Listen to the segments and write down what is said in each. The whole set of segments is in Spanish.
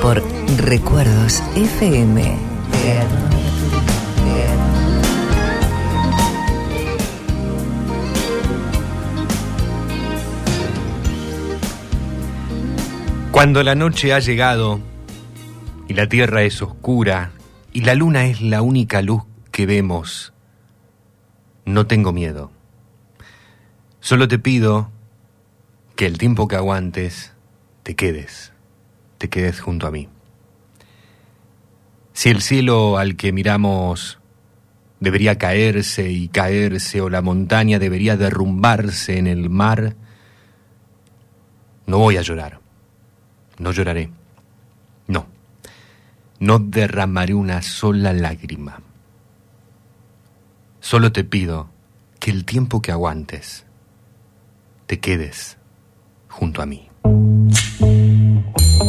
por Recuerdos FM. Cuando la noche ha llegado y la tierra es oscura y la luna es la única luz que vemos, no tengo miedo. Solo te pido que el tiempo que aguantes te quedes, te quedes junto a mí. Si el cielo al que miramos debería caerse y caerse o la montaña debería derrumbarse en el mar, no voy a llorar no lloraré. No, no derramaré una sola lágrima. Solo te pido que el tiempo que aguantes te quedes junto a mí.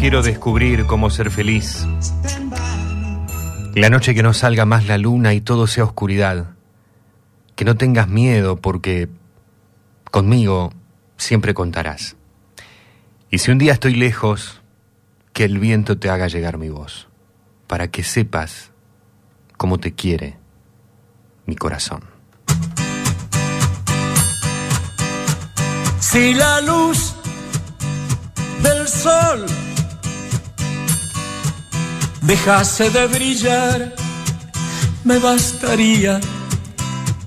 quiero descubrir cómo ser feliz. La noche que no salga más la luna y todo sea oscuridad. Que no tengas miedo porque conmigo siempre contarás. Y si un día estoy lejos, que el viento te haga llegar mi voz, para que sepas cómo te quiere mi corazón. Si la luz del sol dejase de brillar, me bastaría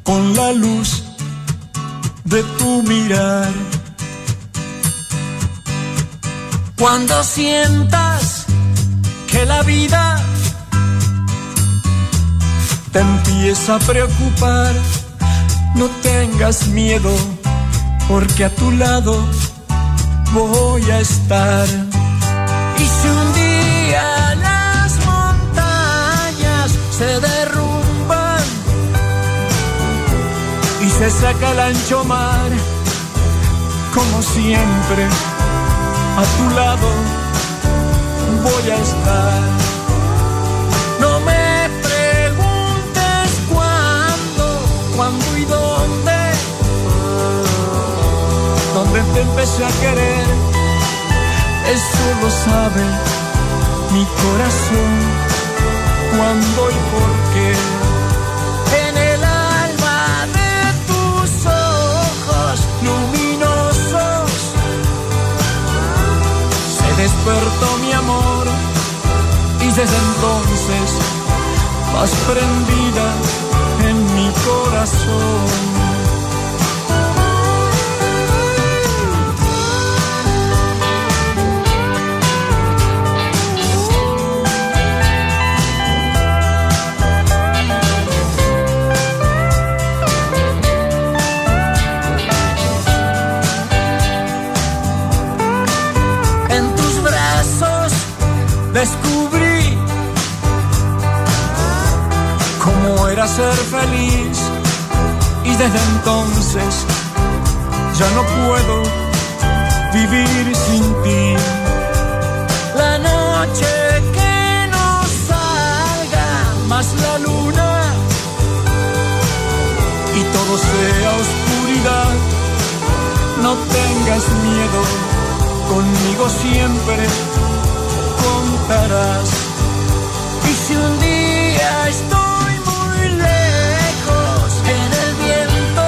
con la luz de tu mirar. Cuando sientas que la vida te empieza a preocupar, no tengas miedo, porque a tu lado voy a estar. Y si un día se derrumban y se saca el ancho mar, como siempre, a tu lado voy a estar. No me preguntes cuándo, cuándo y dónde, dónde te empecé a querer, eso lo sabe mi corazón, cuándo y por qué. En el alma de tus ojos luminosos se despertó mi amor y desde entonces vas prendida en mi corazón. Descubrí cómo era ser feliz y desde entonces ya no puedo vivir sin ti. La noche que no salga más la luna y todo sea oscuridad, no tengas miedo, conmigo siempre Y si un día estoy muy lejos en el viento,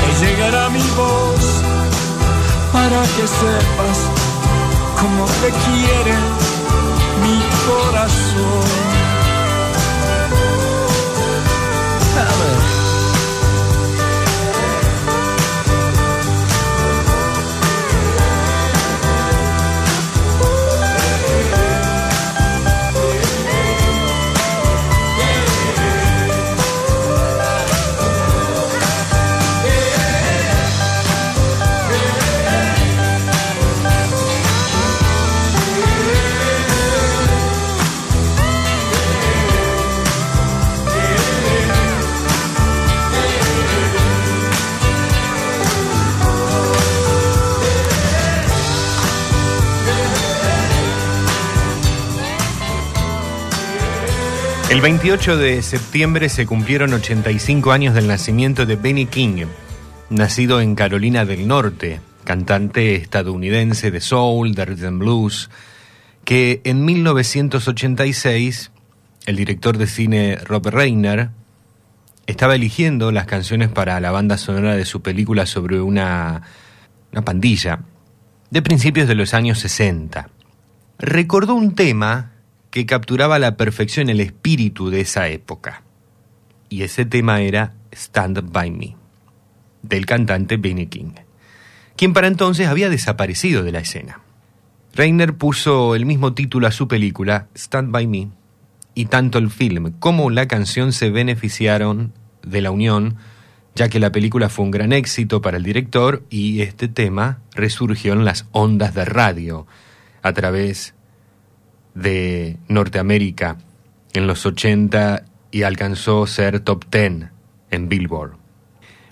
te llegará mi voz para que sepas cómo te quiere mi corazón. El 28 de septiembre se cumplieron 85 años del nacimiento de Benny King, nacido en Carolina del Norte, cantante estadounidense de soul, de rhythm blues, que en 1986 el director de cine Rob Reiner estaba eligiendo las canciones para la banda sonora de su película sobre una, una pandilla de principios de los años 60. Recordó un tema que capturaba a la perfección el espíritu de esa época. Y ese tema era Stand By Me, del cantante Benny King, quien para entonces había desaparecido de la escena. Reiner puso el mismo título a su película, Stand By Me, y tanto el film como la canción se beneficiaron de la unión, ya que la película fue un gran éxito para el director y este tema resurgió en las ondas de radio a través de Norteamérica en los 80 y alcanzó ser top 10 en Billboard.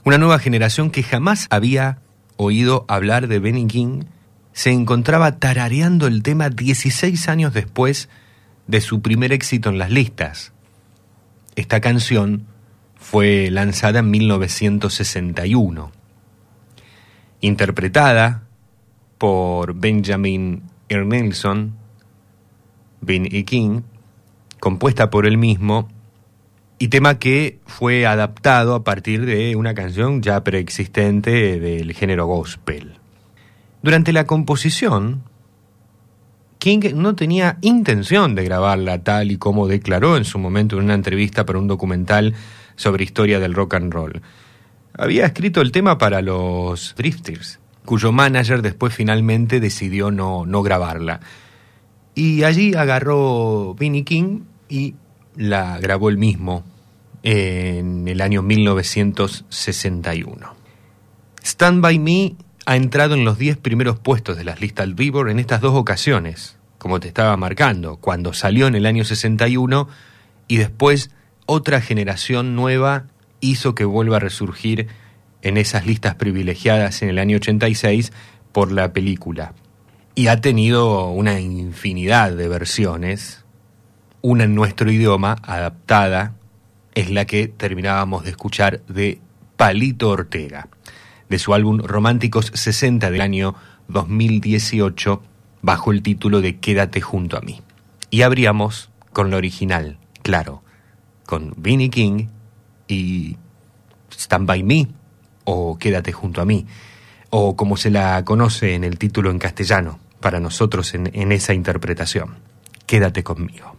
Una nueva generación que jamás había oído hablar de Benny King se encontraba tarareando el tema 16 años después de su primer éxito en las listas. Esta canción fue lanzada en 1961, interpretada por Benjamin Ernelson, Benny King, compuesta por él mismo, y tema que fue adaptado a partir de una canción ya preexistente del género gospel. Durante la composición, King no tenía intención de grabarla tal y como declaró en su momento en una entrevista para un documental sobre historia del rock and roll. Había escrito el tema para los Drifters, cuyo manager después finalmente decidió no, no grabarla. Y allí agarró Vinnie King y la grabó él mismo en el año 1961. Stand By Me ha entrado en los 10 primeros puestos de las listas Billboard en estas dos ocasiones, como te estaba marcando, cuando salió en el año 61 y después otra generación nueva hizo que vuelva a resurgir en esas listas privilegiadas en el año 86 por la película. Y ha tenido una infinidad de versiones, una en nuestro idioma, adaptada, es la que terminábamos de escuchar de Palito Ortega de su álbum Románticos 60 del año 2018 bajo el título de Quédate junto a mí. Y abríamos con lo original, claro, con Vinnie King y Stand By Me o Quédate junto a mí, o como se la conoce en el título en castellano para nosotros en, esa interpretación, Quédate conmigo.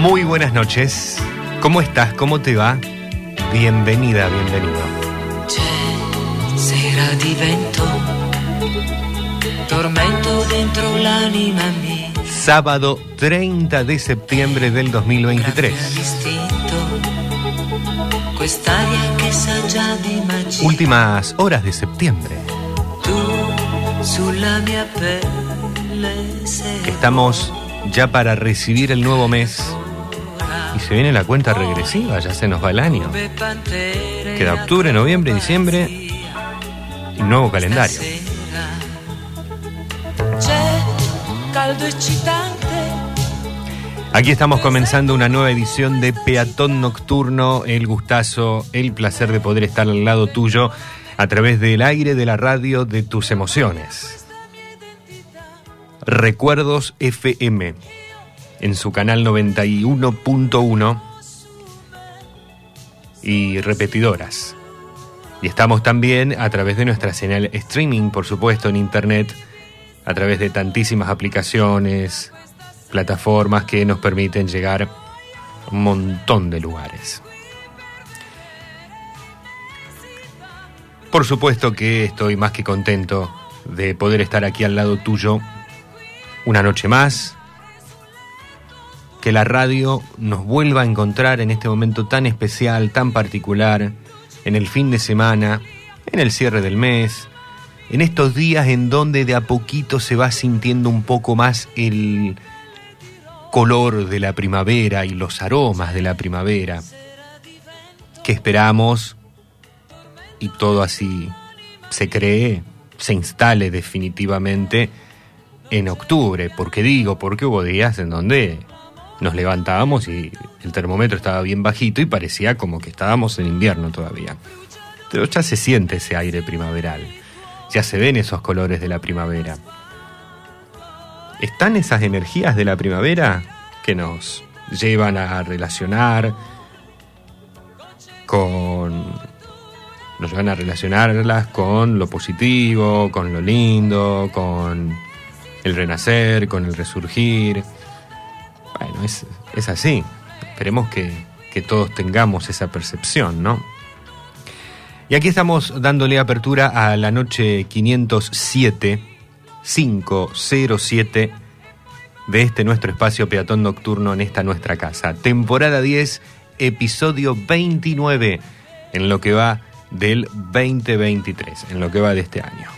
Muy buenas noches. ¿Cómo estás? ¿Cómo te va? Bienvenida, bienvenido. Tormento dentro l'anima mia. Sábado 30 de septiembre del 2023. Cambia l'istinto, quest'aria che sa già di magia. Últimas horas de septiembre. Estamos ya para recibir el nuevo mes y se viene la cuenta regresiva, ya se nos va el año. Queda octubre, noviembre, diciembre y nuevo calendario. Aquí estamos comenzando una nueva edición de Peatón Nocturno, el gustazo, el placer de poder estar al lado tuyo a través del aire de la radio de tus emociones. Recuerdos FM en su canal 91.1 y repetidoras. Y estamos también a través de nuestra señal streaming, por supuesto, en internet, a través de tantísimas aplicaciones, plataformas que nos permiten llegar a un montón de lugares. Por supuesto que estoy más que contento de poder estar aquí al lado tuyo una noche más, que la radio nos vuelva a encontrar en este momento tan especial, tan particular, en el fin de semana, en el cierre del mes, en estos días en donde de a poquito se va sintiendo un poco más el color de la primavera y los aromas de la primavera que esperamos y todo así se cree, se instale definitivamente en octubre. porque digo? Porque hubo días en donde nos levantábamos y el termómetro estaba bien bajito y parecía como que estábamos en invierno todavía. Pero ya se siente ese aire primaveral, ya se ven esos colores de la primavera. ¿Están esas energías de la primavera que nos llevan a relacionar con nos llevan a relacionarlas con lo positivo, con lo lindo, con el renacer, con el resurgir. Bueno, es, es así. Esperemos que, que todos tengamos esa percepción, ¿no? Y aquí estamos dándole apertura a la noche 507, 507 de este nuestro espacio peatón nocturno en esta nuestra casa. Temporada 10, episodio 29, en lo que va del 2023, en lo que va de este año.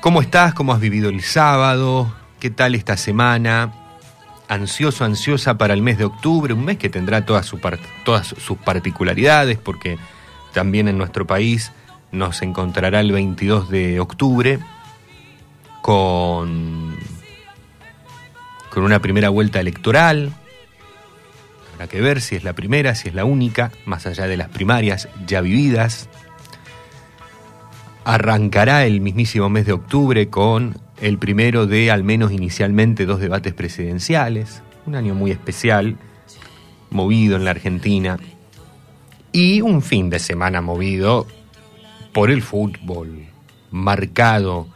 ¿Cómo estás? ¿Cómo has vivido el sábado? ¿Qué tal esta semana? Ansioso, ansiosa para el mes de octubre, un mes que tendrá todas, todas sus particularidades, porque también en nuestro país nos encontrará el 22 de octubre con, con una primera vuelta electoral. Habrá que ver si es la primera, si es la única, más allá de las primarias ya vividas. Arrancará el mismísimo mes de octubre con el primero de al menos inicialmente dos debates presidenciales, un año muy especial movido en la Argentina y un fin de semana movido por el fútbol, marcado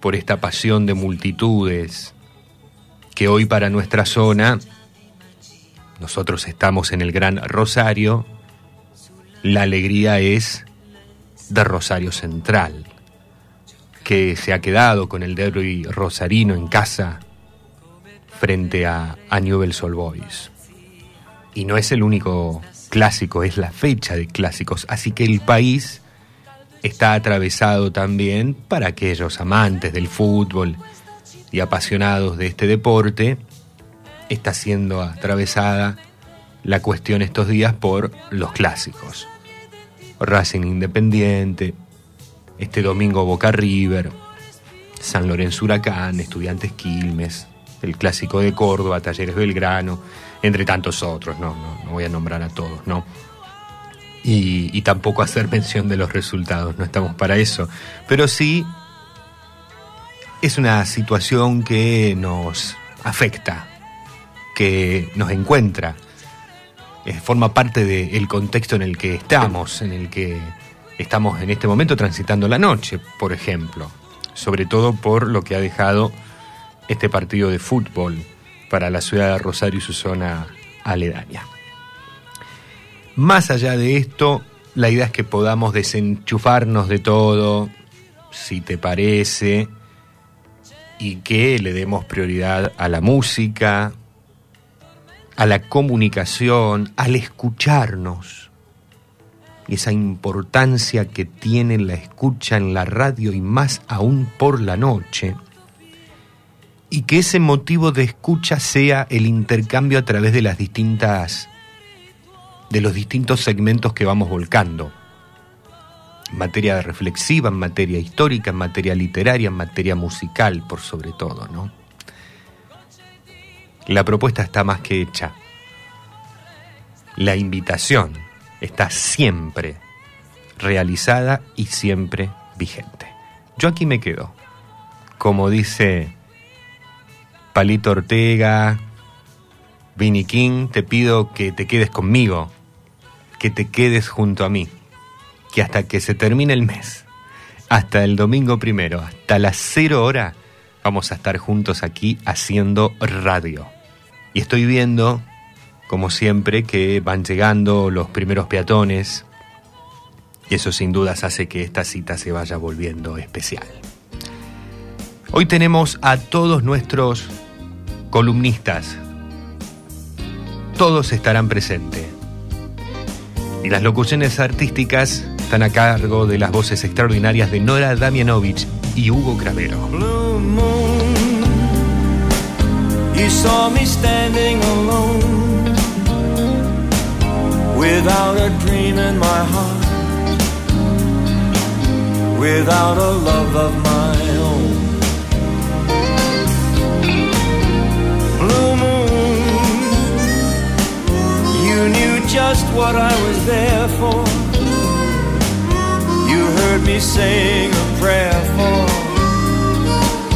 por esta pasión de multitudes que hoy para nuestra zona, nosotros estamos en el Gran Rosario, la alegría es de Rosario Central, que se ha quedado con el derby rosarino en casa frente a, a Newell's Old Boys. Y no es el único clásico, es la fecha de clásicos, así que el país está atravesado también para aquellos amantes del fútbol y apasionados de este deporte, está siendo atravesada la cuestión estos días por los clásicos. Racing Independiente, este domingo Boca River, San Lorenzo Huracán, Estudiantes Quilmes, el clásico de Córdoba, Talleres Belgrano, entre tantos otros, no, no, voy a nombrar a todos, ¿no? Y, tampoco hacer mención de los resultados, no estamos para eso, pero sí es una situación que nos afecta, que nos encuentra, eh, forma parte del contexto en el que estamos, en el que estamos en este momento transitando la noche, por ejemplo, sobre todo por lo que ha dejado este partido de fútbol para la ciudad de Rosario y su zona aledaña. Más allá de esto, la idea es que podamos desenchufarnos de todo, si te parece, y que le demos prioridad a la música, a la comunicación, al escucharnos. Esa importancia que tiene la escucha en la radio y más aún por la noche. Y que ese motivo de escucha sea el intercambio a través de las distintas de los distintos segmentos que vamos volcando. En materia reflexiva, en materia histórica, en materia literaria, en materia musical, por sobre todo, ¿no? La propuesta está más que hecha. La invitación está siempre realizada y siempre vigente. Yo aquí me quedo. Como dice Palito Ortega, Vinnie King, te pido que te quedes conmigo, que te quedes junto a mí, que hasta que se termine el mes, hasta el domingo primero, hasta las cero hora, vamos a estar juntos aquí haciendo radio. Y estoy viendo, como siempre, que van llegando los primeros peatones. Y eso sin dudas hace que esta cita se vaya volviendo especial. Hoy tenemos a todos nuestros columnistas. Todos estarán presentes. Y las locuciones artísticas están a cargo de las voces extraordinarias de Nora Damianovich y Hugo Cravero. without a dream in my heart, without a love of my just what I was there for. You heard me sing a prayer for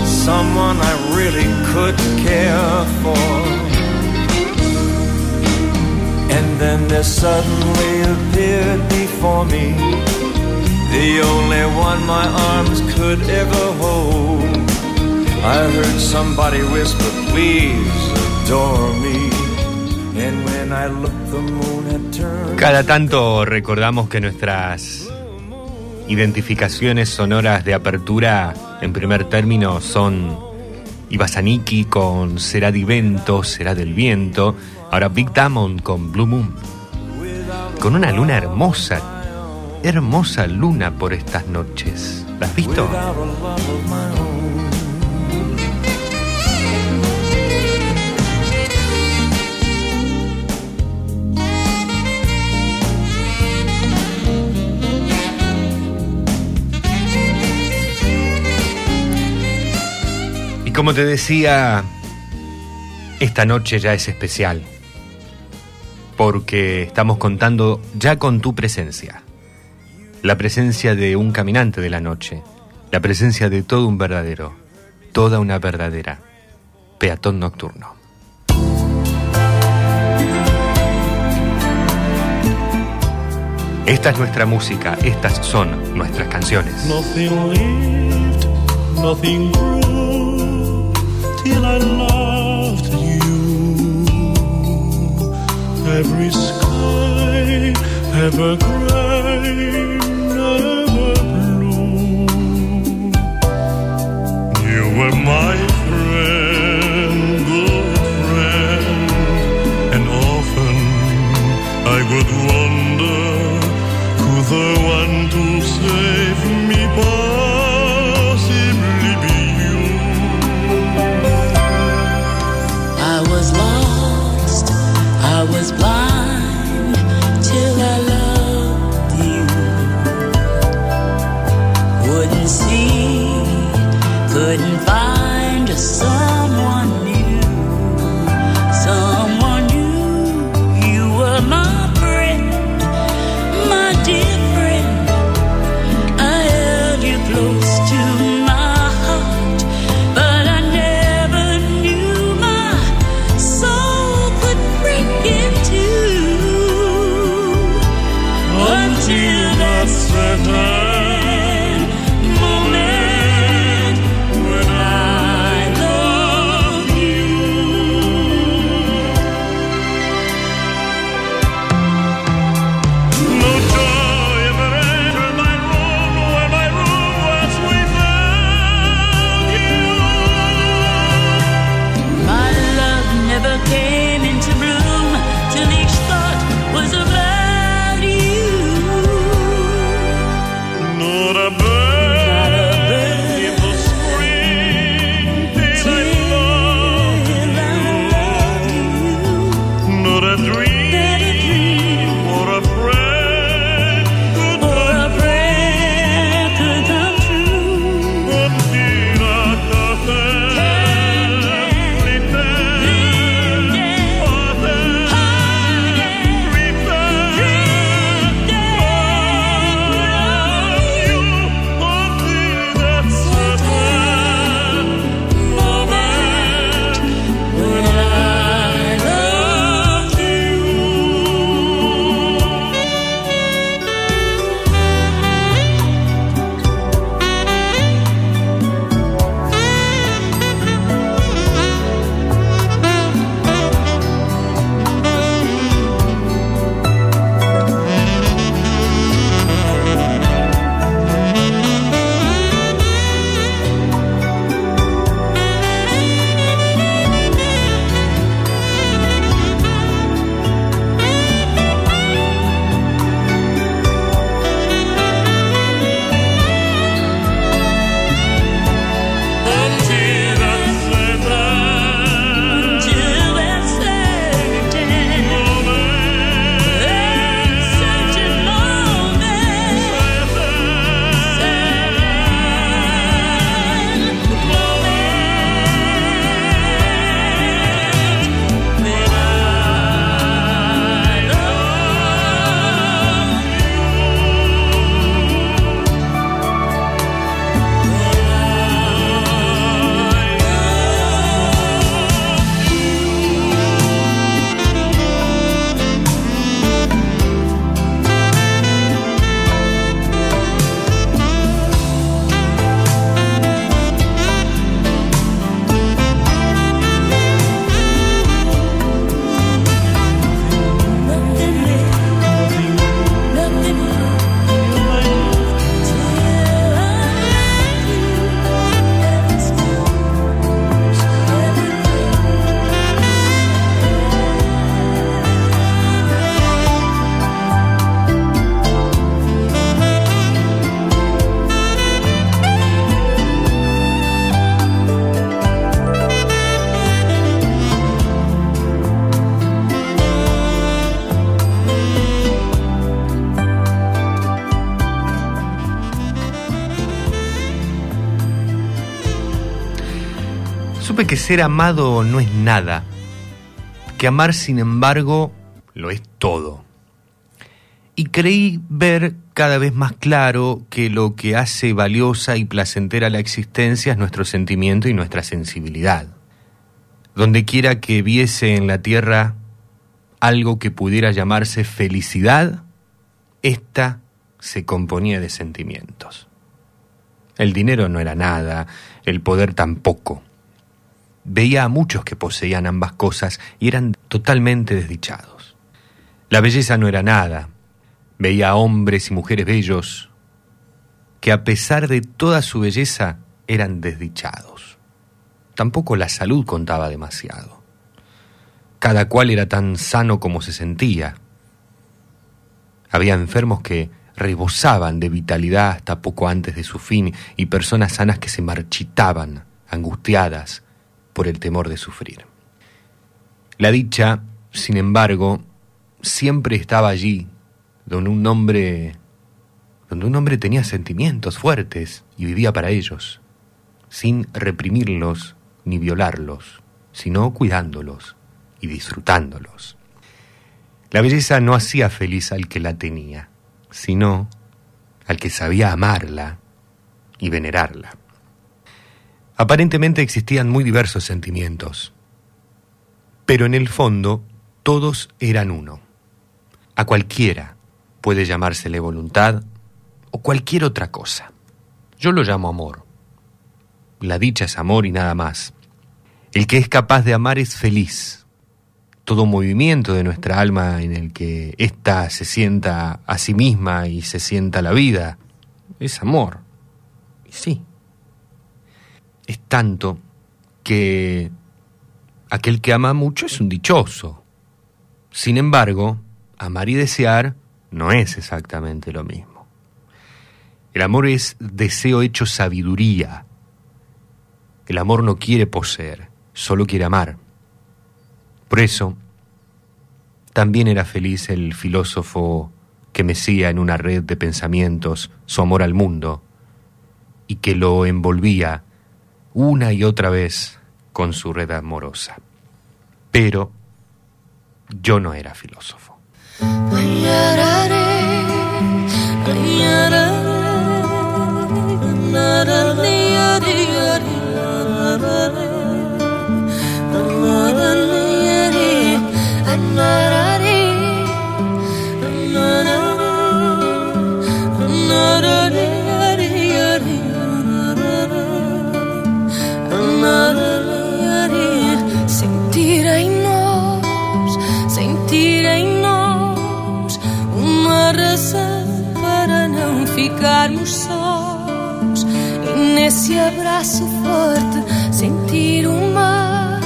someone I really could care for. And then there suddenly appeared before me the only one my arms could ever hold. I heard somebody whisper, please adore me. And when Cada tanto recordamos que nuestras identificaciones sonoras de apertura, en primer término, son Ibasaniki con Será di Vento, Será del Viento, ahora Big Diamond con Blue Moon, con una luna hermosa, hermosa luna por estas noches. ¿La has visto? Como te decía, esta noche ya es especial, porque estamos contando ya con tu presencia, la presencia de un caminante de la noche, la presencia de todo un verdadero, toda una verdadera, peatón nocturno. Esta es nuestra música, estas son nuestras canciones. Till I loved you. Every sky, ever gray, never blue. You were my friend, good friend, and often I would wonder who the one to save couldn't find a sun. Ser amado no es nada, que amar sin embargo lo es todo. Y creí ver cada vez más claro que lo que hace valiosa y placentera la existencia es nuestro sentimiento y nuestra sensibilidad. Donde quiera que viese en la tierra algo que pudiera llamarse felicidad, Esta se componía de sentimientos. El dinero no era nada, el poder tampoco. Veía a muchos que poseían ambas cosas y eran totalmente desdichados. La belleza no era nada. Veía a hombres y mujeres bellos que a pesar de toda su belleza eran desdichados. Tampoco la salud contaba demasiado. Cada cual era tan sano como se sentía. Había enfermos que rebosaban de vitalidad hasta poco antes de su fin y personas sanas que se marchitaban, angustiadas por el temor de sufrir. La dicha, sin embargo, siempre estaba allí, donde un hombre donde un hombre tenía sentimientos fuertes y vivía para ellos, sin reprimirlos ni violarlos, sino cuidándolos y disfrutándolos. La belleza no hacía feliz al que la tenía, sino al que sabía amarla y venerarla. Aparentemente existían muy diversos sentimientos, pero en el fondo todos eran uno. A cualquiera puede llamársele voluntad o cualquier otra cosa. Yo lo llamo amor. La dicha es amor y nada más. El que es capaz de amar es feliz. Todo movimiento de nuestra alma en el que ésta se sienta a sí misma y se sienta la vida es amor. Y sí. Es tanto que aquel que ama mucho es un dichoso. Sin embargo, amar y desear no es exactamente lo mismo. El amor es deseo hecho sabiduría. El amor no quiere poseer, solo quiere amar. Por eso, también era feliz el filósofo que mecía en una red de pensamientos su amor al mundo y que lo envolvía una y otra vez con su red amorosa. Pero yo no era filósofo. Ficarmos sós. E nesse abraço forte, sentir o mar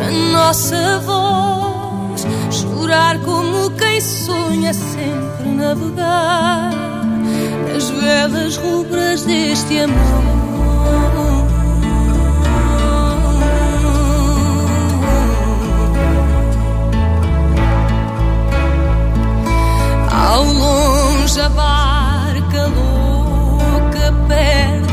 na nossa voz, chorar como quem sonha sempre navegar nas velas rubras deste amor. Ao longe a barca louca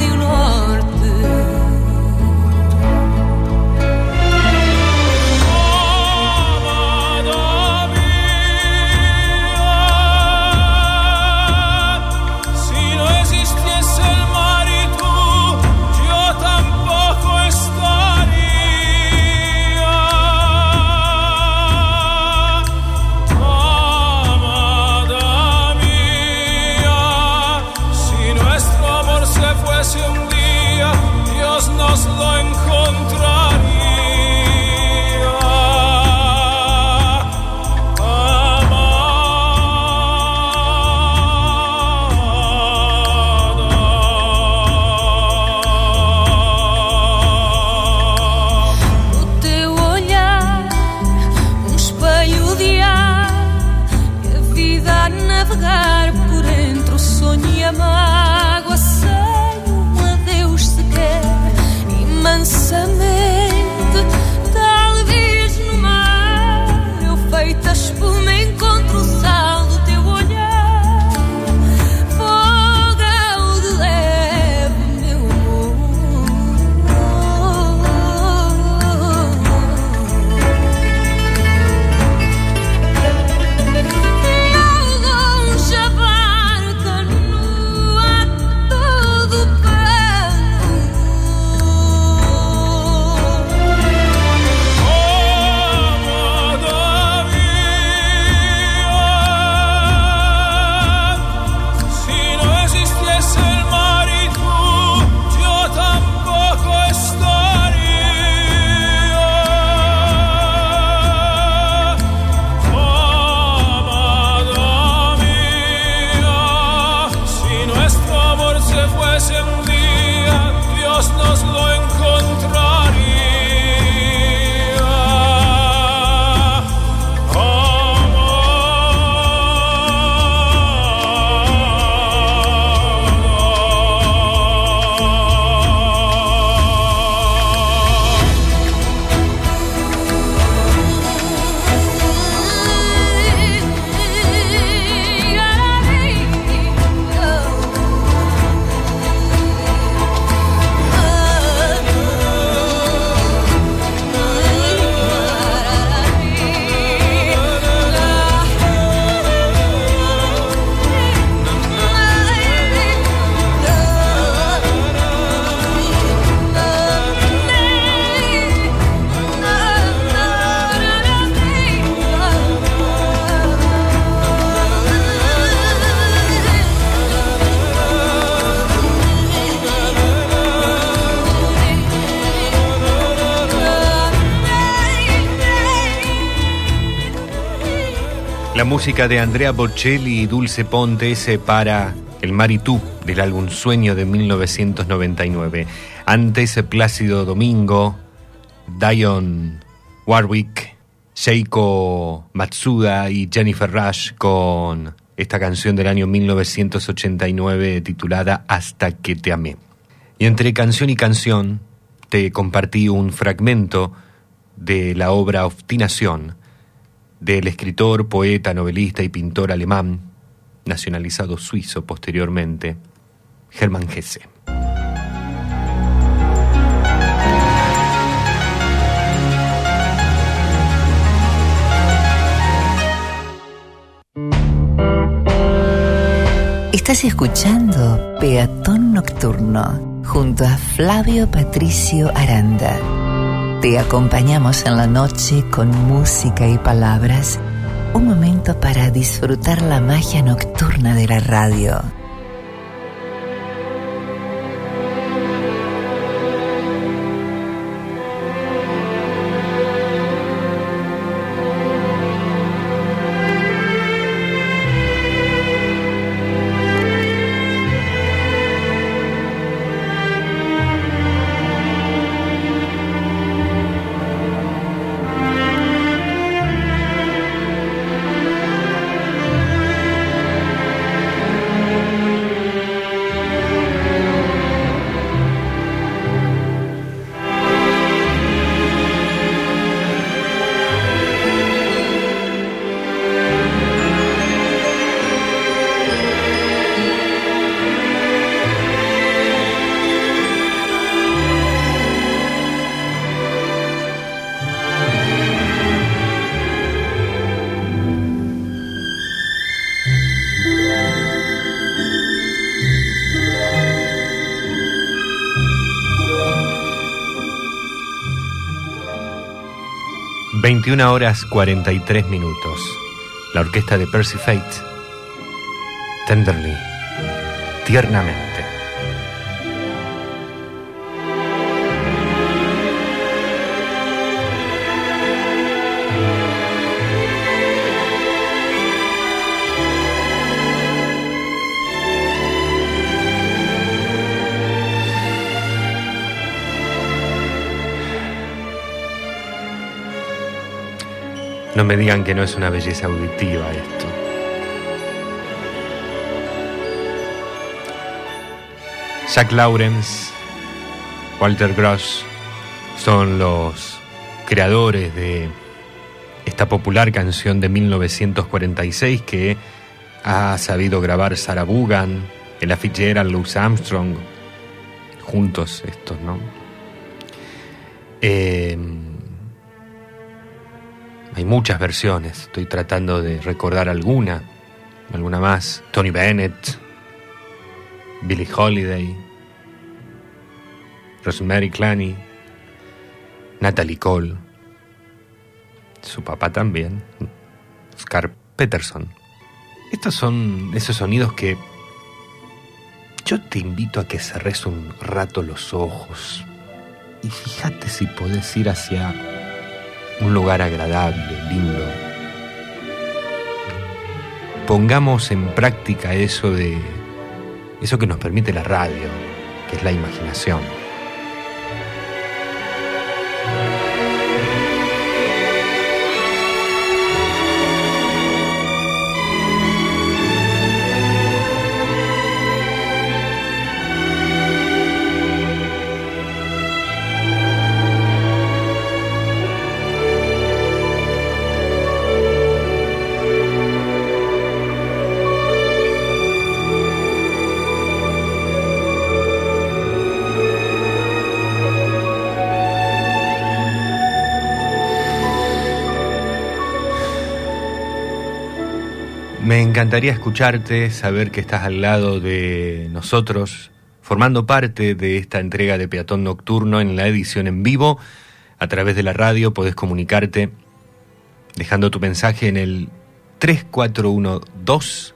La música de Andrea Bocelli y Dulce Ponte se para El Mar y tú del álbum Sueño de 1999. Antes Plácido Domingo, Dion Warwick, Seiko Matsuda y Jennifer Rush con esta canción del año 1989 titulada Hasta que te amé. Y entre canción y canción te compartí un fragmento de la obra Obstinación del escritor, poeta, novelista y pintor alemán, nacionalizado suizo posteriormente, Hermann Hesse. Estás escuchando Peatón Nocturno junto a Flavio Patricio Aranda. Te acompañamos en la noche con música y palabras, un momento para disfrutar la magia nocturna de la radio. 21 horas 43 minutos. La orquesta de Percy Fate. Tenderly. Tiernamente. No me digan que no es una belleza auditiva esto. Jack Lawrence, Walter Gross son los creadores de esta popular canción de 1946 que ha sabido grabar Sarah Vaughan, Ella Fitzgerald, Louis Armstrong, juntos estos, ¿no? Eh, muchas versiones, estoy tratando de recordar alguna, alguna más. Tony Bennett, Billie Holiday, Rosemary Clancy, Natalie Cole, su papá también, Scar Peterson. Estos son esos sonidos que yo te invito a que cerres un rato los ojos y fíjate si podés ir hacia un lugar agradable, lindo. Pongamos en práctica eso de eso que nos permite la radio, que es la imaginación. Encantaría escucharte, saber que estás al lado de nosotros, formando parte de esta entrega de Peatón Nocturno en la edición en vivo. A través de la radio podés comunicarte dejando tu mensaje en el 3412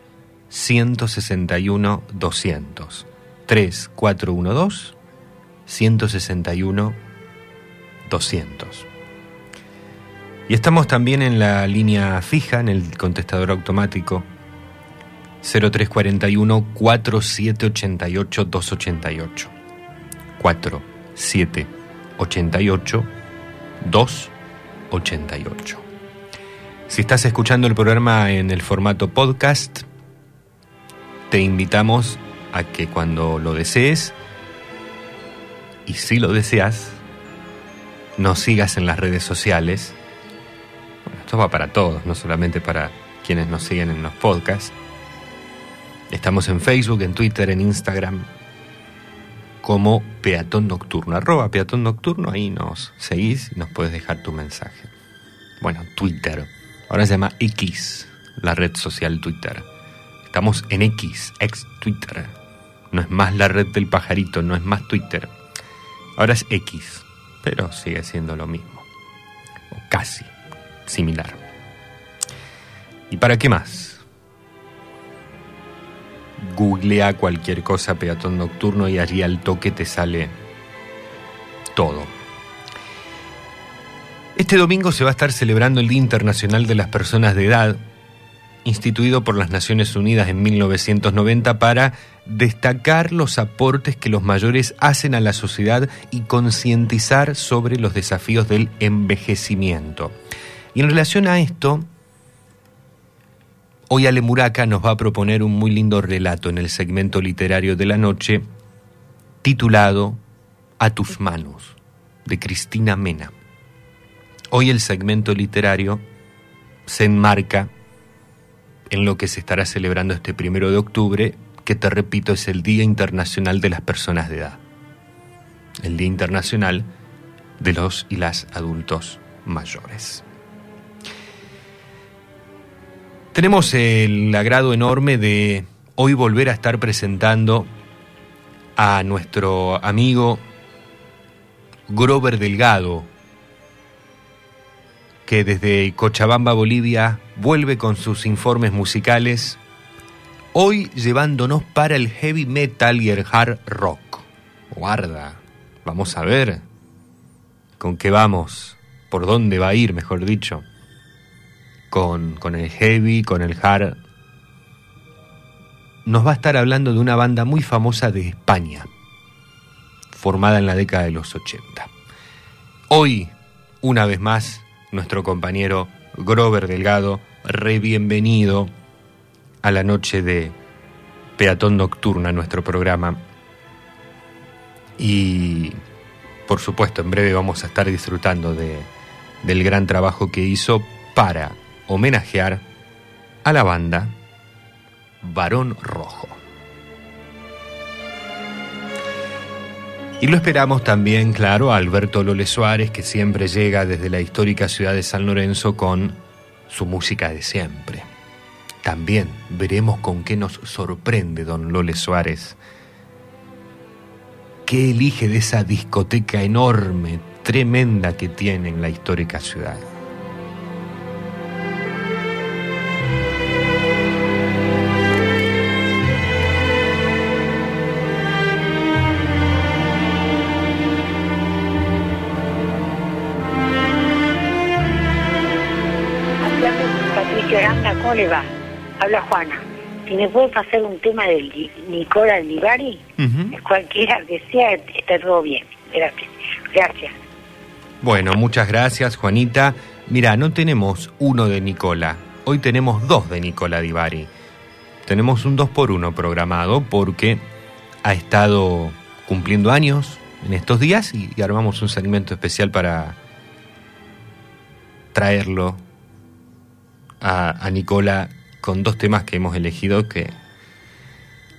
161 200. 3412 161 200. Y estamos también en la línea fija, en el contestador automático 0341 4788 288. 4788 288. Si estás escuchando el programa en el formato podcast, te invitamos a que cuando lo desees, y si lo deseas, nos sigas en las redes sociales esto va para todos, no solamente para quienes nos siguen en los podcasts. Estamos en Facebook, en Twitter, en Instagram, como Peatón Nocturno, arroba Peatón Nocturno, ahí nos seguís y nos puedes dejar tu mensaje. Bueno, Twitter, ahora se llama X, la red social Twitter. Estamos en X, ex Twitter. No es más la red del pajarito, no es más Twitter. Ahora es X, pero sigue siendo lo mismo. O casi similar. ¿Y para qué más? Googlea cualquier cosa peatón nocturno y allí al toque te sale todo. Este domingo se va a estar celebrando el Día Internacional de las Personas de Edad, instituido por las Naciones Unidas en 1990 para destacar los aportes que los mayores hacen a la sociedad y concientizar sobre los desafíos del envejecimiento. Y en relación a esto, hoy Ale Muraca nos va a proponer un muy lindo relato en el segmento literario de la noche, titulado A tus manos, de Cristina Mena. Hoy el segmento literario se enmarca en lo que se estará celebrando este primero de octubre, que te repito es el Día Internacional de las Personas de Edad. El Día Internacional de los y las adultos mayores. Tenemos el agrado enorme de hoy volver a estar presentando a nuestro amigo Grover Delgado, que desde Cochabamba, Bolivia, vuelve con sus informes musicales, hoy llevándonos para el heavy metal y el hard rock. Guarda, vamos a ver con qué vamos, por dónde va a ir, mejor dicho con, con el heavy, con el hard, nos va a estar hablando de una banda muy famosa de España, formada en la década de los 80. Hoy, una vez más, nuestro compañero Grover Delgado, re bienvenido a la noche de Peatón Nocturna, nuestro programa. Y, por supuesto, en breve vamos a estar disfrutando de, del gran trabajo que hizo para homenajear a la banda Varón Rojo. Y lo esperamos también, claro, a Alberto Lole Suárez, que siempre llega desde la histórica ciudad de San Lorenzo con su música de siempre. También veremos con qué nos sorprende don Lole Suárez. ¿Qué elige de esa discoteca enorme, tremenda que tiene en la histórica ciudad? ¿Cómo le va? Habla Juana. si me puede pasar un tema de Nicola Livari, Ujú. cualquiera que sea, está todo bien. Gracias. Gracias. Bueno, muchas gracias, Juanita. Mira, no tenemos uno de Nicola. Hoy tenemos dos de Nicola Divari. Tenemos un 2 por 1 programado porque ha estado cumpliendo años en estos días y, y armamos un segmento especial para traerlo a, a Nicola con dos temas que hemos elegido que,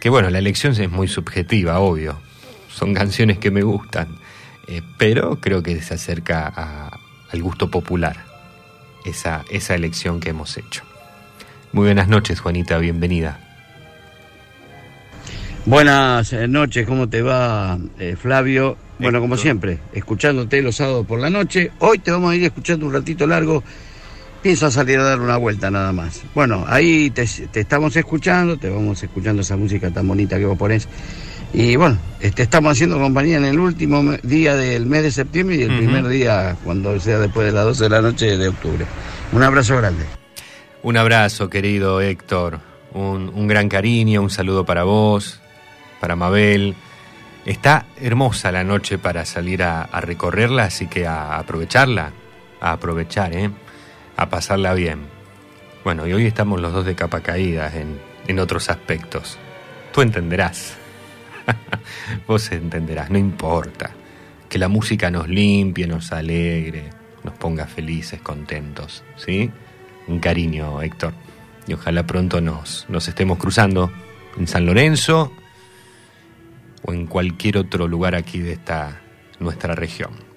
que bueno, la elección es muy subjetiva, obvio. Son canciones que me gustan, eh, pero creo que se acerca a- al gusto popular esa, esa elección que hemos hecho. Muy buenas noches, Juanita, bienvenida. Buenas eh, noches, ¿cómo te va, eh, Flavio? Bueno, como siempre, escuchándote los sábados por la noche. Hoy te vamos a ir escuchando un ratito largo. Pienso salir a dar una vuelta nada más. Bueno, ahí te, te estamos escuchando, te vamos escuchando esa música tan bonita que vos ponés. Y bueno, te estamos haciendo compañía en el último día del mes de septiembre y el primer día cuando sea después de las 12 de la noche de octubre. Un abrazo grande. Un abrazo, querido Héctor. Un, un gran cariño, un saludo para vos, para Mabel. Está hermosa la noche para salir a, a recorrerla, así que a aprovecharla, a aprovechar, ¿eh? A pasarla bien. Bueno, y hoy estamos los dos de capa caídas en, en otros aspectos. Tú entenderás. Vos entenderás, no importa. Que la música nos limpie, nos alegre, nos ponga felices, contentos, ¿sí? Un cariño, Héctor. Y ojalá pronto nos, nos estemos cruzando en San Lorenzo o en cualquier otro lugar aquí de esta nuestra región.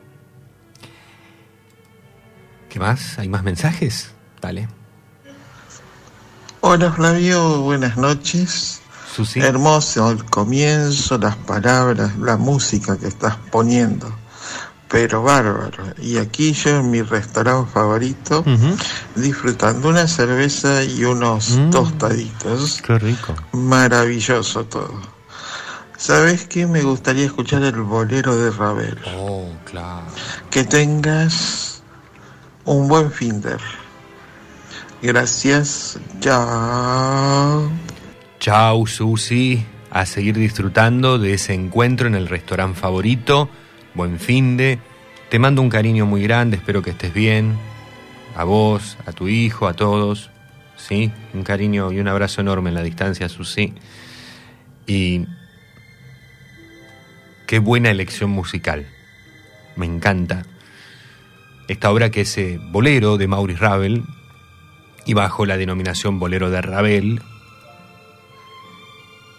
¿Qué más? ¿Hay más mensajes? Dale. Hola Flavio, buenas noches. Susi. Hermoso el comienzo, las palabras, la música que estás poniendo. Pero bárbaro. Y aquí yo en mi restaurante favorito, disfrutando una cerveza y unos Mm. tostaditos. Qué rico. Maravilloso todo. ¿Sabes qué? Me gustaría escuchar el bolero de Ravel. Oh, claro. Que tengas un buen finder. Gracias. Chao. Chau, Susi. A seguir disfrutando de ese encuentro en el restaurante favorito. Buen fin de. Te mando un cariño muy grande, espero que estés bien. A vos, a tu hijo, a todos. ¿Sí? Un cariño y un abrazo enorme en la distancia, Susi. Y. Qué buena elección musical. Me encanta. Esta obra que es eh, Bolero de Maurice Ravel y bajo la denominación Bolero de Ravel,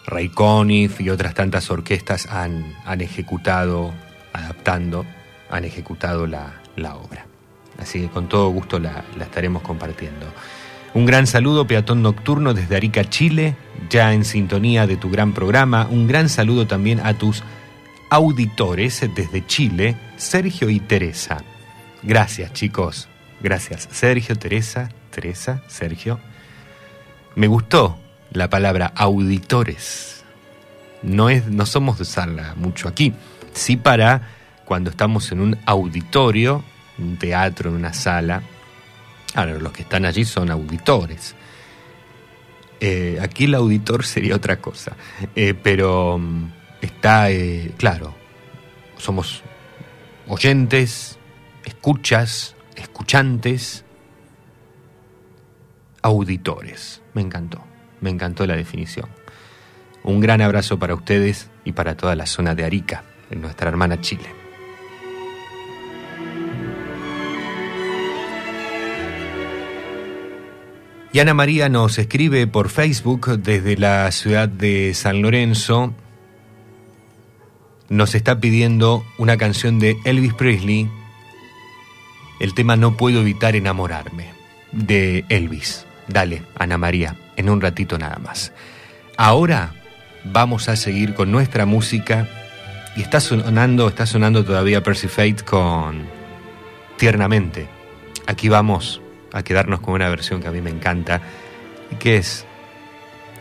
Ray Conniff y otras tantas orquestas han, han ejecutado, adaptando, han ejecutado la, la obra. Así que con todo gusto la, la estaremos compartiendo. Un gran saludo, peatón nocturno desde Arica, Chile, ya en sintonía de tu gran programa. Un gran saludo también a tus auditores desde Chile, Sergio y Teresa. Gracias, chicos. Gracias, Sergio, Teresa, Teresa, Sergio. Me gustó la palabra auditores. No, es, no somos de usarla mucho aquí. Sí para cuando estamos en un auditorio, un teatro, en una sala. Ahora, los que están allí son auditores. Eh, aquí el auditor sería otra cosa. Eh, pero mm, está, eh, claro, somos oyentes, escuchas, escuchantes, auditores. Me encantó, me encantó la definición. Un gran abrazo para ustedes y para toda la zona de Arica, en nuestra hermana Chile. Y Ana María nos escribe por Facebook desde la ciudad de San Lorenzo. Nos está pidiendo una canción de Elvis Presley, el tema No puedo evitar enamorarme, de Elvis. Dale, Ana María, en un ratito nada más. Ahora vamos a seguir con nuestra música y está sonando, está sonando todavía Percy Fate con Tiernamente. Aquí vamos a quedarnos con una versión que a mí me encanta que es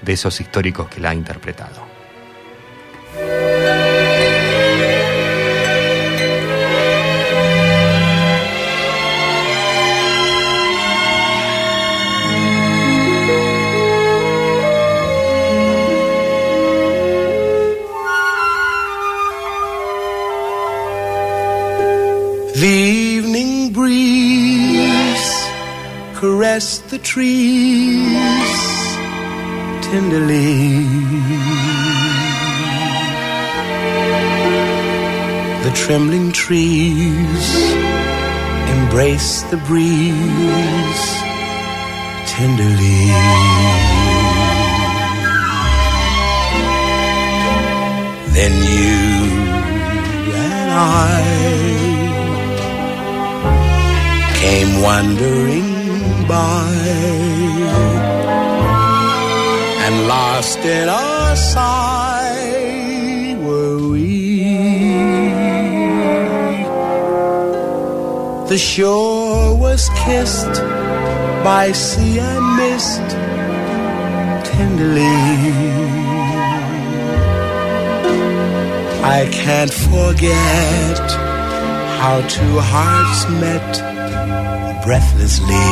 de esos históricos que la ha interpretado. The evening breeze caressed the trees tenderly. The trembling trees embrace the breeze tenderly. Then you and I came wandering by and lost in our sight were we. The shore was kissed by sea and mist tenderly. I can't forget how two hearts met breathlessly.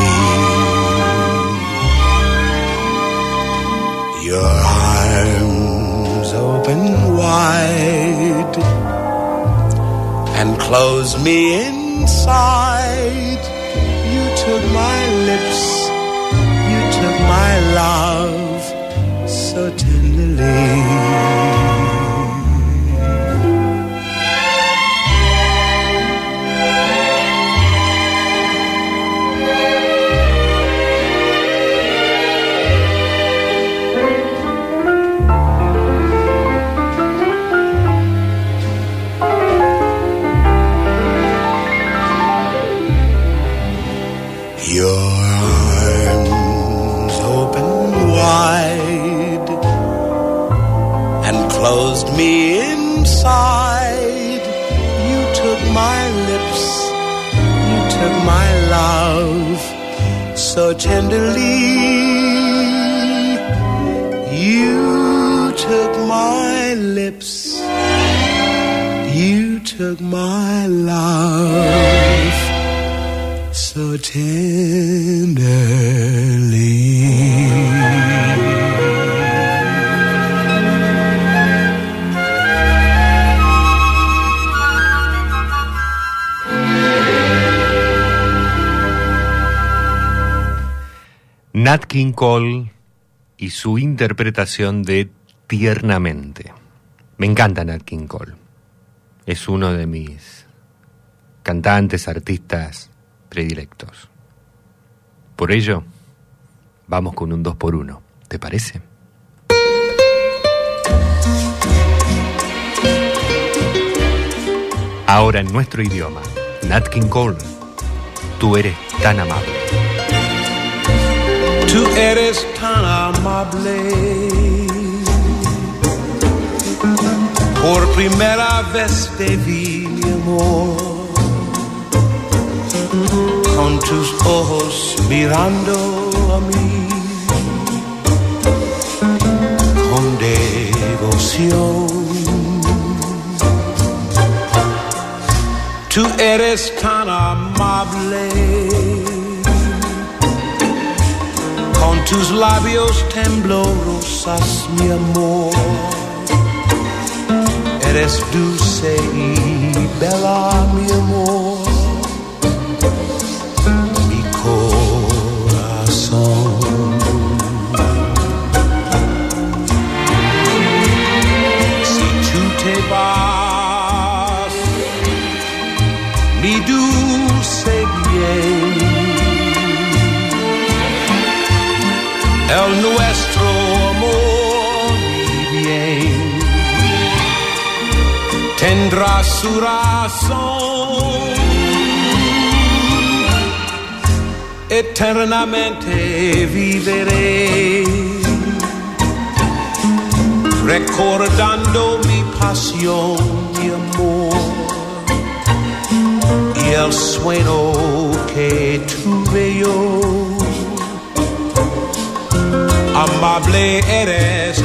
Your arms open wide and close me inside. You took my lips, you took my love so tenderly. King Cole y su interpretación de Tiernamente. Me encanta Nat King Cole. Es uno de mis cantantes, artistas predilectos. Por ello, vamos con un 2 por 1 ¿Te parece? Ahora en nuestro idioma, Nat King Cole, tú eres tan amable. Tú eres tan amable. Por primera vez te vi, mi amor, con tus ojos mirando a mí, con devoción. Tú eres tan amable tus labios temblorosas, mi amor. Eres dulce y bella, mi amor. Mi corazón. Si tú te el nuestro amor y bien tendrá su razón. Eternamente viviré. Recordando mi pasión y amor y el sueño que tuve yo amable eres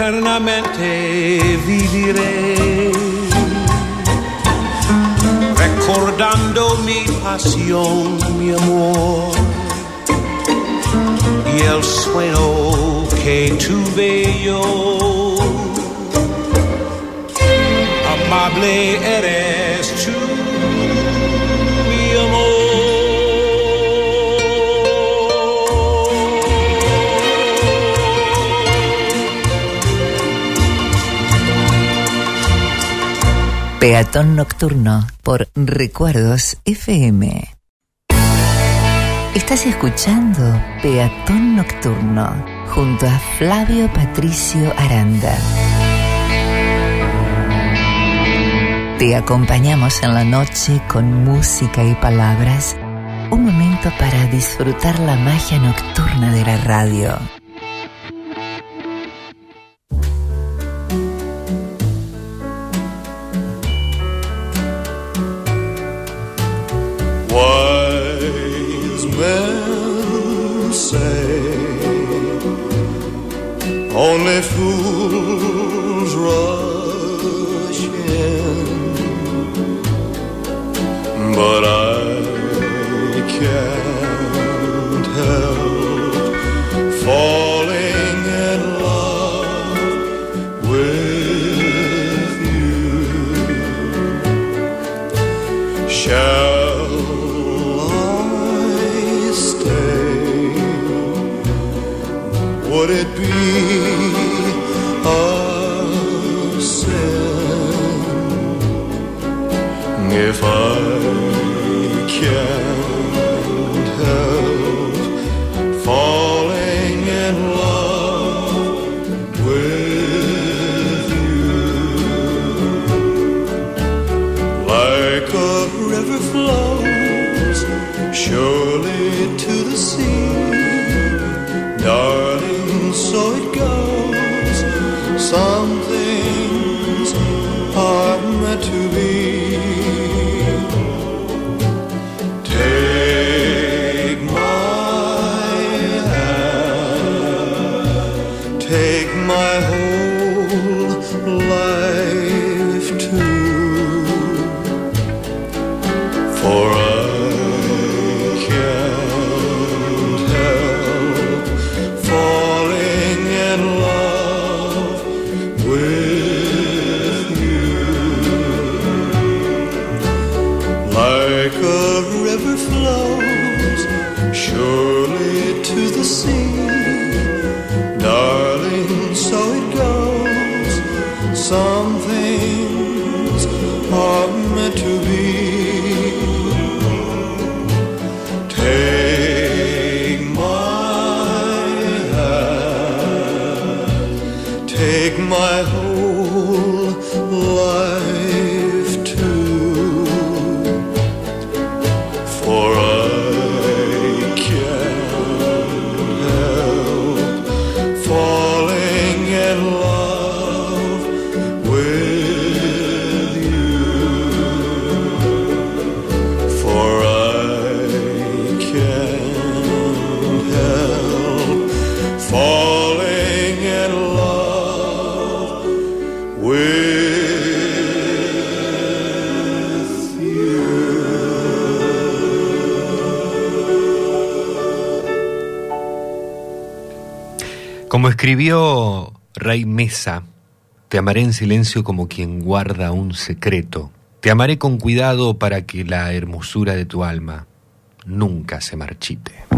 eternamente viviré. Recordando mi pasión, mi amor, y el sueño que tuve yo. Amable eres Peatón Nocturno por Recuerdos FM. Estás escuchando Peatón Nocturno junto a Flavio Patricio Aranda. Te acompañamos en la noche con música y palabras. Un momento para disfrutar la magia nocturna de la radio. My whole escribió Rey Mesa, te amaré en silencio como quien guarda un secreto. Te amaré con cuidado para que la hermosura de tu alma nunca se marchite.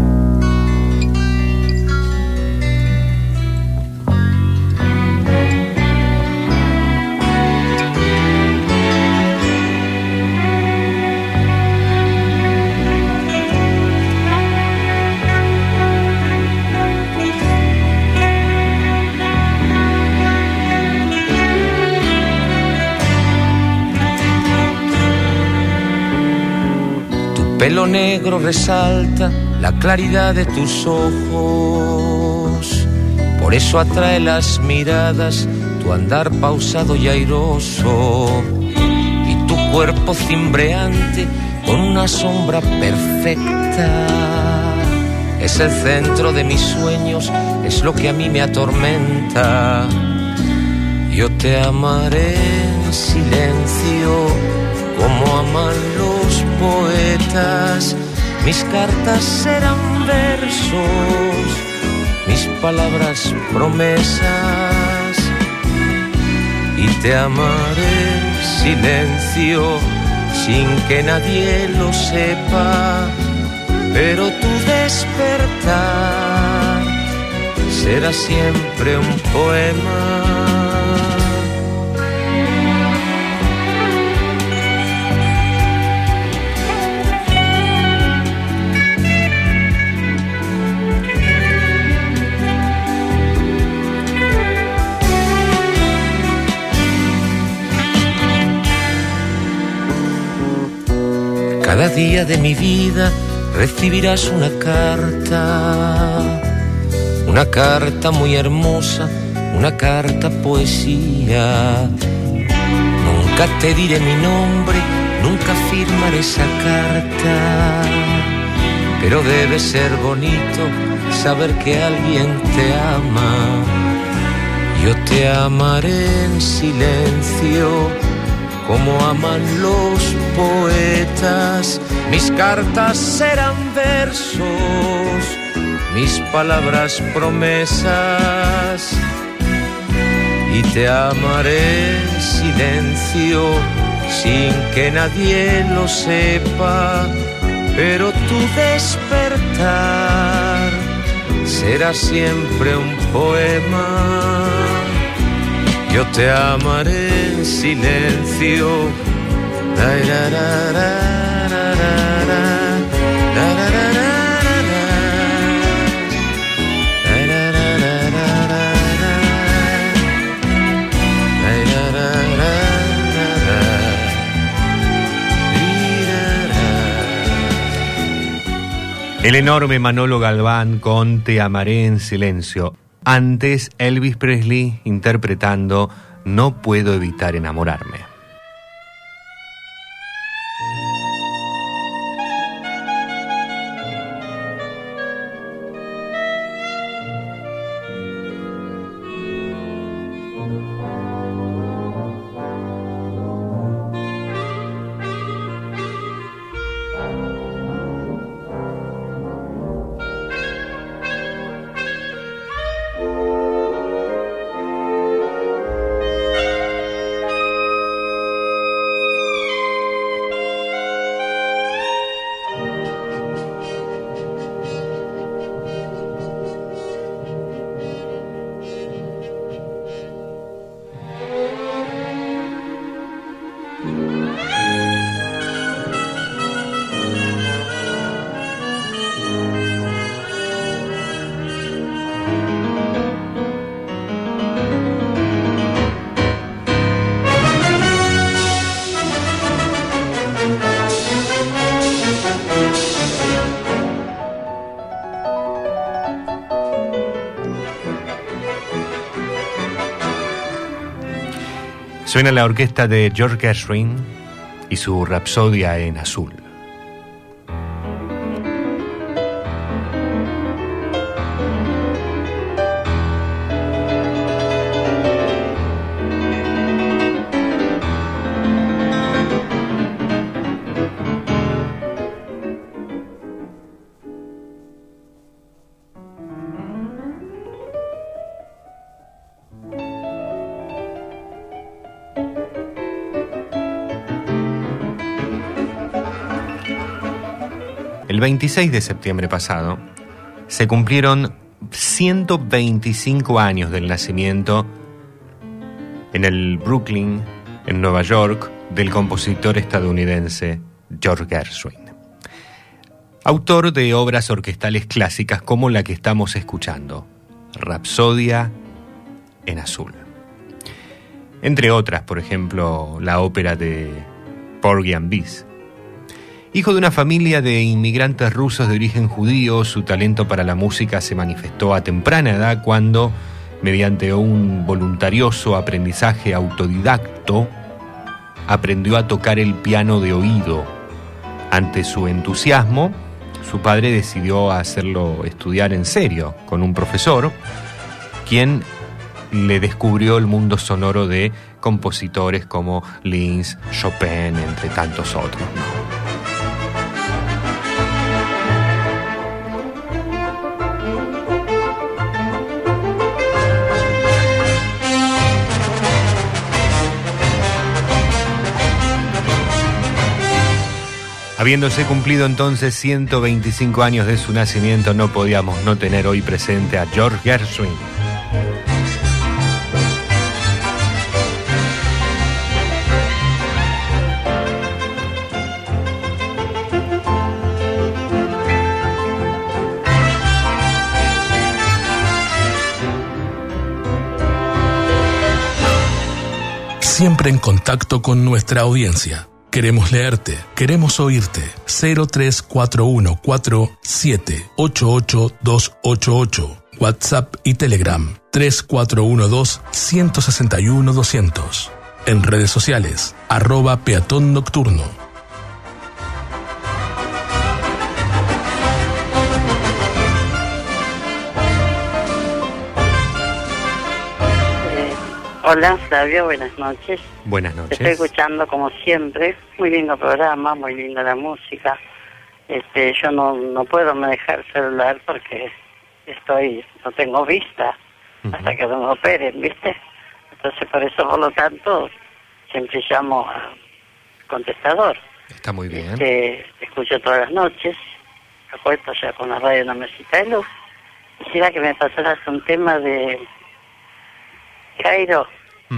Pelo negro resalta la claridad de tus ojos. Por eso atrae las miradas tu andar pausado y airoso. Y tu cuerpo cimbreante con una sombra perfecta. Es el centro de mis sueños, es lo que a mí me atormenta. Yo te amaré en silencio como aman los poetas. Mis cartas serán versos, mis palabras promesas. Y te amaré en silencio sin que nadie lo sepa. Pero tu despertar será siempre un poema. Cada día de mi vida recibirás una carta, una carta muy hermosa, una carta poesía. Nunca te diré mi nombre, nunca firmaré esa carta, pero debe ser bonito saber que alguien te ama. Yo te amaré en silencio como aman los poetas. Mis cartas serán versos, mis palabras promesas. Y te amaré en silencio, sin que nadie lo sepa. Pero tu despertar será siempre un poema. Yo te amaré en silencio. El enorme Manolo Galván con Te amaré en silencio. Antes Elvis Presley interpretando No puedo evitar enamorarme. Suena la orquesta de George Gershwin y su Rapsodia en azul. 26 de septiembre pasado se cumplieron 125 años del nacimiento en el Brooklyn, en Nueva York, del compositor estadounidense George Gershwin. Autor de obras orquestales clásicas como la que estamos escuchando, Rapsodia en azul. Entre otras, por ejemplo, la ópera de Porgy and Bess. Hijo de una familia de inmigrantes rusos de origen judío, su talento para la música se manifestó a temprana edad cuando, mediante un voluntarioso aprendizaje autodidacto, aprendió a tocar el piano de oído. Ante su entusiasmo, su padre decidió hacerlo estudiar en serio con un profesor, quien le descubrió el mundo sonoro de compositores como Linz, Chopin, entre tantos otros. Habiéndose cumplido entonces 125 años de su nacimiento, no podíamos no tener hoy presente a George Gershwin. Siempre en contacto con nuestra audiencia. Queremos leerte, queremos oírte. 03414788288. WhatsApp y Telegram 3412-161-200. En redes sociales, arroba peatón nocturno. Hola Flavio, buenas noches. Buenas Te noches. estoy escuchando como siempre. Muy lindo programa, muy linda la música. Este, yo no, no puedo manejar el celular porque estoy, no tengo vista hasta que no me operen, ¿viste? Entonces por eso, por lo tanto, siempre llamo a contestador. Está muy bien. Te, te escucho todas las noches. Acuesto ya con la radio en la mesita de luz. Quisiera que me pasaras un tema de Cairo,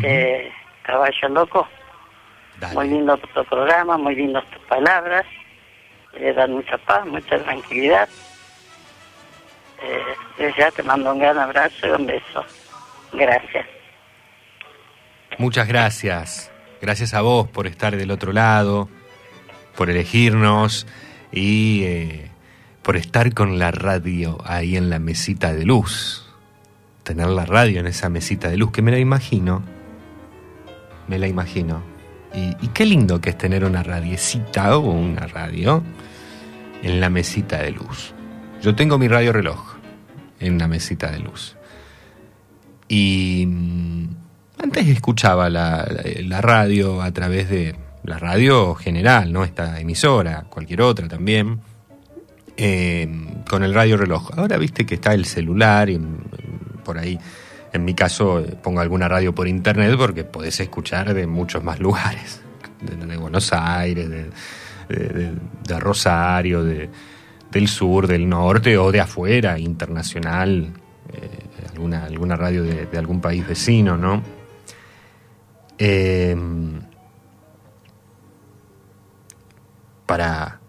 de Caballo Loco. Muy lindo tu programa, muy lindas tus palabras. Le dan mucha paz, mucha tranquilidad. Eh, desde ya te mando un gran abrazo y un beso. Gracias. Muchas gracias. Gracias a vos por estar del otro lado, por elegirnos y eh, por estar con la radio ahí en la mesita de luz. Tener la radio en esa mesita de luz, que me la imagino. Me la imagino. Y, qué lindo que es tener una radiecita o una radio en la mesita de luz. Yo tengo mi radio reloj en la mesita de luz. Y mm, antes escuchaba la radio a través de la radio general, ¿no? Esta emisora, cualquier otra también, eh, con el radio reloj. Ahora viste que está el celular y mm, por ahí, en mi caso, eh, pongo alguna radio por internet porque podés escuchar de muchos más lugares, de, Buenos Aires, de, Rosario, de, del sur, del norte o de afuera, internacional, eh, alguna, alguna radio de, algún país vecino, ¿no? Eh, para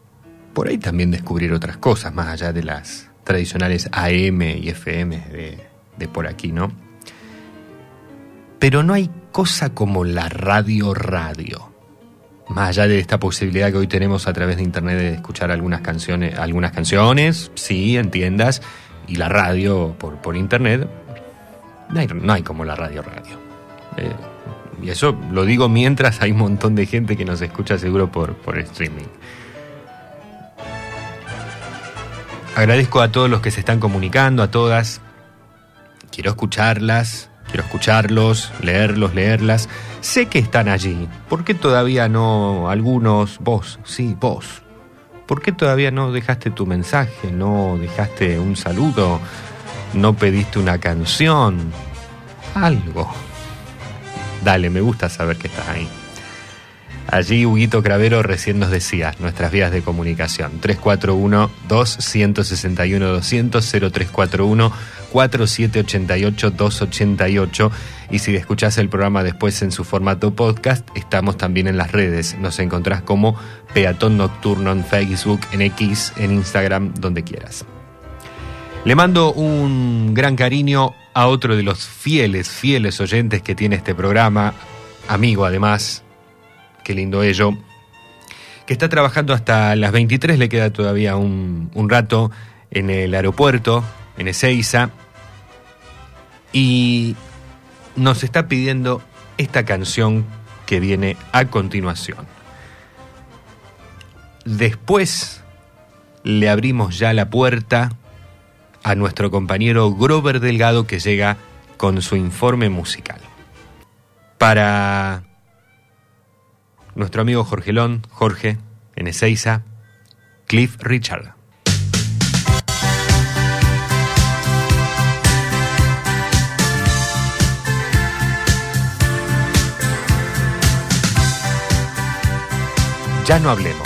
por ahí también descubrir otras cosas, más allá de las tradicionales AM y FM de por aquí, ¿no? Pero no hay cosa como la radio radio. Más allá de esta posibilidad que hoy tenemos a través de internet de escuchar algunas canciones, algunas canciones, sí, entiendas, y la radio por, por internet, no hay, no hay como la radio radio. Eh, y eso lo digo mientras hay un montón de gente que nos escucha seguro por, por streaming. Agradezco a todos los que se están comunicando, a todas. Quiero escucharlas, quiero escucharlos, leerlos, leerlas. Sé que están allí. ¿Por qué todavía no algunos, vos, sí, vos? ¿Por qué todavía no dejaste tu mensaje? ¿No dejaste un saludo? ¿No pediste una canción? Algo. Dale, me gusta saber que estás ahí. Allí Huguito Cravero recién nos decía nuestras vías de comunicación. 341-2-161-200, 0341-4788-288. Y si escuchás el programa después en su formato podcast, estamos también en las redes. Nos encontrás como Peatón Nocturno en Facebook, en X, en Instagram, donde quieras. Le mando un gran cariño a otro de los fieles, fieles oyentes que tiene este programa, amigo además, Qué lindo ello. Que está trabajando hasta las 23, le queda todavía un, un rato en el aeropuerto, en Ezeiza. Y nos está pidiendo esta canción que viene a continuación. Después le abrimos ya la puerta a nuestro compañero Grover Delgado que llega con su informe musical. Para nuestro amigo Jorge Lón, Jorge, en Ezeiza, Cliff Richard. Ya no hablemos.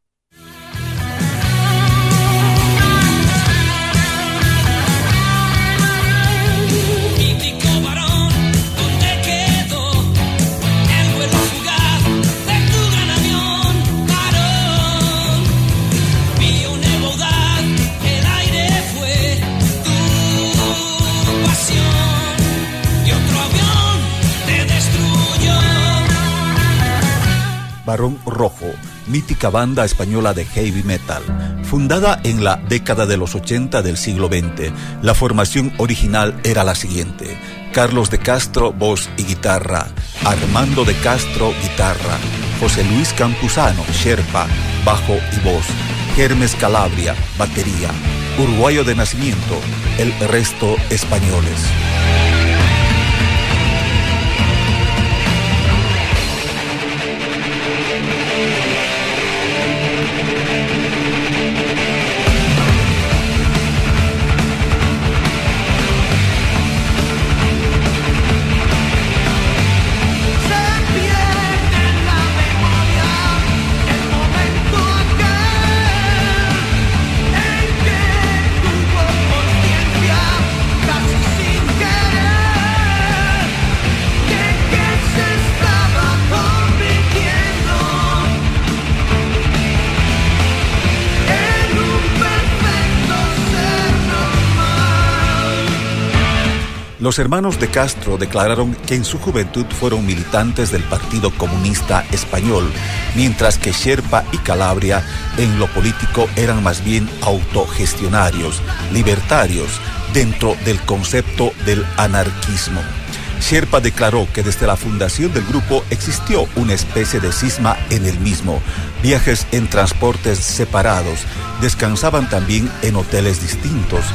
Barón Rojo, mítica banda española de heavy metal. Fundada en la década de los 80 del siglo XX, la formación original era la siguiente. Carlos de Castro, voz y guitarra. Armando de Castro, guitarra. José Luis Campuzano, Sherpa, bajo y voz. Hermes Calabria, batería. Uruguayo de nacimiento, el resto españoles. Los hermanos de Castro declararon que en su juventud fueron militantes del Partido Comunista Español, mientras que Sherpa y Calabria en lo político eran más bien autogestionarios, libertarios, dentro del concepto del anarquismo. Sherpa declaró que desde la fundación del grupo existió una especie de cisma en el mismo, viajes en transportes separados, descansaban también en hoteles distintos.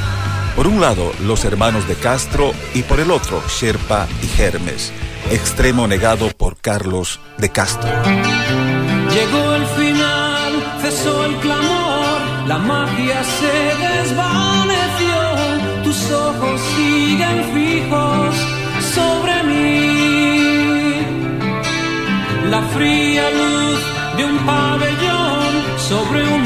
Por un lado, los hermanos de Castro y por el otro, Sherpa y Hermes, extremo negado por Carlos de Castro. Llegó el final, cesó el clamor, la magia se desvaneció, tus ojos siguen fijos sobre mí. La fría luz de un pabellón sobre un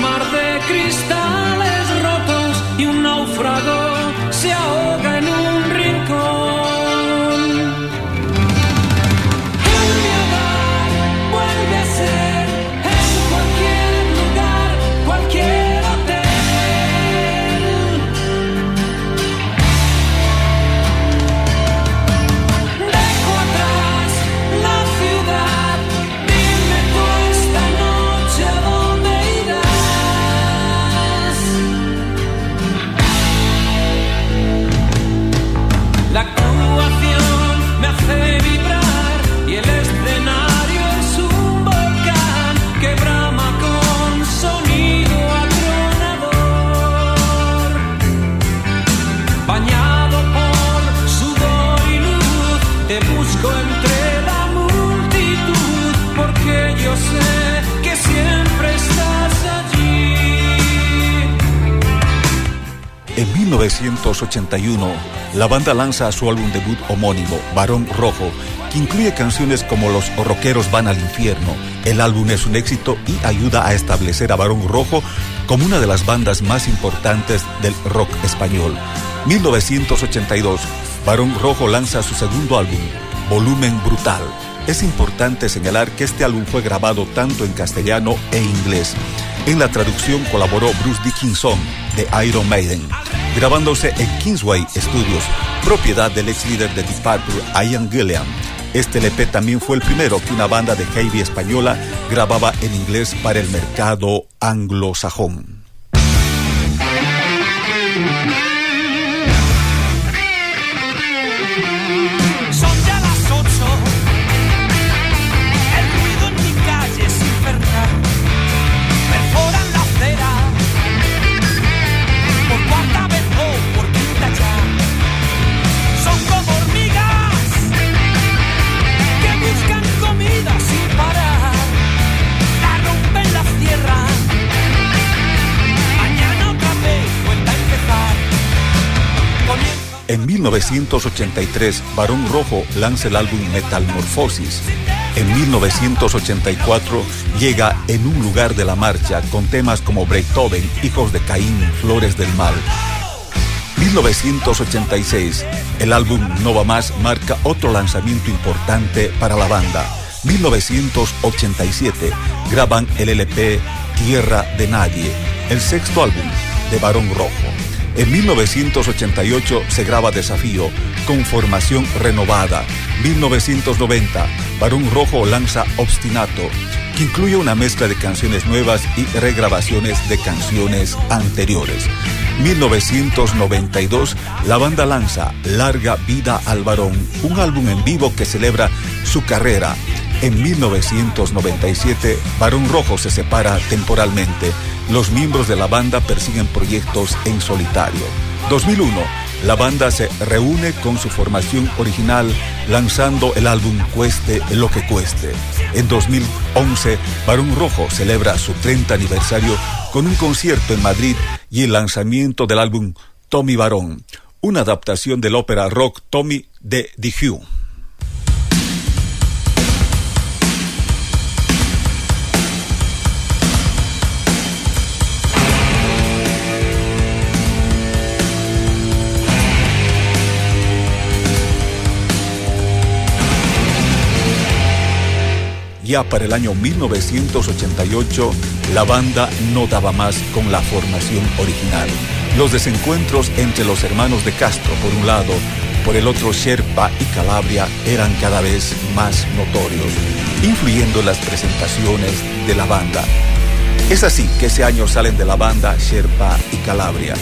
1981, la banda lanza su álbum debut homónimo, Barón Rojo, que incluye canciones como Los rockeros van al infierno. El álbum es un éxito y ayuda a establecer a Barón Rojo como una de las bandas más importantes del rock español. 1982, Barón Rojo lanza su segundo álbum, Volumen Brutal. Es importante señalar que este álbum fue grabado tanto en castellano e inglés. En la traducción colaboró Bruce Dickinson de Iron Maiden, grabándose en Kingsway Studios, propiedad del ex líder de Deep Purple, Ian Gilliam. Este LP también fue el primero que una banda de heavy española grababa en inglés para el mercado anglosajón. En 1983, Barón Rojo lanza el álbum Metalmorfosis. En 1984 llega En un lugar de la marcha con temas como Beethoven, Hijos de Caín, Flores del Mal. 1986, el álbum No va más marca otro lanzamiento importante para la banda. 1987 graban el LP Tierra de Nadie, el sexto álbum de Barón Rojo. En 1988 se graba Desafío, con formación renovada. 1990, Barón Rojo lanza Obstinato, que incluye una mezcla de canciones nuevas y regrabaciones de canciones anteriores. 1992, la banda lanza Larga Vida al Varón, un álbum en vivo que celebra su carrera. En 1997, Barón Rojo se separa temporalmente. Los miembros de la banda persiguen proyectos en solitario. 2001, la banda se reúne con su formación original lanzando el álbum Cueste lo que cueste. En 2011, Barón Rojo celebra su 30 aniversario con un concierto en Madrid y el lanzamiento del álbum Tommy Barón, una adaptación del ópera rock Tommy de The Ya para el año 1988, la banda no daba más con la formación original. Los desencuentros entre los hermanos de Castro, por un lado, por el otro Sherpa y Calabria, eran cada vez más notorios, influyendo en las presentaciones de la banda. Es así que ese año salen de la banda Sherpa y Calabria,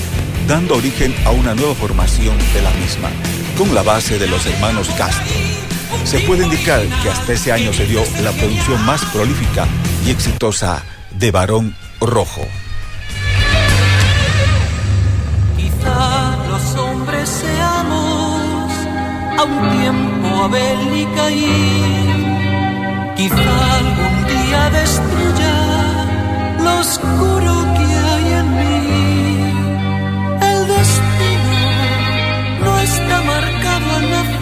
dando origen a una nueva formación de la misma, con la base de los hermanos Castro. Se puede indicar que hasta ese año se dio la producción más prolífica y exitosa de Barón Rojo. Quizá los hombres seamos a un tiempo Abel y Caín. Quizá algún día destruya lo oscuro que hay en mí. El destino no está marcado al nacer.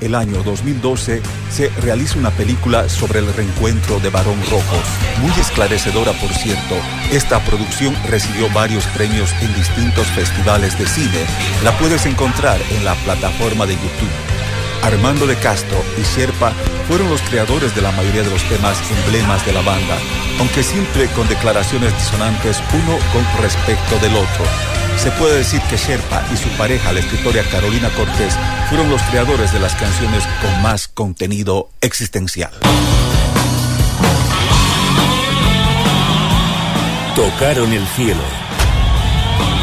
El año 2012 se realiza una película sobre el reencuentro de Barón Rojo, muy esclarecedora por cierto. Esta producción recibió varios premios en distintos festivales de cine. La puedes encontrar en la plataforma de YouTube. Armando de Castro y Sherpa fueron los creadores de la mayoría de los temas emblemas de la banda, aunque siempre con declaraciones disonantes uno con respecto del otro. Se puede decir que Sherpa y su pareja, la escritora Carolina Cortés, fueron los creadores de las canciones con más contenido existencial. Tocaron el cielo.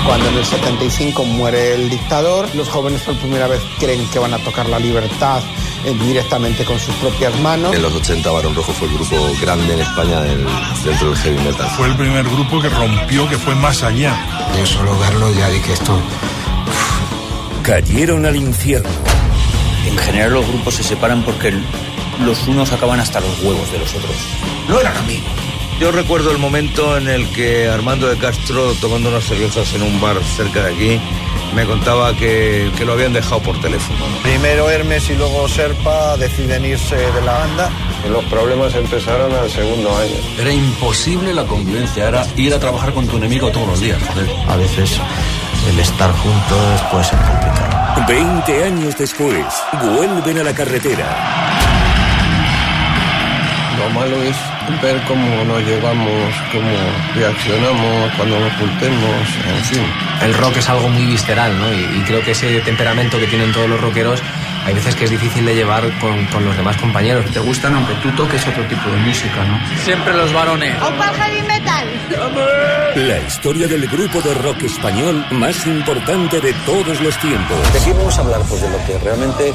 Cuando en el 75 muere el dictador, los jóvenes por primera vez creen que van a tocar la libertad eh, directamente con sus propias manos. En los 80 Barón Rojo fue el grupo grande en España del- dentro del heavy metal. Fue el primer grupo que rompió, que fue más allá. Yo solo verlo ya dije esto. Cayeron al infierno. En general los grupos se separan porque los unos acaban hasta los huevos de los otros. No eran amigos. Yo recuerdo el momento en el que Armando de Castro, tomando unas cervezas en un bar cerca de aquí, me contaba que, que lo habían dejado por teléfono. Primero Hermes y luego Serpa deciden irse de la banda. Los problemas empezaron al segundo año. Era imposible la convivencia, era ir a trabajar con tu enemigo todos los días, joder. A veces el estar juntos puede ser complicado. Veinte años después, vuelven a la carretera. Lo malo es ver cómo nos llevamos, cómo reaccionamos cuando nos juntemos, en fin. El rock es algo muy visceral, ¿no? Y, y creo que ese temperamento que tienen todos los rockeros hay veces que es difícil de llevar con, con los demás compañeros. Te gustan aunque tú toques otro tipo de música, ¿no? Siempre los varones. ¡Opa heavy metal! La historia del grupo de rock español más importante de todos los tiempos. De aquí vamos a hablar pues, de lo que realmente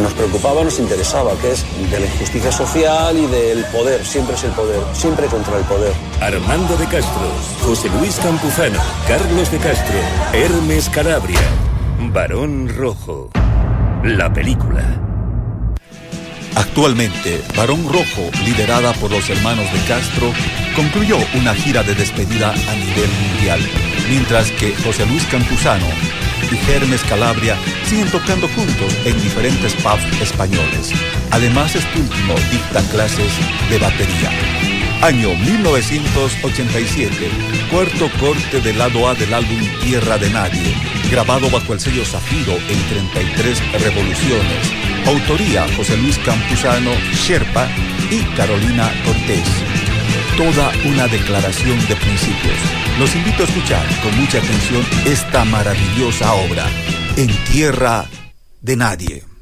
nos preocupaba, nos interesaba, que es de la injusticia social y del poder. Siempre es el poder, siempre contra el poder. Armando de Castro, José Luis Campuzano, Carlos de Castro, Hermes Calabria, Barón Rojo. La película. Actualmente, Barón Rojo, liderada por los hermanos de Castro, concluyó una gira de despedida a nivel mundial, mientras que José Luis Campuzano y Hermes Calabria siguen tocando juntos en diferentes pubs españoles. Además, este último dicta clases de batería. Año 1987, cuarto corte del lado A del álbum Tierra de Nadie, grabado bajo el sello Zafiro en 33 revoluciones. Autoría José Luis Campuzano, Sherpa y Carolina Cortés. toda una declaración de principios. Los invito a escuchar con mucha atención esta maravillosa obra, En Tierra de Nadie.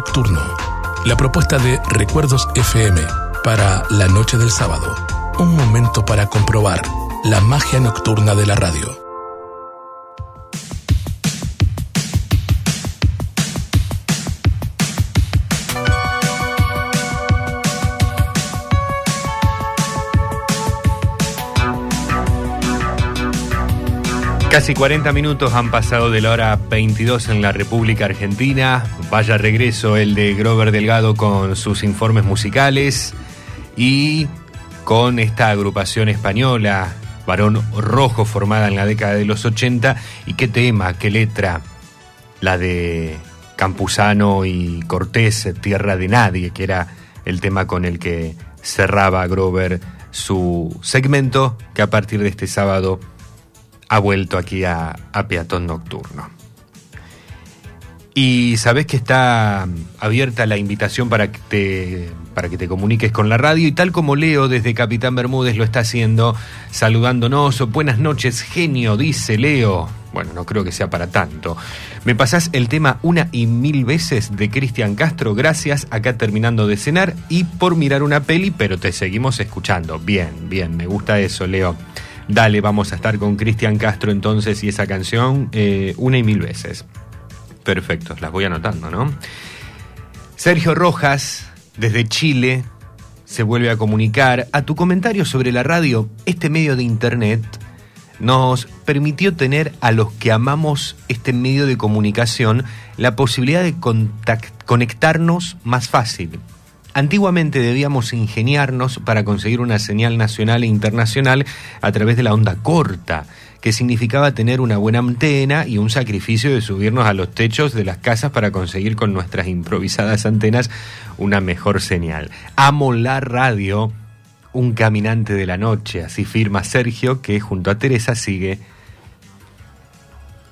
Nocturno, la propuesta de Recuerdos FM para la noche del sábado. Un momento para comprobar la magia nocturna de la radio. Casi 40 minutos han pasado de la hora 22 en la República Argentina. Vaya regreso el de Grover Delgado con sus informes musicales y con esta agrupación española, Varón Rojo, formada en la década de los 80. ¿Y qué tema, qué letra? La de Campuzano y Cortés, Tierra de Nadie, que era el tema con el que cerraba Grover su segmento, que a partir de este sábado ha vuelto aquí a, a Peatón Nocturno. Y sabes que está abierta la invitación para que, te, para que te comuniques con la radio y tal como Leo desde Capitán Bermúdez lo está haciendo, saludándonos. Buenas noches, genio, dice Leo. Bueno, no creo que sea para tanto. Me pasás el tema una y mil veces de Cristian Castro, gracias, acá terminando de cenar y por mirar una peli, pero te seguimos escuchando. Bien, bien, me gusta eso, Leo. Dale, vamos a estar con Cristian Castro entonces y esa canción eh, una y mil veces. Perfecto, las voy anotando, ¿no? Sergio Rojas, desde Chile, se vuelve a comunicar. A tu comentario sobre la radio, este medio de internet nos permitió tener a los que amamos este medio de comunicación la posibilidad de conectarnos más fácil. Antiguamente debíamos ingeniarnos para conseguir una señal nacional e internacional a través de la onda corta, que significaba tener una buena antena y un sacrificio de subirnos a los techos de las casas para conseguir con nuestras improvisadas antenas una mejor señal. Amo la radio, un caminante de la noche, así firma Sergio, que junto a Teresa sigue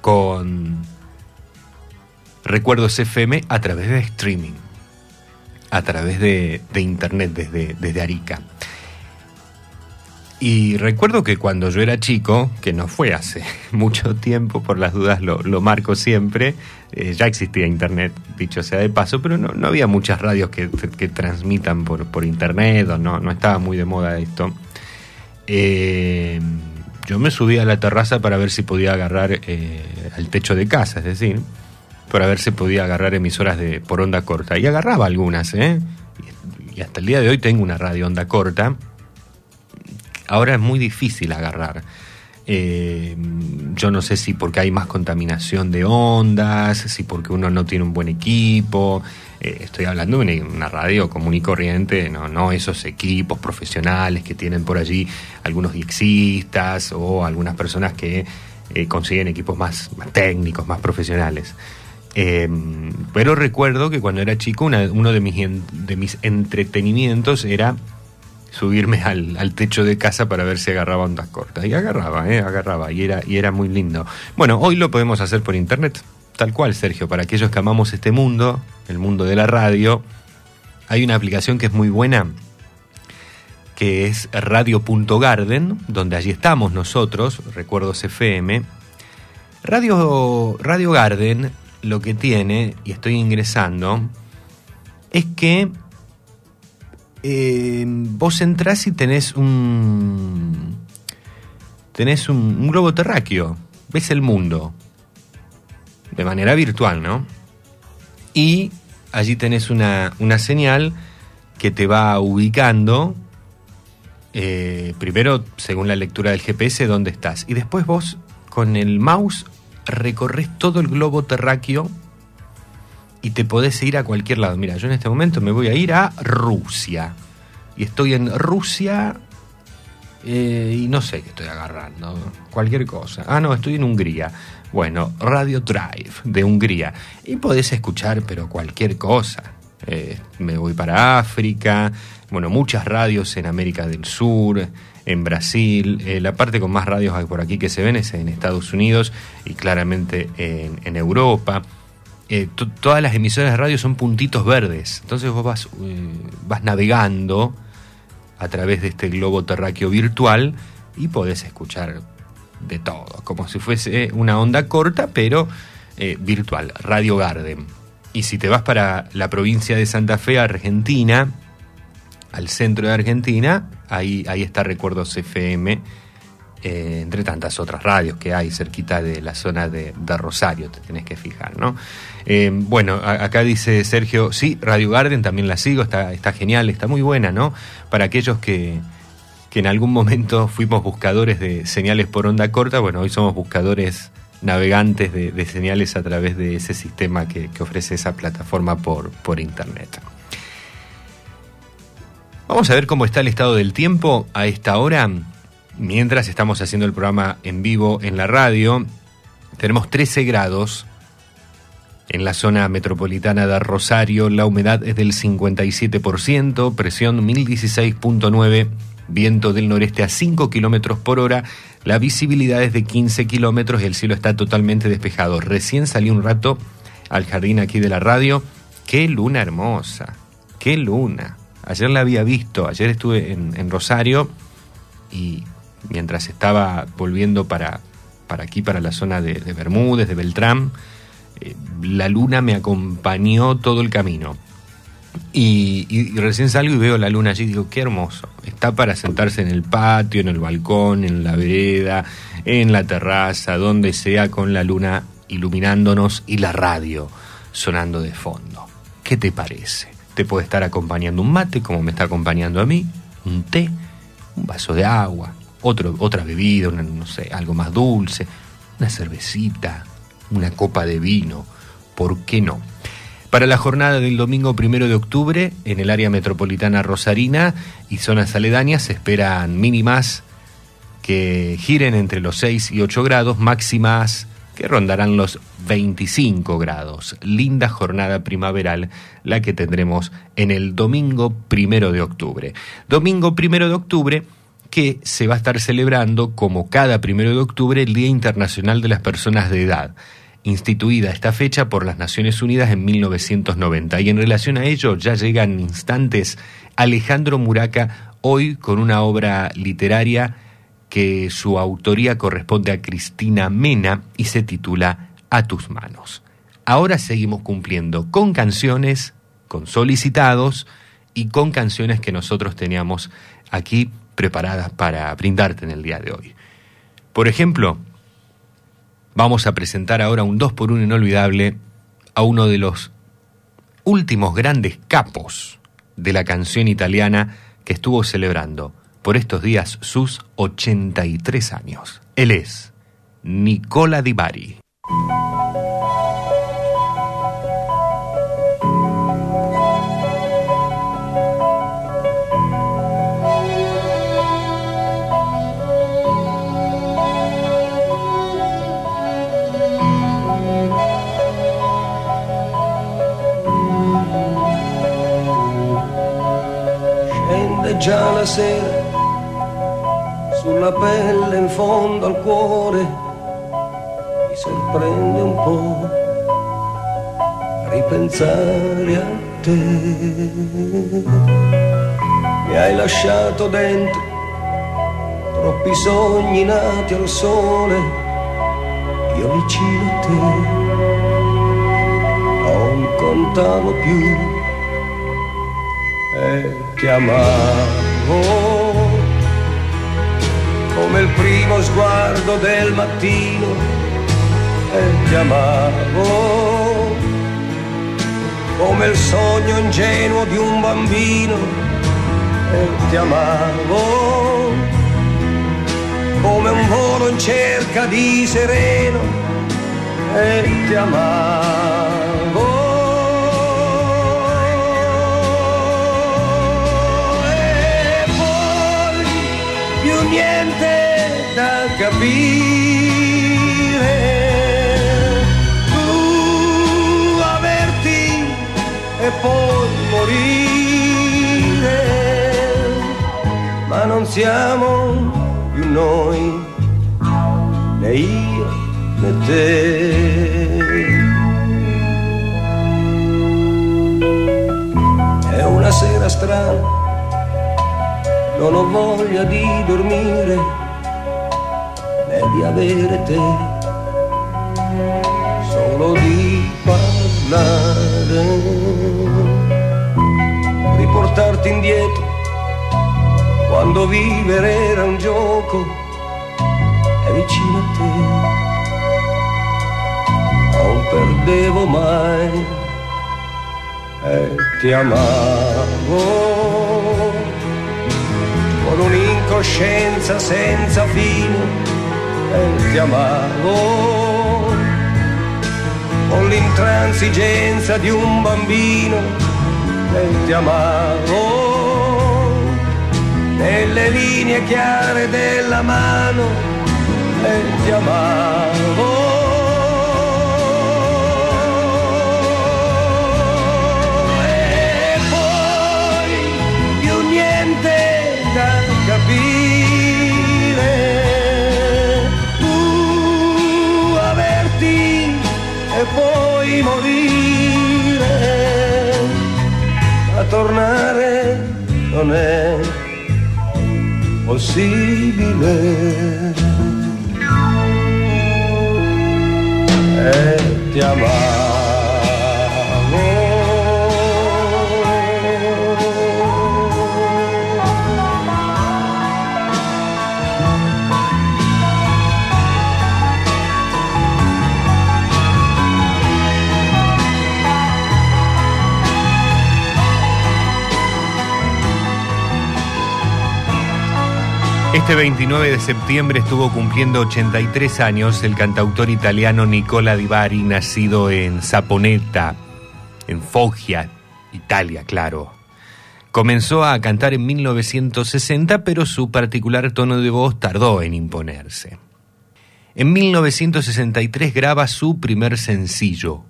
con Recuerdos FM a través de streaming a través de, internet desde, desde Arica. Y recuerdo que cuando yo era chico, que no fue hace mucho tiempo, por las dudas lo, lo marco siempre, eh, ya existía internet, dicho sea de paso, pero no, no había muchas radios que, que transmitan por, por internet, o no, no estaba muy de moda esto. Eh, yo me subí a la terraza para ver si podía agarrar eh, al techo de casa, es decir, para ver si podía agarrar emisoras de por onda corta. Y agarraba algunas, ¿eh? Y, hasta el día de hoy tengo una radio onda corta. Ahora es muy difícil agarrar. Eh, yo no sé si porque hay más contaminación de ondas, si porque uno no tiene un buen equipo. Eh, estoy hablando de una, radio común y corriente, no, no esos equipos profesionales que tienen por allí algunos diexistas o algunas personas que eh, consiguen equipos más técnicos, más profesionales. Eh, pero recuerdo que cuando era chico uno de mis, entretenimientos era subirme al, techo de casa para ver si agarraba ondas cortas. Y agarraba, ¿eh? agarraba. Y era, y era muy lindo. Bueno, hoy lo podemos hacer por internet. Tal cual, Sergio. Para aquellos que amamos este mundo, el mundo de la radio, hay una aplicación que es muy buena, que es radio.garden, donde allí estamos nosotros, Recuerdos FM. Radio, Radio Garden lo que tiene, y estoy ingresando, es que eh, vos entrás y tenés un. tenés un, globo terráqueo. Ves el mundo. De manera virtual, ¿no? Y allí tenés una, una señal que te va ubicando. eh, primero, según la lectura del GPS, dónde estás. Y después vos, con el mouse, recorres todo el globo terráqueo y te podés ir a cualquier lado. Mira, yo en este momento me voy a ir a Rusia. Y estoy en Rusia eh, y no sé qué estoy agarrando. Cualquier cosa. Ah, no, estoy en Hungría. Bueno, Radio Drive de Hungría. Y podés escuchar, pero cualquier cosa. Eh, me voy para África. Bueno, muchas radios en América del Sur, en Brasil. Eh, la parte con más radios hay por aquí que se ven es en Estados Unidos y claramente en, Europa. Eh, to- todas las emisoras de radio son puntitos verdes. Entonces vos vas, eh, vas navegando a través de este globo terráqueo virtual y podés escuchar de todo, como si fuese una onda corta, pero virtual, Radio Garden. Y si te vas para la provincia de Santa Fe, Argentina, al centro de Argentina, ahí, ahí está Recuerdos FM, eh, entre tantas otras radios que hay cerquita de la zona de, Rosario, te tenés que fijar, ¿no? Eh, bueno, acá dice Sergio, sí, Radio Garden también la sigo, está, está genial, está muy buena, ¿no? Para aquellos que, que en algún momento fuimos buscadores de señales por onda corta, bueno, hoy somos buscadores navegantes de, de señales a través de ese sistema que, que ofrece esa plataforma por, por internet. Vamos a ver cómo está el estado del tiempo a esta hora. Mientras estamos haciendo el programa en vivo en la radio, tenemos 13 grados en la zona metropolitana de Rosario. La humedad es del 57%, presión 1016.9, viento del noreste a 5 kilómetros por hora. La visibilidad es de 15 kilómetros y el cielo está totalmente despejado. Recién salí un rato al jardín aquí de la radio. ¡Qué luna hermosa! ¡Qué luna! Ayer la había visto, ayer estuve en, Rosario y mientras estaba volviendo para, para aquí, para la zona de, de Bermúdez, de Beltrán, eh, la luna me acompañó todo el camino. Y, y- y recién salgo y veo la luna allí y digo, qué hermoso. Está para sentarse en el patio, en el balcón, en la vereda, en la terraza, donde sea, con la luna iluminándonos y la radio sonando de fondo. ¿Qué te parece? Te puede estar acompañando un mate, como me está acompañando a mí, un té, un vaso de agua, otra bebida, no sé, algo más dulce, una cervecita, una copa de vino, ¿por qué no? Para la jornada del domingo primero de octubre, en el área metropolitana rosarina y zonas aledañas, se esperan mínimas que giren entre los 6 y 8 grados, máximas que rondarán los 25 grados. Linda jornada primaveral la que tendremos en el domingo primero de octubre. Domingo primero de octubre que se va a estar celebrando, como cada primero de octubre, el Día Internacional de las Personas de Edad, instituida esta fecha por las Naciones Unidas en 1990. Y en relación a ello ya llegan instantes Alejandro Muraca hoy con una obra literaria que su autoría corresponde a Cristina Mena y se titula A tus manos. Ahora seguimos cumpliendo con canciones, con solicitados y con canciones que nosotros teníamos aquí preparadas para brindarte en el día de hoy. Por ejemplo, vamos a presentar ahora un 2 por 1 inolvidable a uno de los últimos grandes capos de la canción italiana que estuvo celebrando por estos días sus 83 años. Él es Nicola Di Bari. La sulla pelle in fondo al cuore, mi sorprende un po' ripensare a te. Mi hai lasciato dentro troppi sogni nati al sole, io vicino a te non contavo più e ti amavo come il primo sguardo del mattino e ti amavo come il sogno ingenuo di un bambino e ti amavo come un volo in cerca di sereno e ti amavo da capire tu averti e poi morire. Ma non siamo più noi né io né te. È una sera strana non ho voglia di dormire di avere te, solo di parlare, riportarti indietro quando vivere era un gioco, è vicino a te, non perdevo mai e ti amavo. Con un'incoscienza senza fine e ti amavo con l'intransigenza di un bambino e ti amavo nelle linee chiare della mano e ti amavo. Tornare non è possibile. E ti amavo. Este 29 de septiembre estuvo cumpliendo 83 años el cantautor italiano Nicola Di Bari, nacido en Saponetta, en Foggia, Italia, claro. Comenzó a cantar en 1960, pero su particular tono de voz tardó en imponerse. En 1963 graba su primer sencillo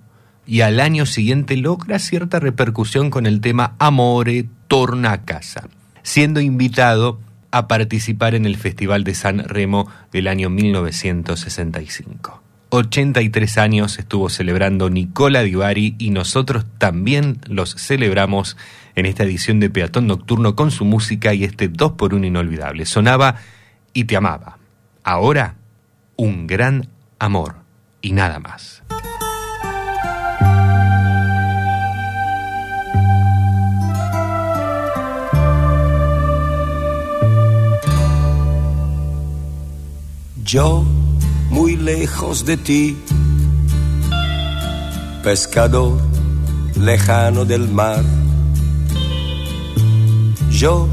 y al año siguiente logra cierta repercusión con el tema Amore torna a casa, siendo invitado a participar en el Festival de San Remo del año 1965. 83 años estuvo celebrando Nicola Di Bari y nosotros también los celebramos en esta edición de Peatón Nocturno con su música y este 2 por 1 inolvidable. Sonaba y te amaba. Ahora, un gran amor y nada más. Yo muy lejos de ti, pescador lejano del mar. Yo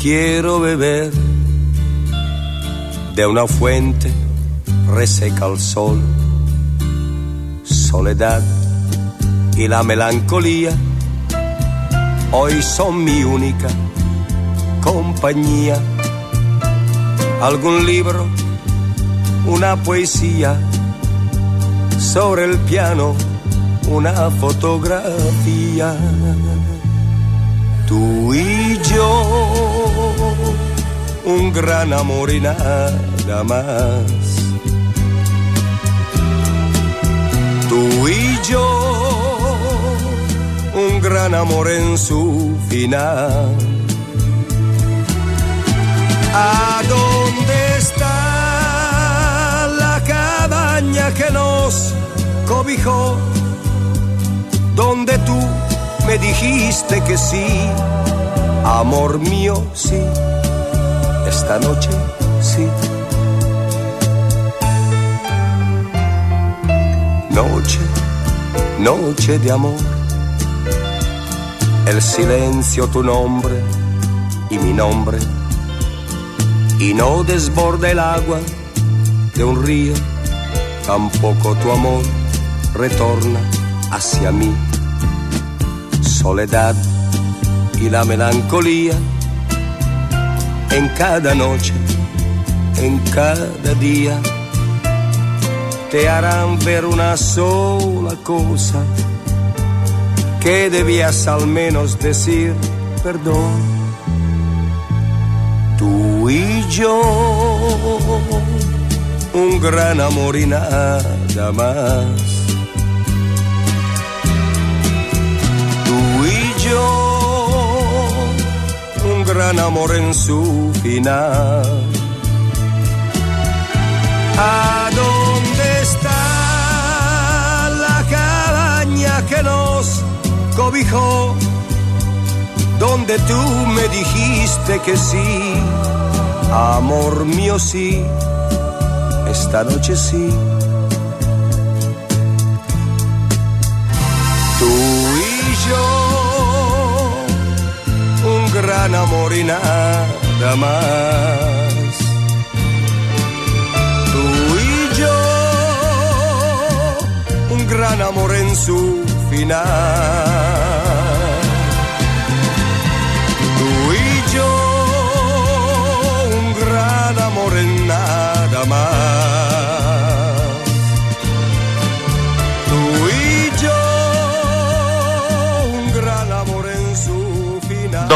quiero beber de una fuente reseca al sol. Soledad y la melancolía hoy son mi única compañía. Algún libro una poesía, sobre el piano una fotografía. Tú y yo, un gran amor y nada más. Tú y yo, un gran amor en su final. ¿A dónde que nos cobijó, donde tú me dijiste que sí, amor mío, sí, esta noche sí. Noche, noche de amor, el silencio tu nombre y mi nombre, y no desborde el agua de un río, tampoco tu amor retorna hacia mí. Soledad y la melancolía en cada noche, en cada día, te harán ver una sola cosa que debías al menos decir perdón. Tú y yo un gran amor y nada más. Tú y yo, un gran amor en su final. ¿A dónde está la cabaña que nos cobijó? ¿Dónde donde tú me dijiste que sí, amor mío sí, esta noche sí. Tú y yo, un gran amor y nada más. Tú y yo, un gran amor en su final.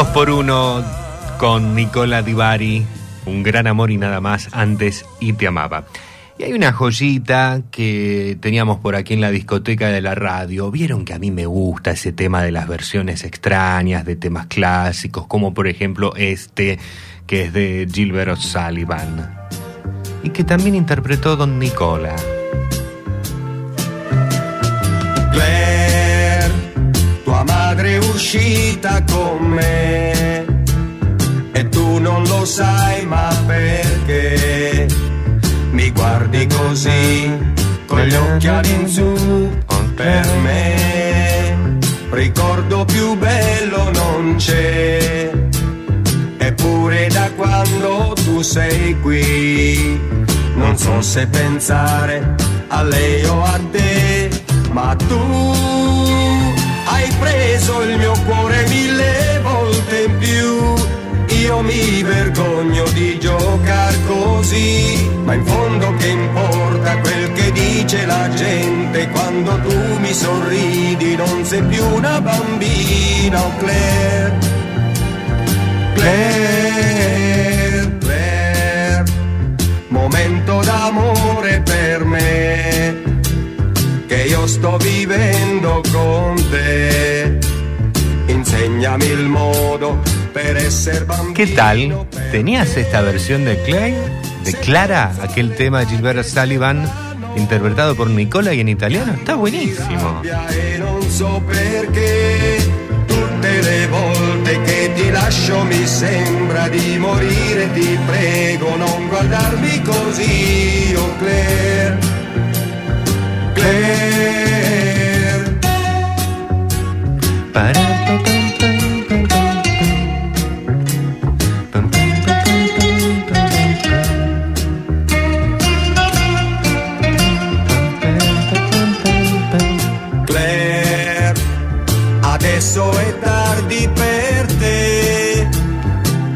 Dos por uno con Nicola Divari, un gran amor y nada más antes y te amaba. Y hay una joyita que teníamos por aquí en la discoteca de la radio. Vieron que a mí me gusta ese tema de las versiones extrañas de temas clásicos, como por ejemplo este, que es de Gilbert O'Sullivan. Y que también interpretó Don Nicola. Uscita con me. E tu non lo sai ma perché mi guardi così con gli occhiali in su per me ricordo più bello non c'è. Eppure da quando tu sei qui non so se pensare a lei o a te ma tu hai preso il mio cuore mille volte in più. Io mi vergogno di giocar così, ma in fondo che importa quel che dice la gente quando tu mi sorridi, non sei più una bambina, oh Claire. Claire, Claire, momento d'amore per me io sto vivendo con te. Insegnami il modo per essere bambino. ¿Qué tal? ¿Tenías esta versión de Clay? ¿De Clara? Aquel tema de Gilbert Sullivan interpretado por Nicola y en italiano. Está buenísimo. Tutte le volte che ti lascio mi sembra di morire. Ti prego, non guardarmi così, oh Claire. Claire. Claire, adesso è tardi per te.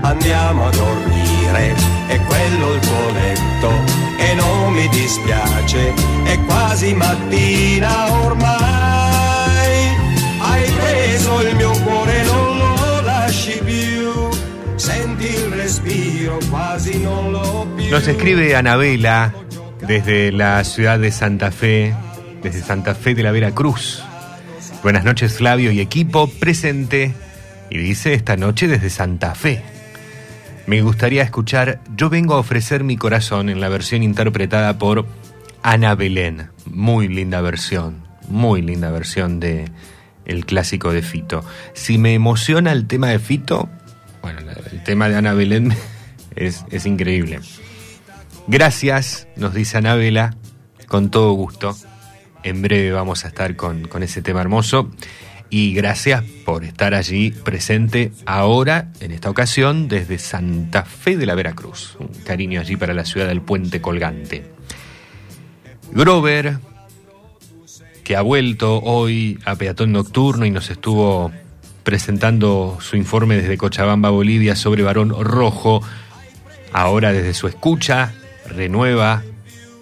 Andiamo a dormire, è quello il tuo letto. E non mi dispiace, Nos escribe Anabela desde la ciudad de Santa Fe, desde Santa Fe de la Veracruz. Buenas noches Flavio y equipo presente. Y dice esta noche desde Santa Fe. Me gustaría escuchar Yo vengo a ofrecer mi corazón en la versión interpretada por Ana Belén. Muy linda versión, muy linda versión de el clásico de Fito. Si me emociona el tema de Fito, bueno, el tema de Ana Belén es, es increíble. Gracias, nos dice Anabela, con todo gusto. En breve vamos a estar con, con ese tema hermoso. Y gracias por estar allí presente ahora, en esta ocasión, desde Santa Fe de la Veracruz. Un cariño allí para la ciudad del Puente Colgante. Grover, que ha vuelto hoy a Peatón Nocturno y nos estuvo presentando su informe desde Cochabamba, Bolivia, sobre Varón Rojo. Ahora desde su escucha, renueva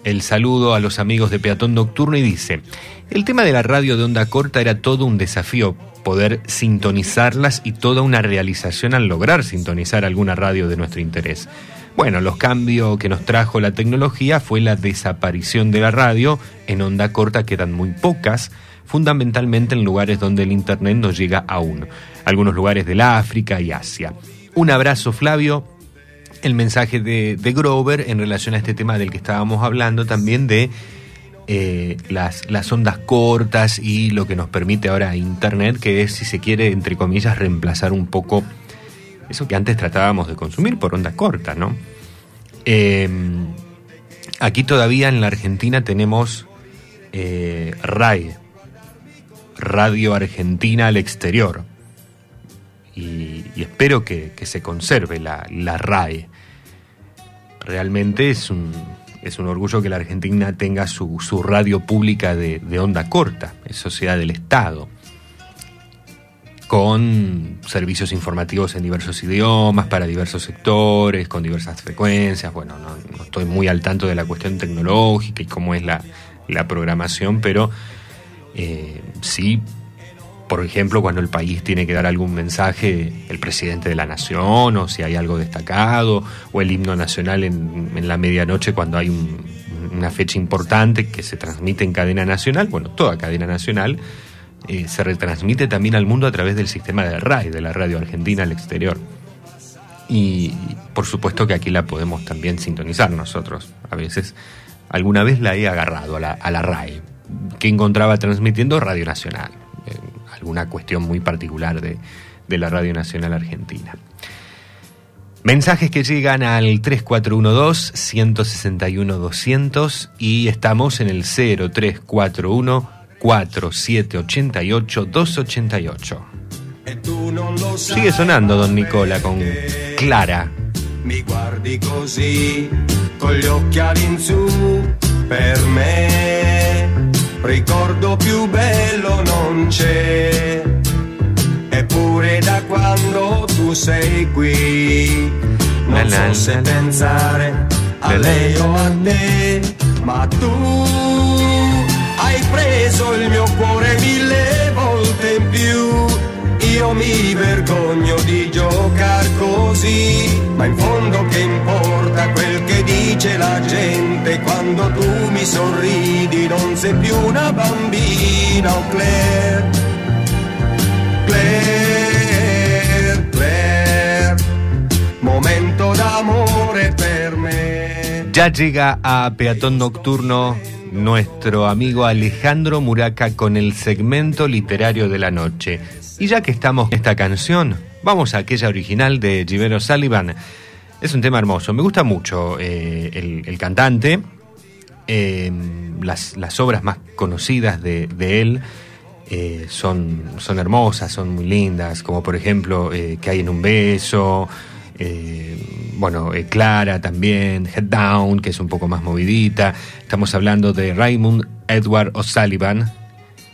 el saludo a los amigos de Peatón Nocturno y dice, el tema de la radio de onda corta era todo un desafío, poder sintonizarlas y toda una realización al lograr sintonizar alguna radio de nuestro interés. Bueno, los cambios que nos trajo la tecnología fue la desaparición de la radio, en onda corta quedan muy pocas, fundamentalmente en lugares donde el Internet no llega aún, algunos lugares del África y Asia. Un abrazo Flavio, el mensaje de, de, Grover en relación a este tema del que estábamos hablando, también de eh, las, las, ondas cortas y lo que nos permite ahora Internet, que es, si se quiere, entre comillas, reemplazar un poco eso que antes tratábamos de consumir por onda corta, ¿no? Eh, aquí todavía en la Argentina tenemos eh, RAE, Radio Argentina al Exterior. Y, espero que, se conserve la, la RAE. Realmente es un, es un orgullo que la Argentina tenga su, su radio pública de, de onda corta, eso sea del Estado con servicios informativos en diversos idiomas, para diversos sectores, con diversas frecuencias. Bueno, no, estoy muy al tanto de la cuestión tecnológica y cómo es la, la programación, pero eh, sí, por ejemplo, cuando el país tiene que dar algún mensaje, el presidente de la nación, o si hay algo destacado, o el himno nacional en, en la medianoche cuando hay un- una fecha importante que se transmite en cadena nacional, bueno, toda cadena nacional, eh, se retransmite también al mundo a través del sistema de RAI, de la radio argentina al exterior. Y por supuesto que aquí la podemos también sintonizar nosotros. A veces, alguna vez la he agarrado a la, a la RAI, que encontraba transmitiendo Radio Nacional, alguna cuestión muy particular de, de la Radio Nacional Argentina. Mensajes que llegan al 3412-161-200 y estamos en el 0341-4788-288. Sigue sonando Don Nicola con Clara. Mi guardi così, con gli occhiali in su, per me, ricordo più bello non c'è. Eppure da quando tu sei qui, non so se pensare a lei o a te, ma tu preso il mio cuore mille volte in più. Io mi vergogno di giocar così, ma in fondo che importa quel che dice la gente quando tu mi sorridi, non sei più una bambina, oh Claire. Claire, Claire, momento d'amore per me. Ya llega a Peatón Nocturno nuestro amigo Alejandro Muraca con el segmento literario de la noche. Y ya que estamos en esta canción, vamos a aquella original de Givero Sullivan. Es un tema hermoso, me gusta mucho eh, el, cantante, eh, las, las obras más conocidas de, de él. eh, son, son hermosas, son muy lindas, como por ejemplo eh, Que hay en un beso, eh, bueno, eh, Clara también, Head Down, que es un poco más movidita. Estamos hablando de Raymond Edward O'Sullivan,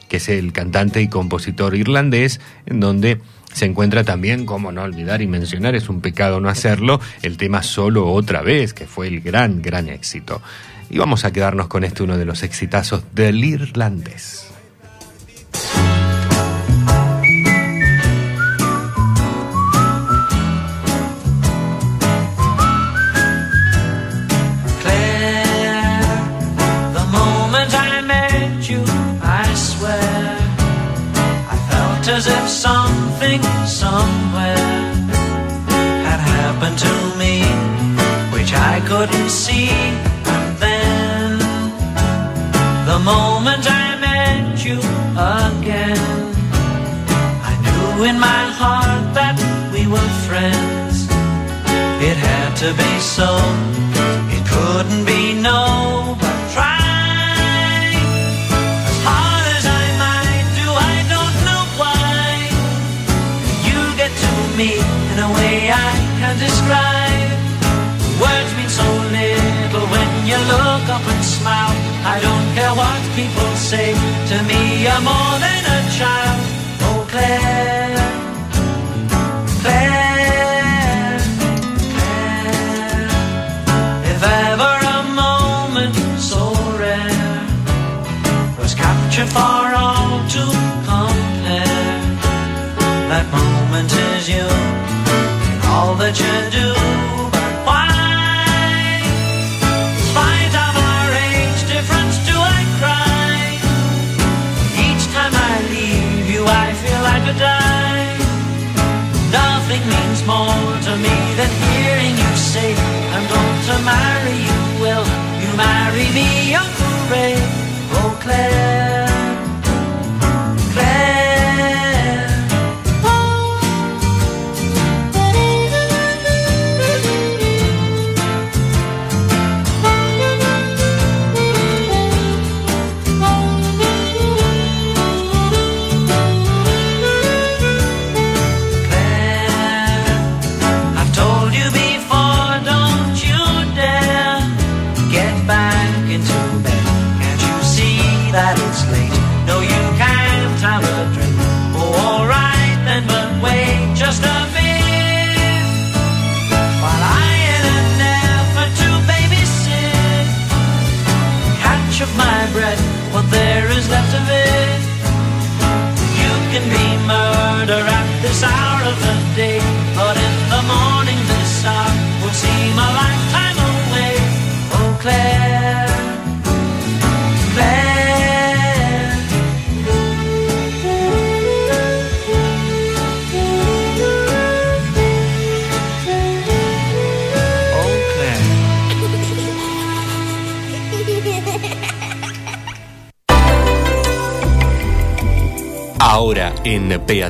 que es el cantante y compositor irlandés, en donde se encuentra también, como no olvidar y mencionar, es un pecado no hacerlo, el tema Solo otra vez, que fue el gran, gran éxito. Y vamos a quedarnos con este uno de los exitazos del irlandés. To be so. It couldn't be no, marry me, oh hooray, oh Claire?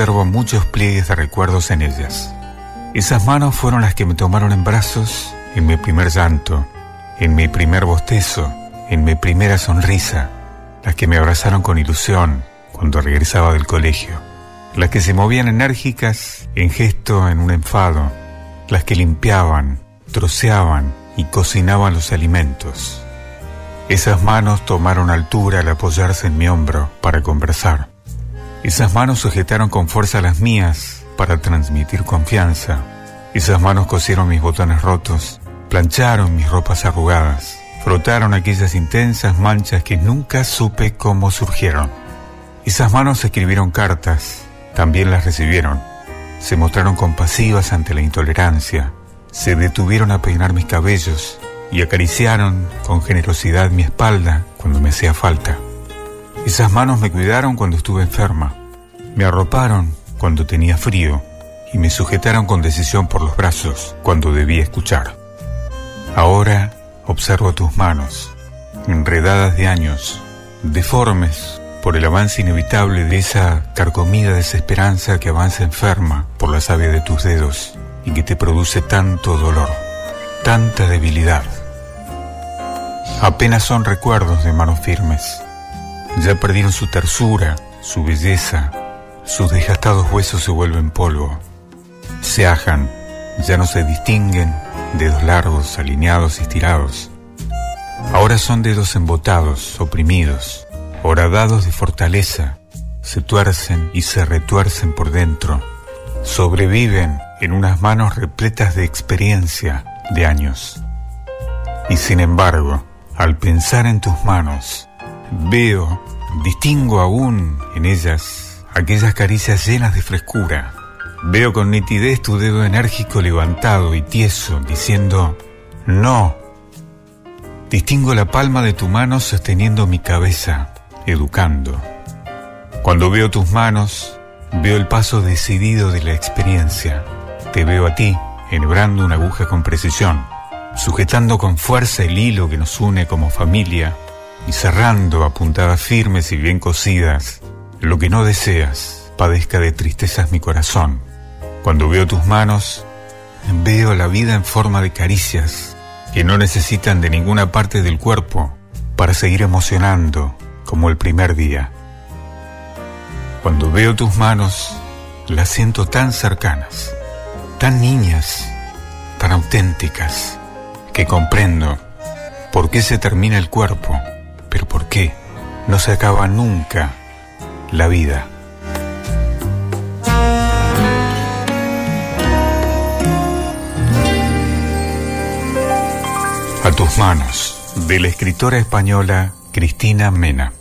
Observo muchos pliegues de recuerdos en ellas. Esas manos fueron las que me tomaron en brazos en mi primer llanto, en mi primer bostezo, en mi primera sonrisa, las que me abrazaron con ilusión cuando regresaba del colegio, las que se movían enérgicas en gesto en un enfado, las que limpiaban, troceaban y cocinaban los alimentos. Esas manos tomaron altura al apoyarse en mi hombro para conversar. Esas manos sujetaron con fuerza las mías para transmitir confianza. Esas manos cosieron mis botones rotos, plancharon mis ropas arrugadas, frotaron aquellas intensas manchas que nunca supe cómo surgieron. Esas manos escribieron cartas, también las recibieron. Se mostraron compasivas ante la intolerancia, se detuvieron a peinar mis cabellos y acariciaron con generosidad mi espalda cuando me hacía falta. Esas manos me cuidaron cuando estuve enferma, me arroparon cuando tenía frío y me sujetaron con decisión por los brazos cuando debía escuchar. Ahora observo tus manos, enredadas de años, deformes por el avance inevitable de esa carcomida desesperanza que avanza enferma por la savia de tus dedos y que te produce tanto dolor, tanta debilidad. Apenas son recuerdos de manos firmes. Ya perdieron su tersura, su belleza, sus desgastados huesos se vuelven polvo. Se ajan, ya no se distinguen, dedos largos, alineados y estirados. Ahora son dedos embotados, oprimidos, horadados de fortaleza, se tuercen y se retuercen por dentro. Sobreviven en unas manos repletas de experiencia, de años. Y sin embargo, al pensar en tus manos, veo, distingo aún en ellas aquellas caricias llenas de frescura. Veo con nitidez tu dedo enérgico levantado y tieso, diciendo, no. Distingo la palma de tu mano sosteniendo mi cabeza, educando. Cuando veo tus manos, veo el paso decidido de la experiencia. Te veo a ti, enhebrando una aguja con precisión, sujetando con fuerza el hilo que nos une como familia y cerrando a puntadas firmes y bien cosidas lo que no deseas padezca de tristezas mi corazón. Cuando veo tus manos, veo la vida en forma de caricias que no necesitan de ninguna parte del cuerpo para seguir emocionando como el primer día. Cuando veo tus manos, las siento tan cercanas, tan niñas, tan auténticas, que comprendo por qué se termina el cuerpo, pero por qué no se acaba nunca la vida. A tus manos, de la escritora española Cristina Mena.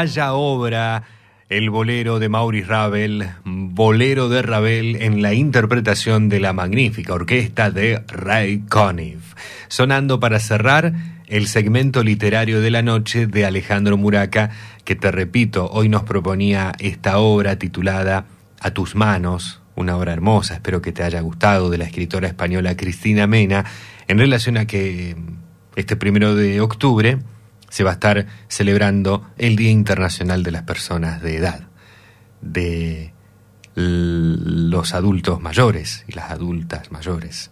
Vaya obra, el bolero de Maurice Ravel, bolero de Ravel en la interpretación de la magnífica orquesta de Ray Conniff. Sonando para cerrar el segmento literario de la noche de Alejandro Muraca, que te repito, hoy nos proponía esta obra titulada A tus manos, una obra hermosa, espero que te haya gustado, de la escritora española Cristina Mena, en relación a que este primero de octubre se va a estar celebrando el Día Internacional de las Personas de Edad, de los adultos mayores y las adultas mayores,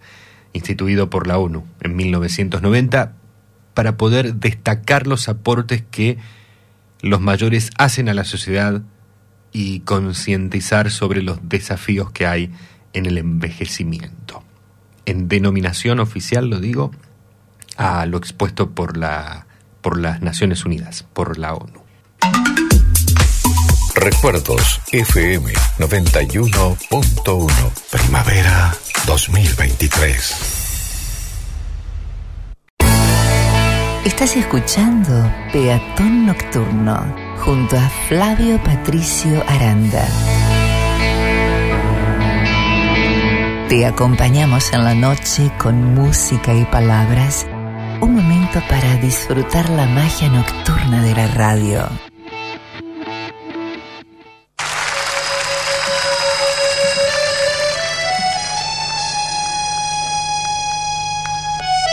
instituido por la ONU en 1990 para poder destacar los aportes que los mayores hacen a la sociedad y concientizar sobre los desafíos que hay en el envejecimiento. En denominación oficial, lo digo, a lo expuesto por la por las Naciones Unidas, por la ONU. Recuerdos FM 91.1 Primavera 2023. Estás escuchando Peatón Nocturno junto a Flavio Patricio Aranda. Te acompañamos en la noche con música y palabras un momento para disfrutar la magia nocturna de la radio.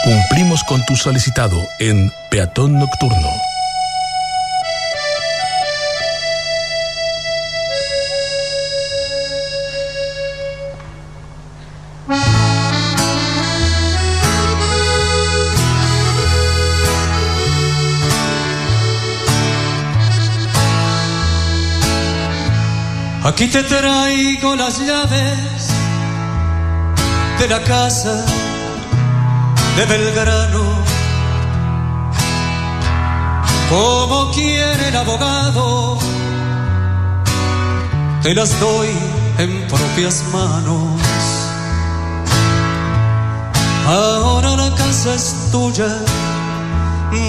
Cumplimos con tu solicitado en Peatón Nocturno. Aquí te traigo las llaves de la casa de Belgrano. Como quiere el abogado, te las doy en propias manos. Ahora la casa es tuya,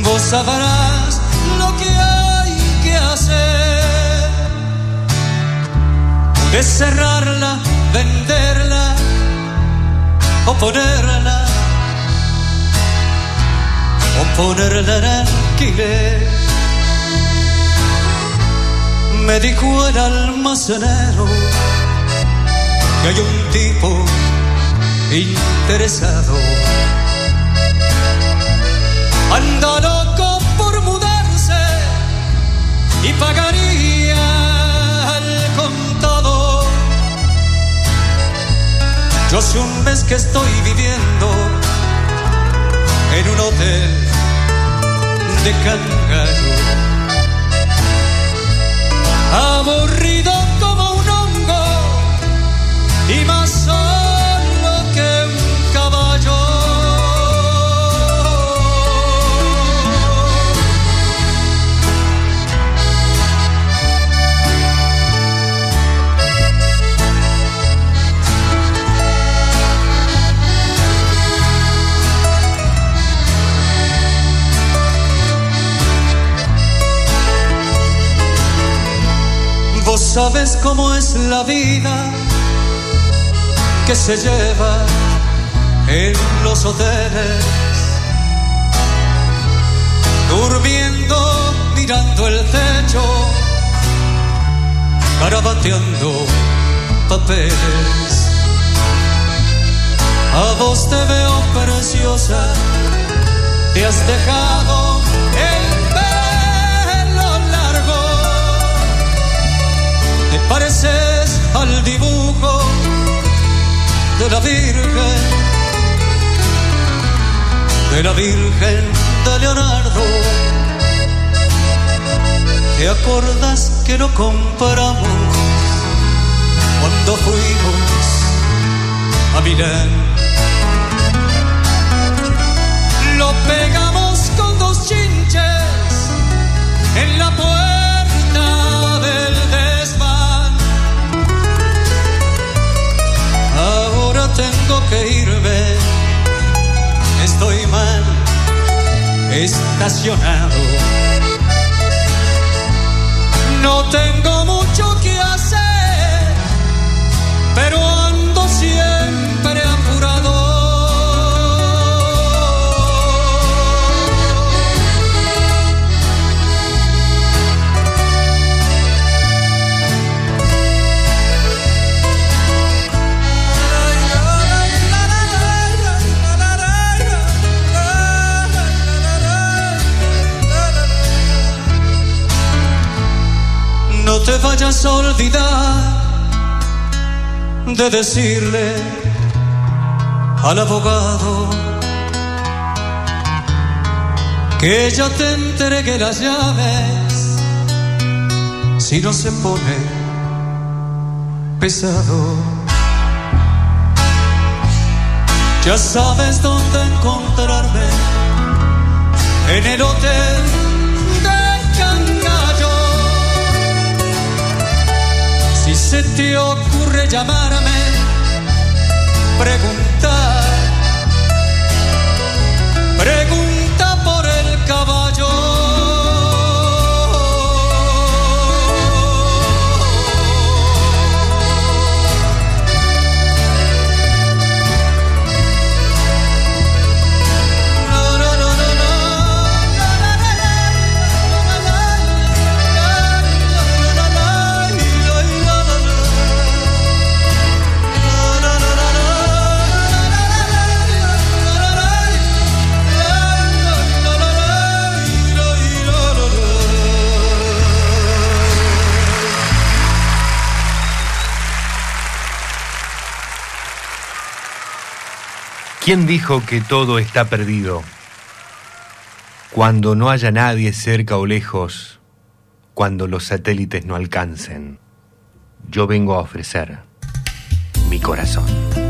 vos sabrás de cerrarla, venderla o ponerla, o ponerla en alquiler. Me dijo el almacenero que hay un tipo interesado. Anda loco por mudarse y pagaría Yo hace un mes que estoy viviendo en un hotel de Cangallo. Aburrido como un hongo y más sabes cómo es la vida que se lleva en los hoteles, durmiendo, mirando el techo, carabateando papeles. A vos te veo preciosa, te has dejado pareces al dibujo de la Virgen, de la Virgen de Leonardo. ¿Te acordas que lo compramos cuando fuimos a Milán? Lo pegamos con dos chinches en la puerta que irme, estoy mal estacionado. No tengo mucho que hacer, pero No te vayas a olvidar de decirle al abogado que ya te entregué las llaves si no se pone pesado. Ya sabes dónde encontrarme en el hotel se te ocurre llamarme, preguntar, ¿Quién dijo que todo está perdido? Cuando no haya nadie cerca o lejos, cuando los satélites no alcancen, yo vengo a ofrecer mi corazón.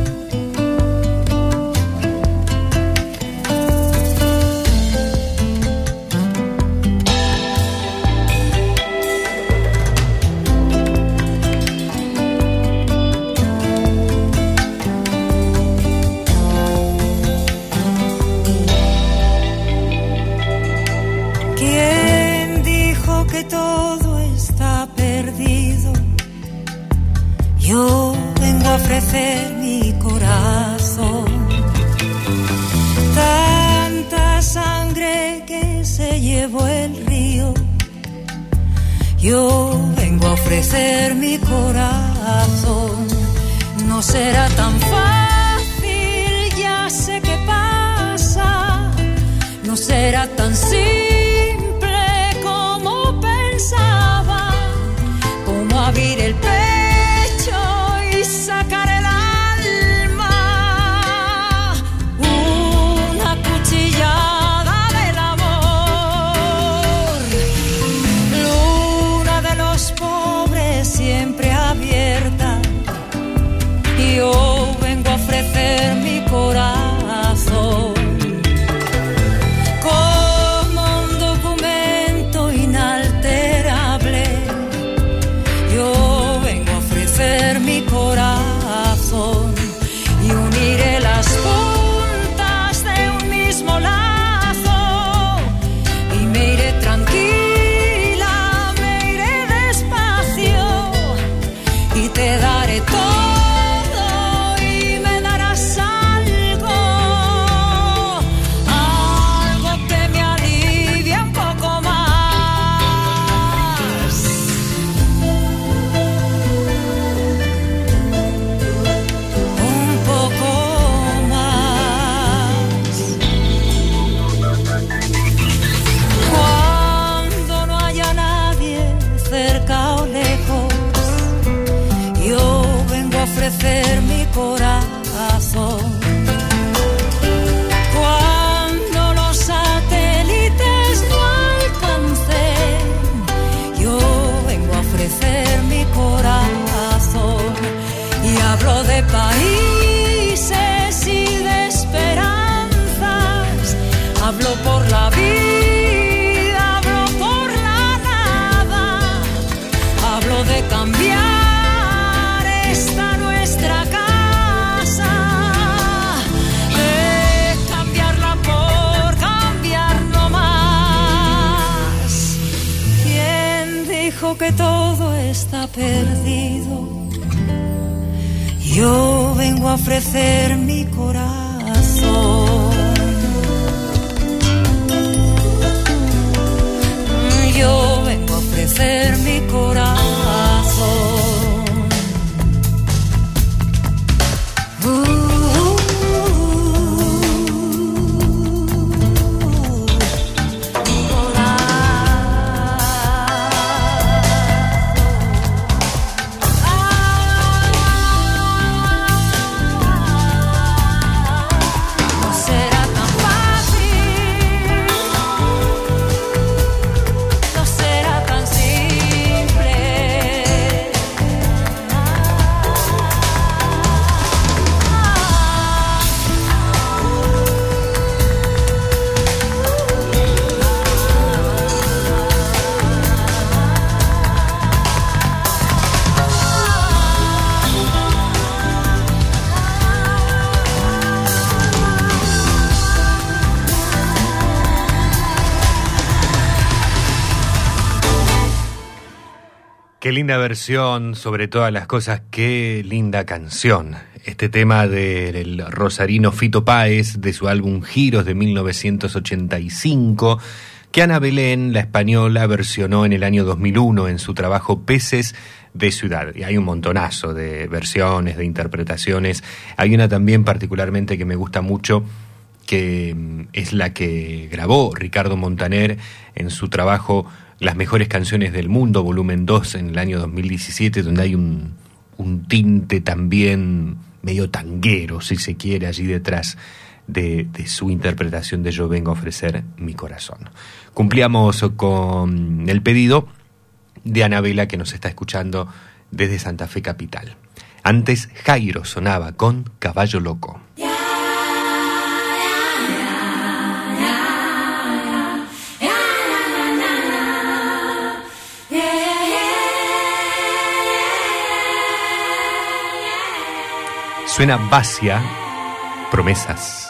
El pecho perdido. Yo vengo a ofrecer linda versión, sobre todas las cosas, qué linda canción. Este tema del rosarino Fito Páez, de su álbum Giros de 1985, que Ana Belén, la española, versionó en el año 2001 en su trabajo Peces de Ciudad. Y hay un montonazo de versiones, de interpretaciones. Hay una también particularmente que me gusta mucho, que mm, es la que grabó Ricardo Montaner en su trabajo Las mejores canciones del mundo, volumen 2, en el año 2017, donde hay un, un tinte también medio tanguero, si se quiere, allí detrás de, de su interpretación de Yo vengo a ofrecer mi corazón. Cumplíamos con el pedido de Anabela que nos está escuchando desde Santa Fe Capital. Antes Jairo sonaba con Caballo Loco. Suena Basia, promesas.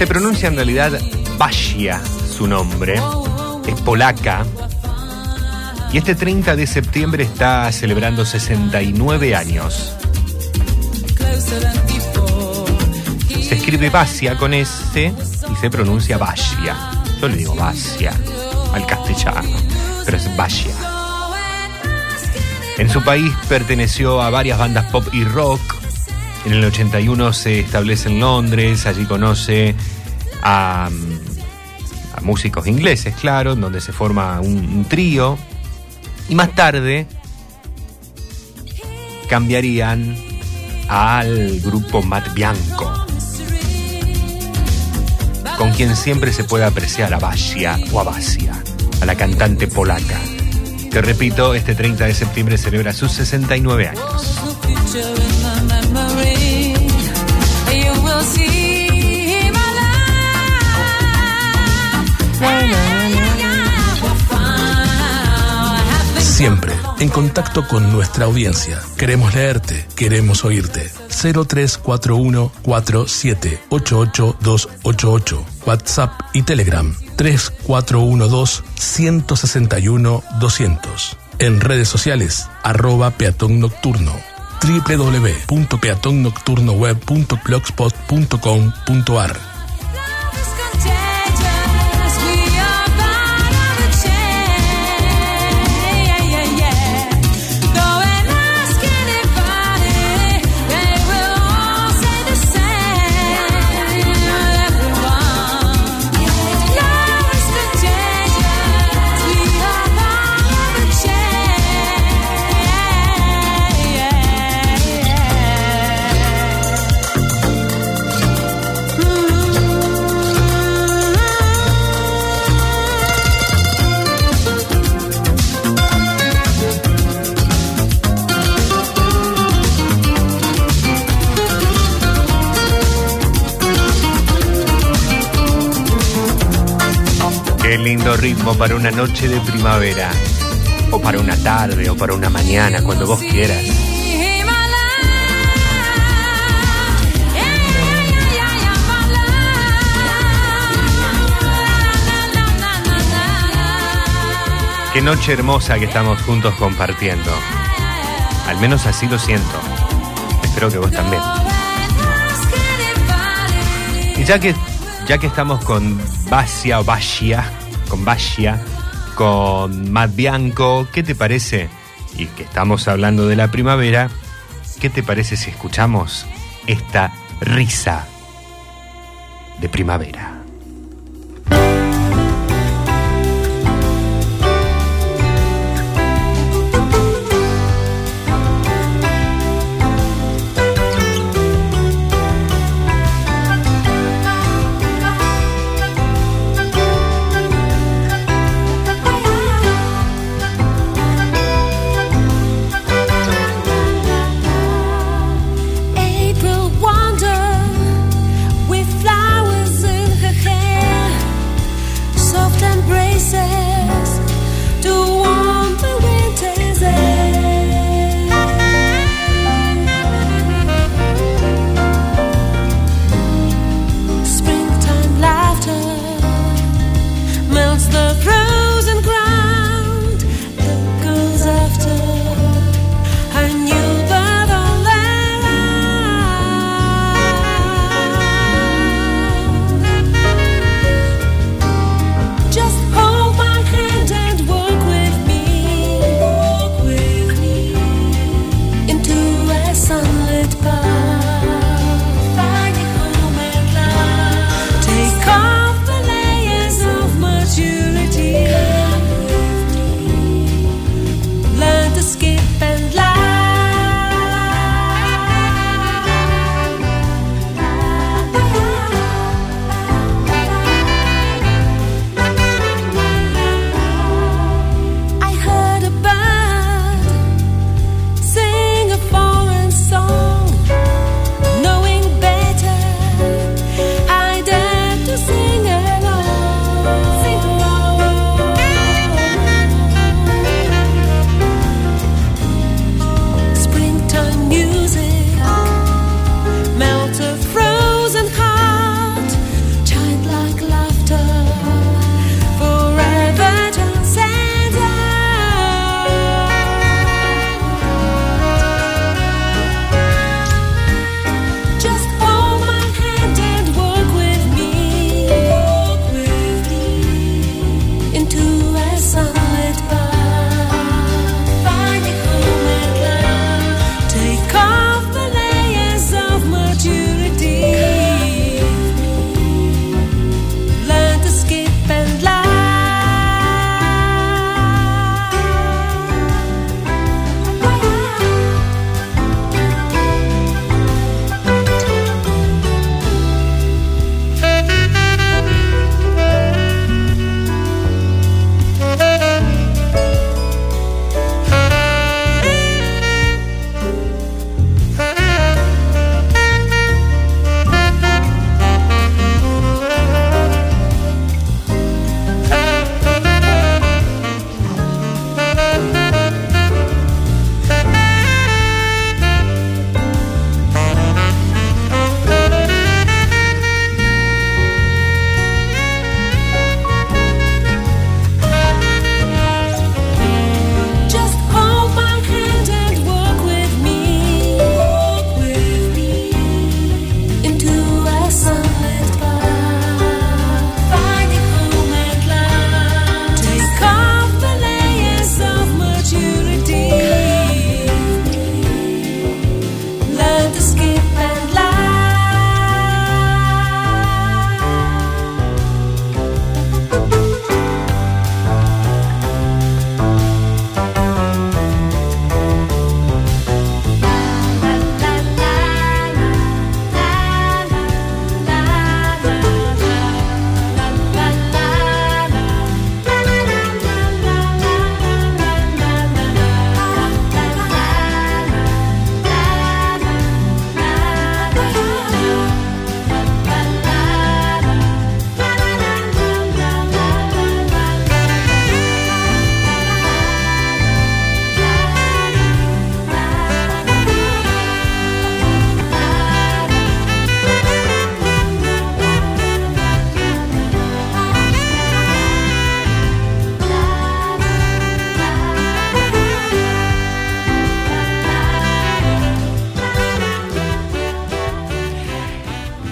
Se pronuncia en realidad Basia, su nombre. Es polaca. Y este 30 de septiembre está celebrando 69 años. Se escribe Basia con S y se pronuncia Basia. Yo le digo Basia al castellano, pero es Basia. En su país perteneció a varias bandas pop y rock. En el 81 se establece en Londres, allí conoce a, músicos ingleses, claro, en donde se forma un, un trío. Y más tarde cambiarían al grupo Matt Bianco, con quien siempre se puede apreciar a Basia o a Basia, a la cantante polaca, que repito, este 30 de septiembre celebra sus 69 años. Siempre en contacto con nuestra audiencia. Queremos leerte, queremos oírte. 0341 4788 288 WhatsApp y Telegram 3412 161 200. En redes sociales, arroba peatón nocturno www.peatonnocturnoweb.blogspot.com.ar lindo ritmo para una noche de primavera. O para una tarde o para una mañana, cuando vos quieras. Qué noche hermosa que estamos juntos compartiendo. Al menos así lo siento. Espero que vos también. Y ya que, ya que estamos con Basia o Basia, con Basia, con Matt Bianco, ¿qué te parece? Y que estamos hablando de la primavera, ¿qué te parece si escuchamos esta risa de primavera?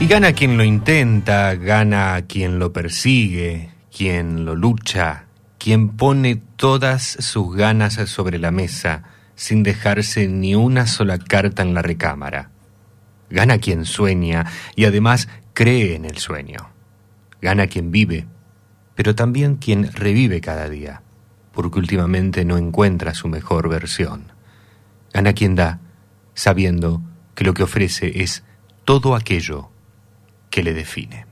Gana quien lo intenta, gana quien lo persigue, quien lo lucha, quien pone todas sus ganas sobre la mesa sin dejarse ni una sola carta en la recámara. Gana quien sueña y además cree en el sueño. Gana quien vive, pero también quien revive cada día, porque últimamente no encuentra su mejor versión. Gana quien da, sabiendo que lo que ofrece es todo aquello que le define.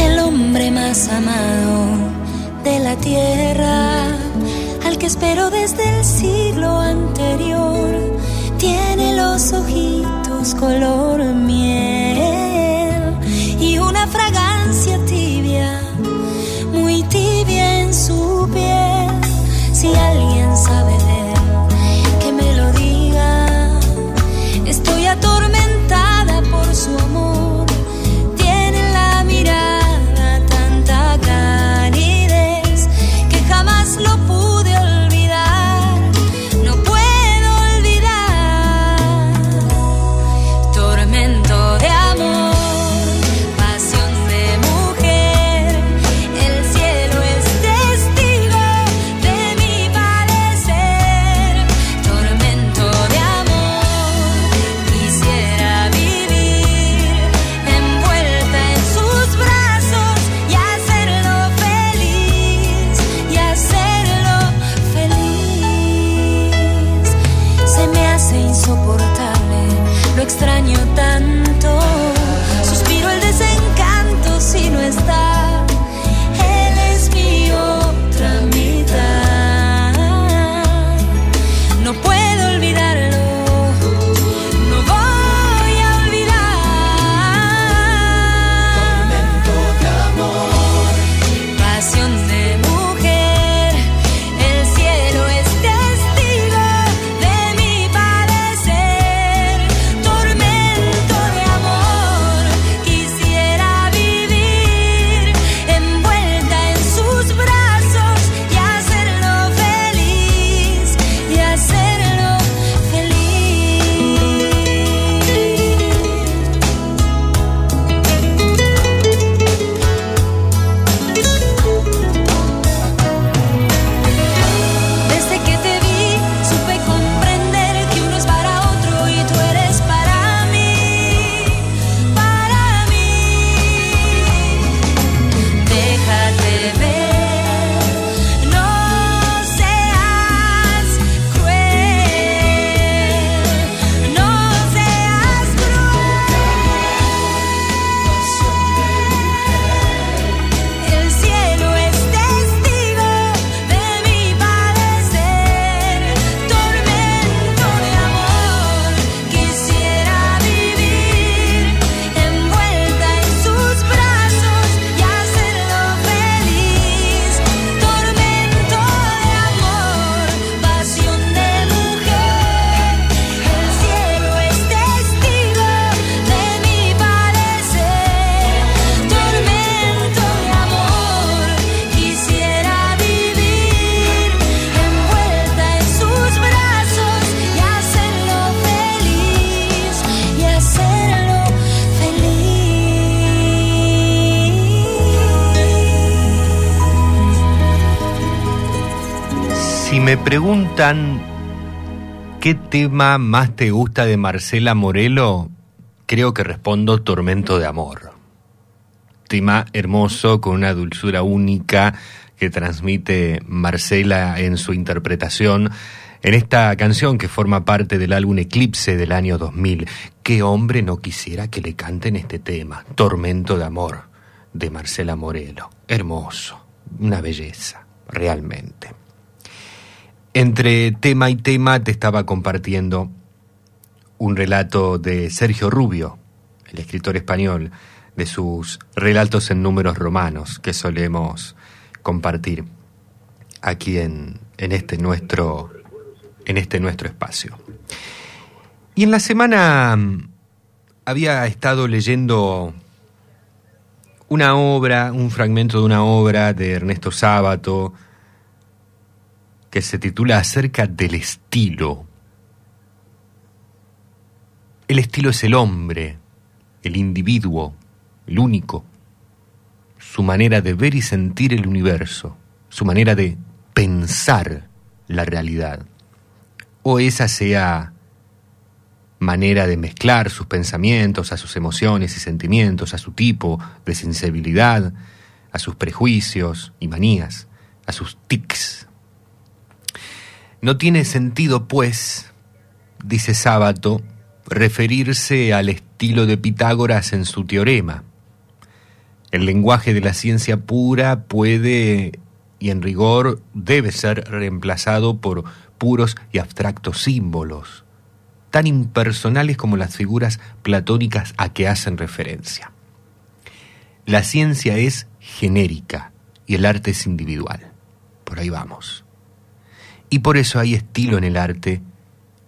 El hombre más amado de la tierra, al que espero desde el siglo color miel preguntan qué tema más te gusta de Marcela Morelo, creo que respondo Tormento de Amor. Tema hermoso con una dulzura única que transmite Marcela en su interpretación en esta canción que forma parte del álbum Eclipse del año 2000. ¿Qué hombre no quisiera que le canten este tema? Tormento de Amor de Marcela Morelo. Hermoso, una belleza, realmente. Entre tema y tema te estaba compartiendo un relato de Sergio Rubio, el escritor español, de sus relatos en números romanos que solemos compartir aquí en, en este nuestro en este nuestro espacio. Y en la semana mm, había estado leyendo una obra, un fragmento de una obra de Ernesto Sábato que se titula Acerca del estilo. El estilo es el hombre, el individuo, el único, su manera de ver y sentir el universo, su manera de pensar la realidad. O esa sea manera de mezclar sus pensamientos a sus emociones y sentimientos, a su tipo de sensibilidad, a sus prejuicios y manías, a sus tics. No tiene sentido, pues, dice Sábato, referirse al estilo de Pitágoras en su teorema. El lenguaje de la ciencia pura puede y en rigor debe ser reemplazado por puros y abstractos símbolos, tan impersonales como las figuras platónicas a que hacen referencia. La ciencia es genérica y el arte es individual. Por ahí vamos. Y por eso hay estilo en el arte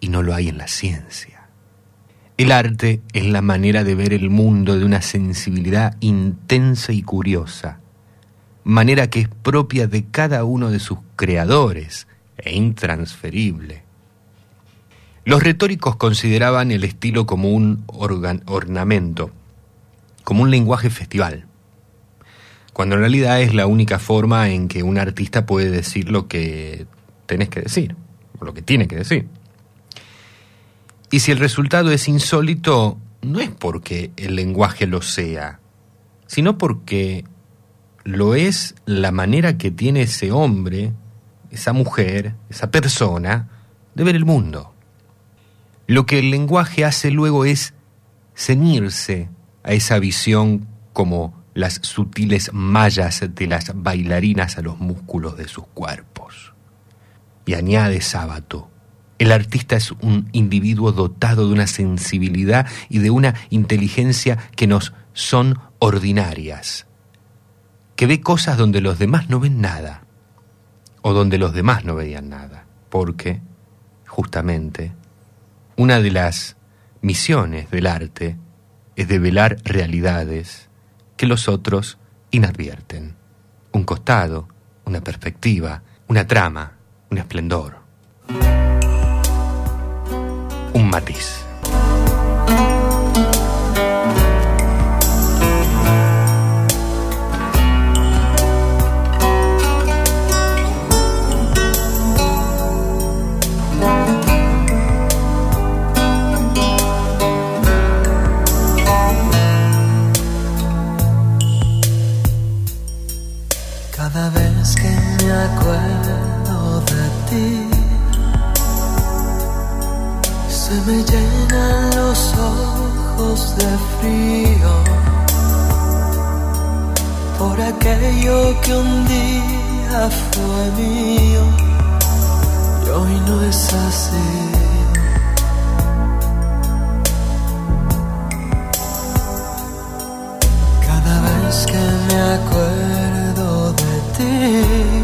y no lo hay en la ciencia. El arte es la manera de ver el mundo de una sensibilidad intensa y curiosa, manera que es propia de cada uno de sus creadores e intransferible. Los retóricos consideraban el estilo como un ornamento, como un lenguaje festival, cuando en realidad es la única forma en que un artista puede decir lo que tenés que decir, lo que tiene que decir. Y si el resultado es insólito, no es porque el lenguaje lo sea, sino porque lo es la manera que tiene ese hombre, esa mujer, esa persona, de ver el mundo. Lo que el lenguaje hace luego es ceñirse a esa visión como las sutiles mallas de las bailarinas a los músculos de sus cuerpos. Y añade Sábato, el artista es un individuo dotado de una sensibilidad y de una inteligencia que nos son ordinarias, que ve cosas donde los demás no ven nada, o donde los demás no veían nada, porque, justamente, una de las misiones del arte es develar realidades que los otros inadvierten. Un costado, una perspectiva, una trama, un esplendor. Un matiz. Se me llenan los ojos de frío por aquello que un día fue mío y hoy no es así. Cada vez que me acuerdo de ti,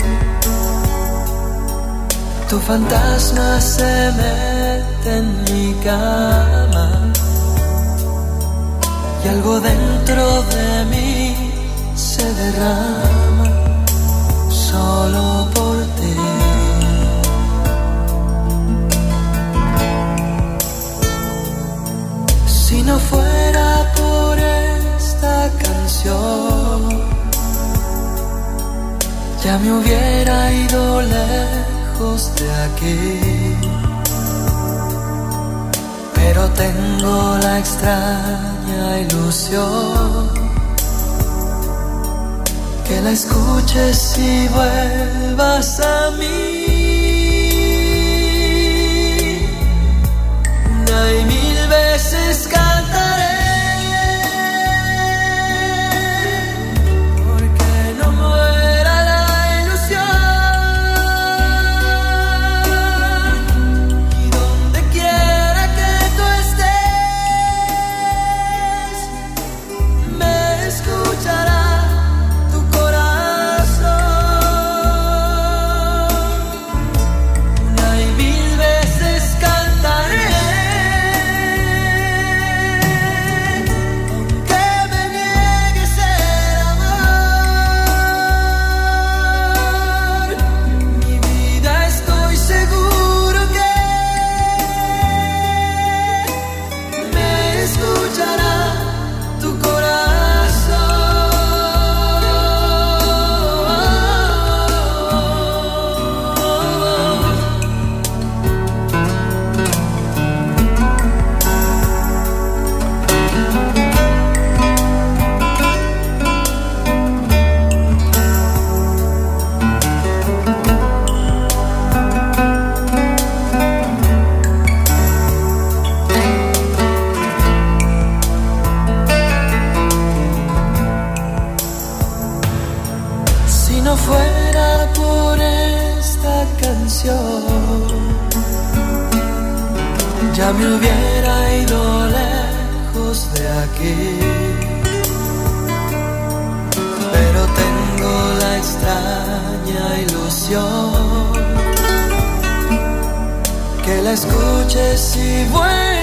tu fantasma se en mi cama y algo dentro de mí se derrama solo por ti. Si no fuera por esta canción, ya me hubiera ido lejos de aquí. Pero tengo la extraña ilusión que la escuches y vuelvas a mí. Una y mil veces cantaré. Por esta canción, ya me hubiera ido lejos de aquí. Pero tengo la extraña ilusión que la escuches y vuelvas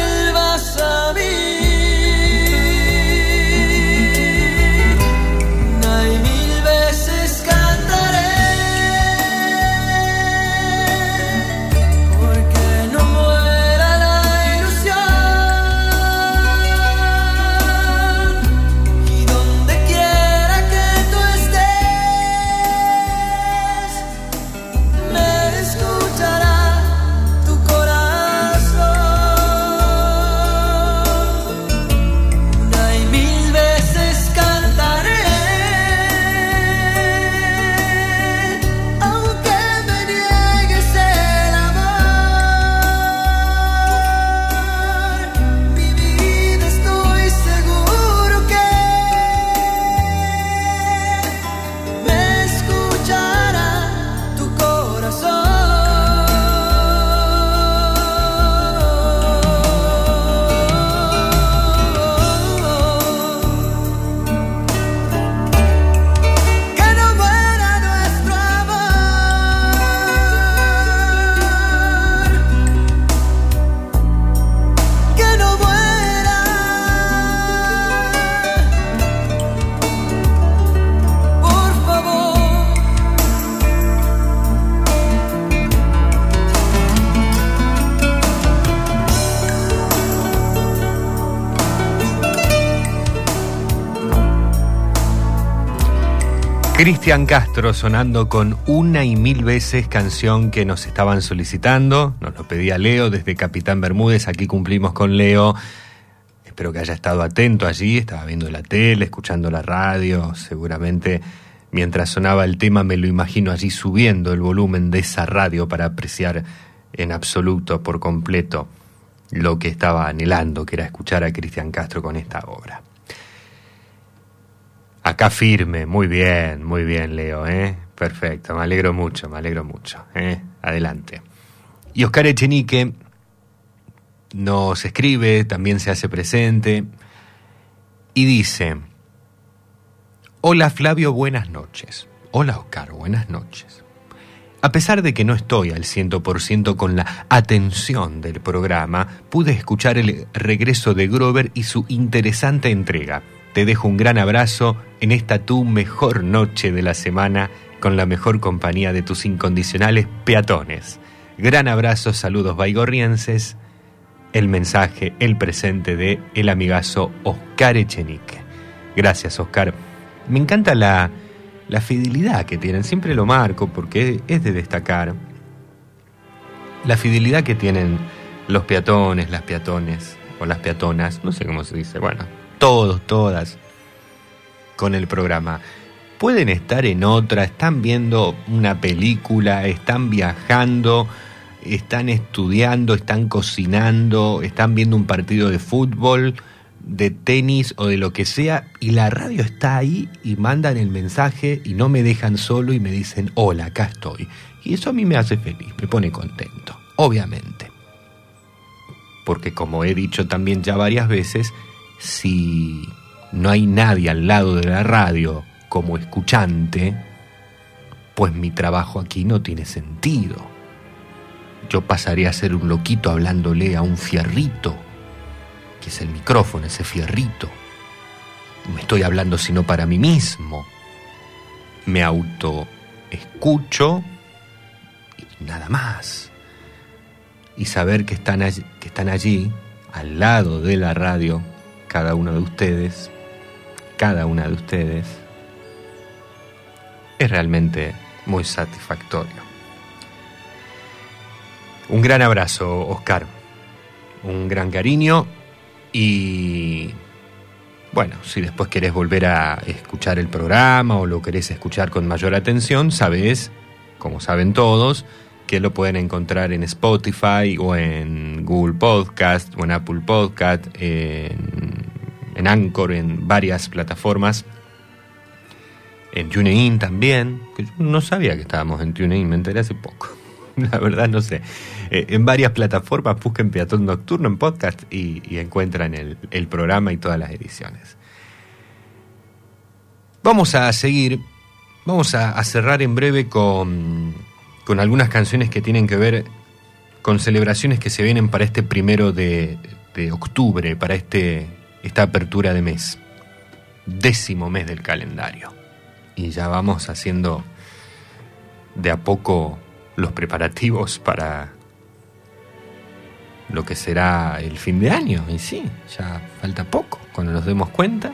Cristian Castro sonando con una y mil veces canción que nos estaban solicitando. Nos lo pedía Leo desde Capitán Bermúdez. Aquí cumplimos con Leo. Espero que haya estado atento allí. Estaba viendo la tele, escuchando la radio. Seguramente mientras sonaba el tema me lo imagino allí subiendo el volumen de esa radio para apreciar en absoluto, por completo, lo que estaba anhelando, que era escuchar a Cristian Castro con esta obra. Acá firme, muy bien, muy bien, Leo, ¿eh? Perfecto, me alegro mucho, me alegro mucho, ¿eh? Adelante. Y Oscar Echenique nos escribe, también se hace presente, y dice, Hola Flavio, buenas noches. Hola Oscar, buenas noches. A pesar de que no estoy al 100% con la atención del programa, pude escuchar el regreso de Grover y su interesante entrega. Te dejo un gran abrazo en esta tu mejor noche de la semana con la mejor compañía de tus incondicionales peatones. Gran abrazo, saludos baigorrienses. El mensaje, el presente de el amigazo Oscar Echenique. Gracias, Oscar. Me encanta la, la fidelidad que tienen, siempre lo marco porque es de destacar. La fidelidad que tienen los peatones, las peatones o las peatonas, no sé cómo se dice, bueno, todos, todas, con el programa. Pueden estar en otra, están viendo una película, están viajando, están estudiando, están cocinando, están viendo un partido de fútbol, de tenis o de lo que sea, y la radio está ahí y mandan el mensaje y no me dejan solo y me dicen, hola, acá estoy. Y eso a mí me hace feliz, me pone contento, obviamente. Porque como he dicho también ya varias veces, si no hay nadie al lado de la radio como escuchante, pues mi trabajo aquí no tiene sentido. Yo pasaría a ser un loquito hablándole a un fierrito, que es el micrófono, ese fierrito. No estoy hablando sino para mí mismo. Me auto escucho y nada más. Y saber que están allí, que están allí al lado de la radio, cada uno de ustedes, cada una de ustedes, es realmente muy satisfactorio. Un gran abrazo, Oscar. Un gran cariño y bueno, si después querés volver a escuchar el programa o lo querés escuchar con mayor atención, sabes, como saben todos, que lo pueden encontrar en Spotify o en Google Podcast o en Apple Podcast, en, en Anchor, en varias plataformas en TuneIn también, que yo no sabía que estábamos en TuneIn, me enteré hace poco. La verdad no sé. Eh, en varias plataformas busquen Peatón Nocturno en podcast y, encuentran el, programa y todas las ediciones. Vamos a seguir, vamos a, a cerrar en breve con, con algunas canciones que tienen que ver con celebraciones que se vienen para este primero de, de octubre, para este, esta apertura de mes, décimo mes del calendario. Y ya vamos haciendo de a poco los preparativos para lo que será el fin de año. Y sí, ya falta poco. Cuando nos demos cuenta,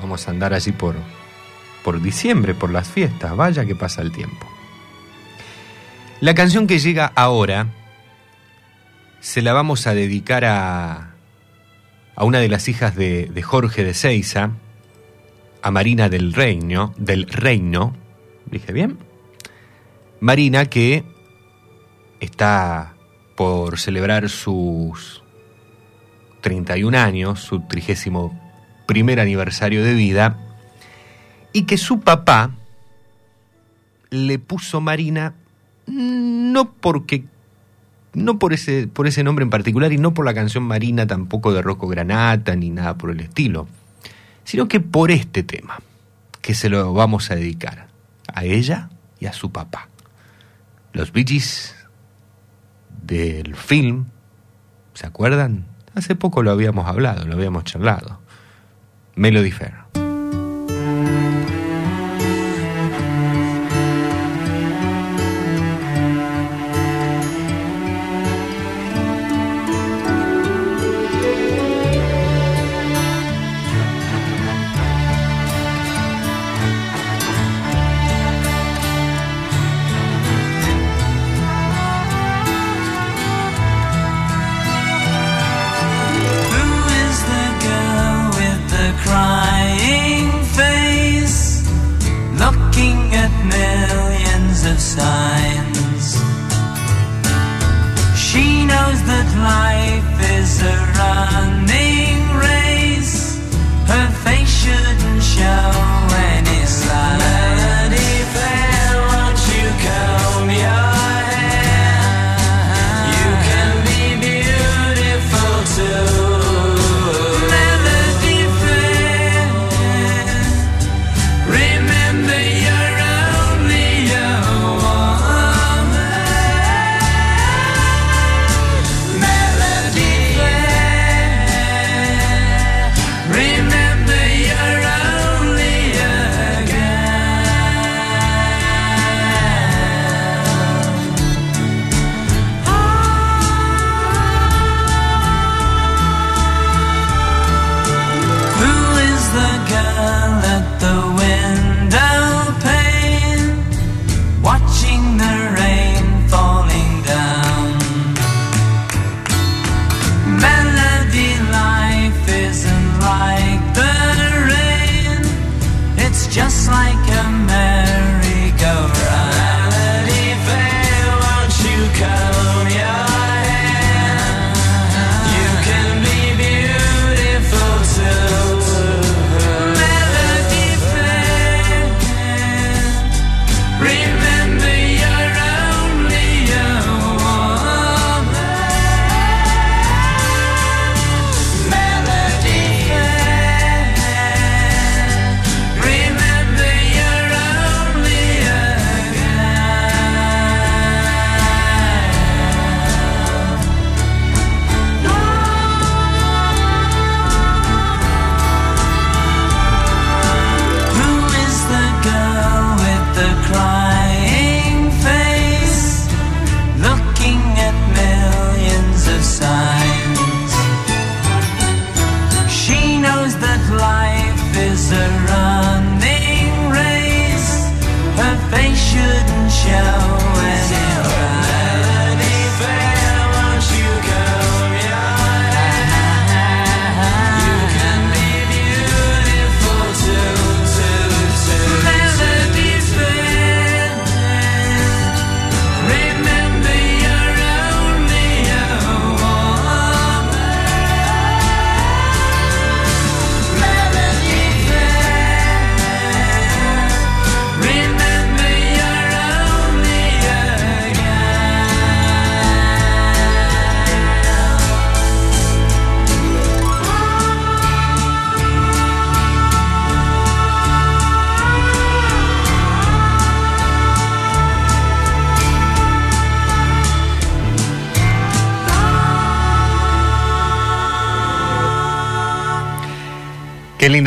vamos a andar allí por, por diciembre, por las fiestas. Vaya que pasa el tiempo. La canción que llega ahora se la vamos a dedicar a, a una de las hijas de, de Jorge de Seiza, a Marina del Reino, del Reino, dije bien, Marina que está por celebrar sus 31 años, su 31 primer aniversario de vida, y que su papá le puso Marina no porque no por ese, por ese nombre en particular y no por la canción Marina tampoco de Rocco Granata ni nada por el estilo, sino que por este tema, que se lo vamos a dedicar a ella y a su papá. Los Bee del film, ¿se acuerdan? Hace poco lo habíamos hablado, lo habíamos charlado. Melody Fair.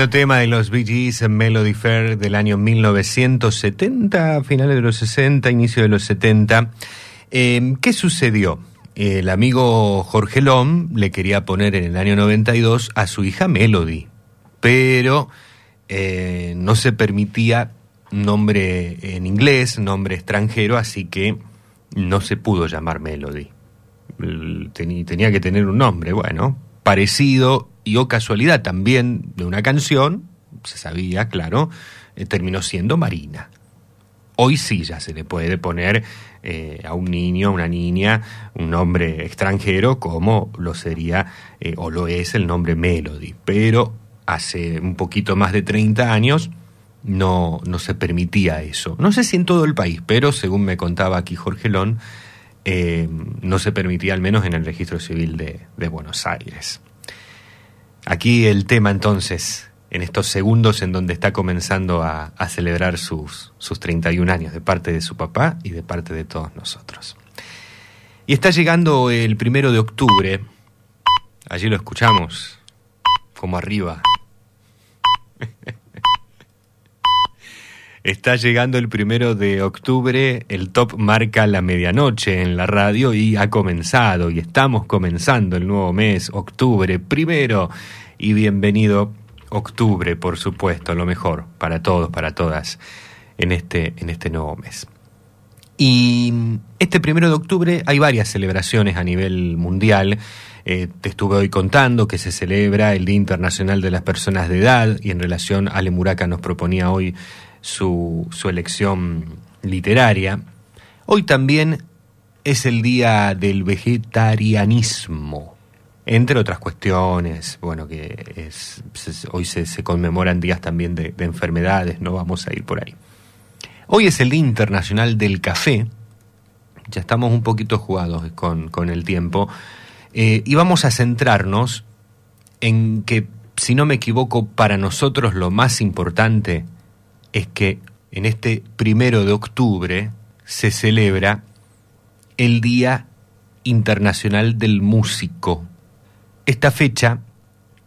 Tema de los Bee Gees en Melody Fair del año 1970, finales de los 60, inicio de los 70. Eh, ¿Qué sucedió? El amigo Jorge Lom le quería poner en el año 92 a su hija Melody, pero eh, no se permitía nombre en inglés, nombre extranjero, así que no se pudo llamar Melody. Tenía que tener un nombre, bueno, parecido y o casualidad también de una canción, se sabía, claro, eh, terminó siendo Marina. Hoy sí ya se le puede poner eh, a un niño, a una niña, un nombre extranjero como lo sería eh, o lo es el nombre Melody. Pero hace un poquito más de 30 años no, no se permitía eso. No sé si en todo el país, pero según me contaba aquí Jorge Lón, no se permitía al menos en el registro civil de Buenos Aires. Aquí el tema entonces, en estos segundos en donde está comenzando a, celebrar sus, sus 31 años de parte de su papá y de parte de todos nosotros. Y está llegando el primero de octubre, allí lo escuchamos, como arriba. Está llegando el primero de octubre, el top marca la medianoche en la radio y ha comenzado y estamos comenzando el nuevo mes, octubre primero y bienvenido octubre, por supuesto, lo mejor para todos, para todas en este, en este nuevo mes. Y este primero de octubre hay varias celebraciones a nivel mundial. Eh, te estuve hoy contando que se celebra el Día Internacional de las Personas de Edad y en relación a Ale Muraca nos proponía hoy su, su elección literaria. Hoy también es el Día del Vegetarianismo, entre otras cuestiones, bueno, que hoy se, conmemoran días también de, de enfermedades, no vamos a ir por ahí. Hoy es el Día Internacional del Café, ya estamos un poquito jugados con, con el tiempo, eh, y vamos a centrarnos en que, si no me equivoco, para nosotros lo más importante es que en este primero de octubre se celebra el Día Internacional del Músico. Esta fecha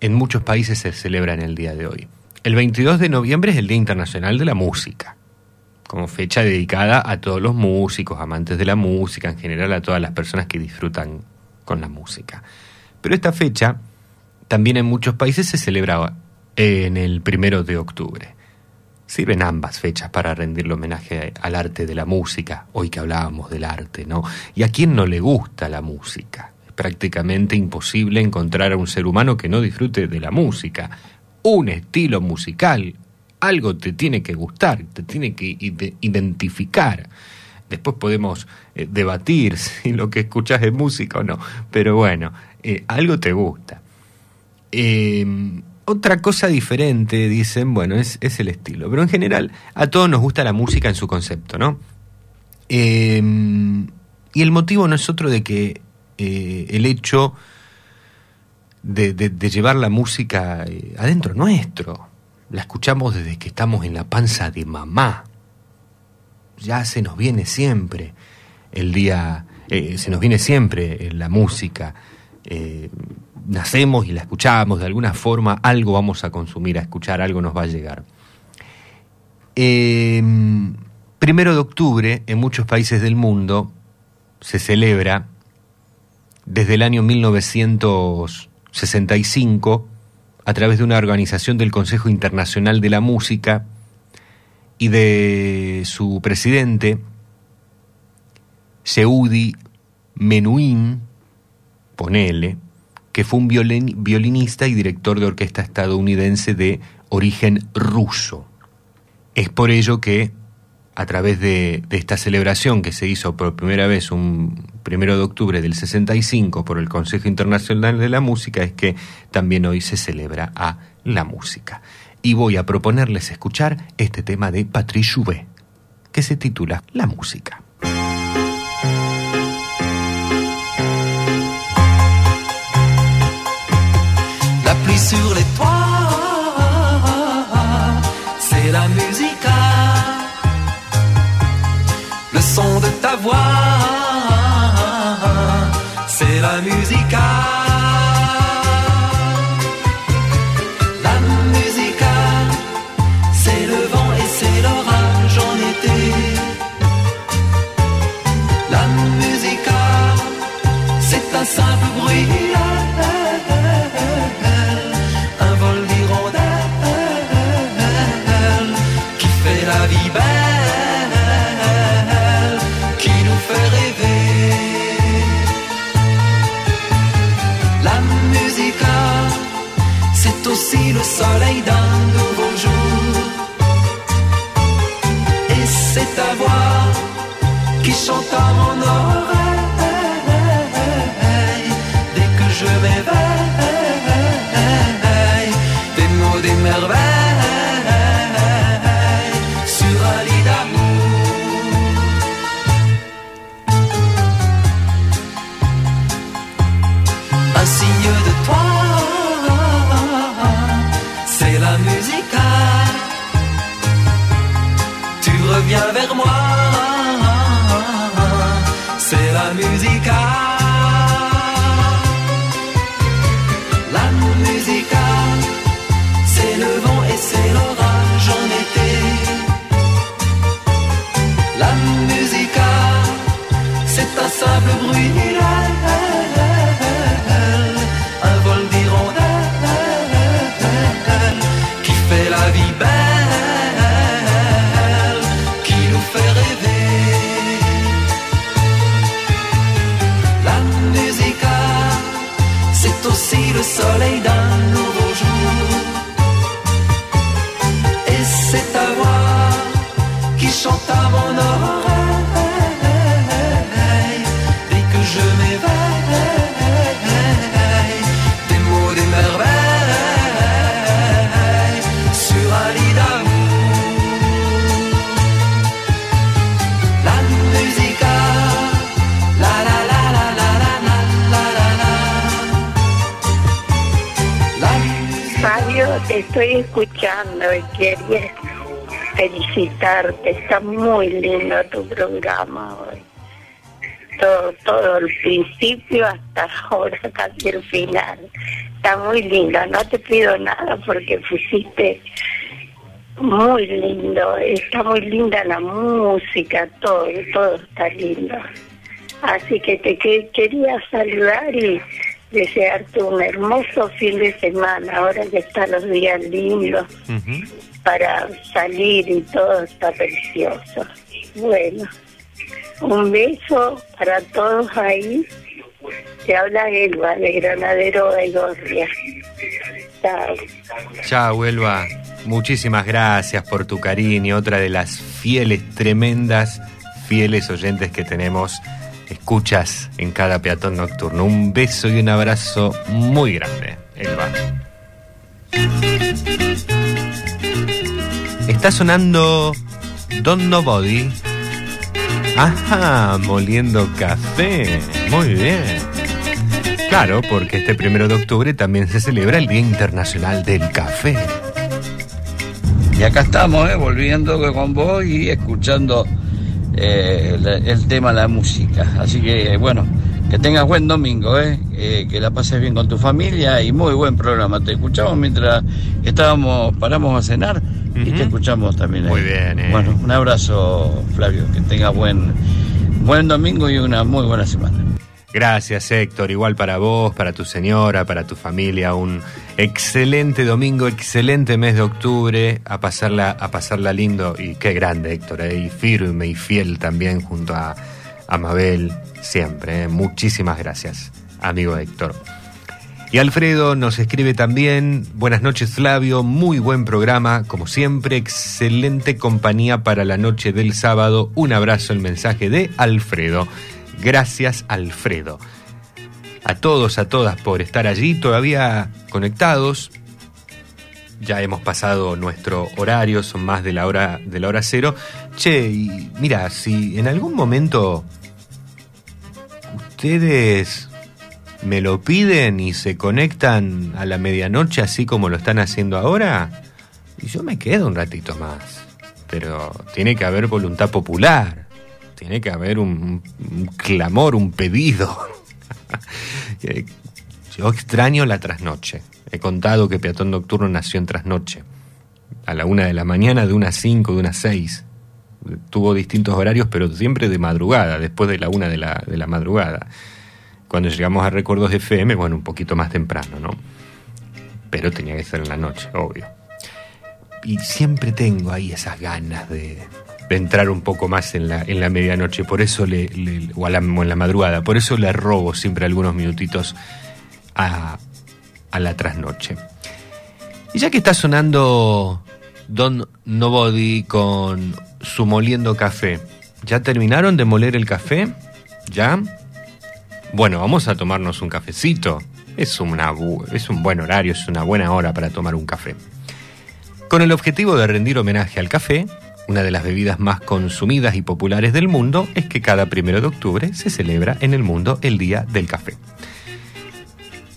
en muchos países se celebra en el día de hoy. El 22 de noviembre es el Día Internacional de la Música, como fecha dedicada a todos los músicos, amantes de la música, en general a todas las personas que disfrutan con la música. Pero esta fecha también en muchos países se celebra en el primero de octubre. Sirven ambas fechas para rendirle homenaje al arte de la música, hoy que hablábamos del arte, ¿no? ¿Y a quién no le gusta la música? Es prácticamente imposible encontrar a un ser humano que no disfrute de la música. Un estilo musical, algo te tiene que gustar, te tiene que ide- identificar. Después podemos eh, debatir si lo que escuchas es música o no, pero bueno, eh, algo te gusta. Eh, otra cosa diferente, dicen, bueno, es, es el estilo. Pero en general, a todos nos gusta la música en su concepto, ¿no? Eh, y el motivo no es otro de que eh, el hecho de, de- llevar la música eh, adentro nuestro. La escuchamos desde que estamos en la panza de mamá. Ya se nos viene siempre el día, eh, se nos viene siempre la música. Nacemos y la escuchamos, de alguna forma algo vamos a consumir, a escuchar, algo nos va a llegar. Eh, primero de octubre, en muchos países del mundo, se celebra desde el año 1965 a través de una organización del Consejo Internacional de la Música y de su presidente, Seudi Menuhin, ponele, que fue un violin- violinista y director de orquesta estadounidense de origen ruso. Es por ello que, a través de, de esta celebración que se hizo por primera vez un primero de octubre del 65 por el Consejo Internacional de la Música, es que también hoy se celebra a la música. Y voy a proponerles escuchar este tema de Patrice Jouvet, que se titula La música. Sur les toits, c'est la musique. Le son de ta voix, si le soleil dans escuchando y quería felicitarte. Está muy lindo tu programa hoy. Todo, todo el principio hasta ahora, casi el final. Está muy lindo. No te pido nada porque pusiste muy lindo. Está muy linda la música, todo, todo está lindo. Así que te que- quería saludar y desearte un hermoso fin de semana. Ahora que están los días lindos para salir y todo está precioso. Bueno, un beso para todos ahí. Te habla Elba de Granadero de Gorria. Chao. Chao, Elba. Muchísimas gracias por tu cariño. Otra de las fieles, tremendas, fieles oyentes que tenemos. Escuchas en cada peatón nocturno. Un beso y un abrazo muy grande, Elba. Está sonando Don Nobody. Ajá, moliendo café. Muy bien. Claro, porque este primero de octubre también se celebra el Día Internacional del Café. Y acá estamos, ¿eh? volviendo con vos y escuchando eh, la- el tema, la música. Así que, bueno, que tengas buen domingo, ¿eh? Eh, que la pases bien con tu familia y muy buen programa. Te escuchamos mientras estábamos, paramos a cenar y te escuchamos también. Muy bien, ¿eh? Bueno, un abrazo, Flavio. Que tengas buen, buen domingo y una muy buena semana. Gracias, Héctor. Igual para vos, para tu señora, para tu familia. Un excelente domingo, excelente mes de octubre. A pasarla, a pasarla lindo. Y qué grande, Héctor. ¿eh? Y firme y fiel también junto a, Mabel. Siempre. ¿eh? Muchísimas gracias, amigo Héctor. Y Alfredo nos escribe también, buenas noches Flavio, muy buen programa, como siempre, excelente compañía para la noche del sábado. Un abrazo, el mensaje de Alfredo. Gracias Alfredo. A todos, a todas por estar allí todavía conectados. Ya hemos pasado nuestro horario, son más de la hora de la hora cero. Che, y mira, si en algún momento ustedes me lo piden y se conectan a la medianoche así como lo están haciendo ahora, y yo me quedo un ratito más. Pero tiene que haber voluntad popular, tiene que haber un, clamor, un pedido. Eh, yo extraño la trasnoche. He contado que Peatón Nocturno nació en trasnoche. A la una de la mañana, de unas cinco, de unas seis. Tuvo distintos horarios, pero siempre de madrugada, después de la una de la, de la madrugada. Cuando llegamos a Recuerdos de FM, bueno, un poquito más temprano, ¿no? Pero tenía que ser en la noche, obvio. Y siempre tengo ahí esas ganas de, entrar un poco más en la, en la medianoche, por eso le, o, a la- en la madrugada, por eso le robo siempre algunos minutitos a, a la trasnoche. Y ya que está sonando Don Nobody con su moliendo café, ¿ya terminaron de moler el café? ¿Ya? Bueno, vamos a tomarnos un cafecito. Es, una, es un buen horario, es una buena hora para tomar un café. Con el objetivo de rendir homenaje al café, una de las bebidas más consumidas y populares del mundo es que cada primero de octubre se celebra en el mundo el Día del Café.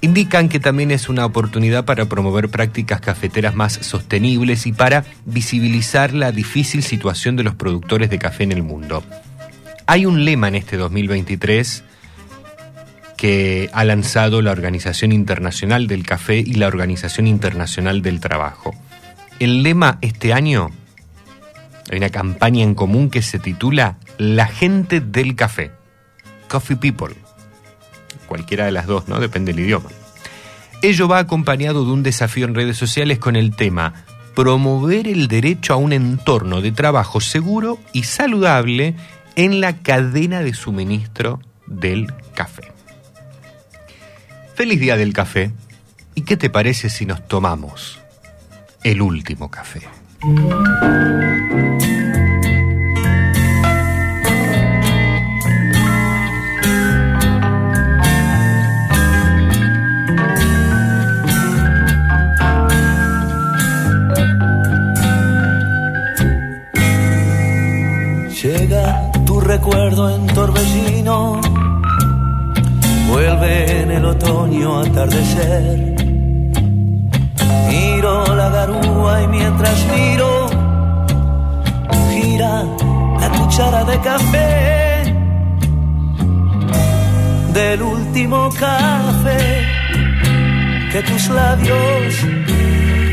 Indican que también es una oportunidad para promover prácticas cafeteras más sostenibles y para visibilizar la difícil situación de los productores de café en el mundo. Hay un lema en este 2023 que ha lanzado la Organización Internacional del Café y la Organización Internacional del Trabajo. El lema este año, hay una campaña en común que se titula La gente del café, Coffee People. Cualquiera de las dos, ¿no? Depende del idioma. Ello va acompañado de un desafío en redes sociales con el tema promover el derecho a un entorno de trabajo seguro y saludable en la cadena de suministro del café. Feliz día del café. ¿Y qué te parece si nos tomamos el último café? Llega tu recuerdo en torbellino, vuelve en el otoño atardecer. La garúa y mientras miro, gira la cuchara de café del último café que tus labios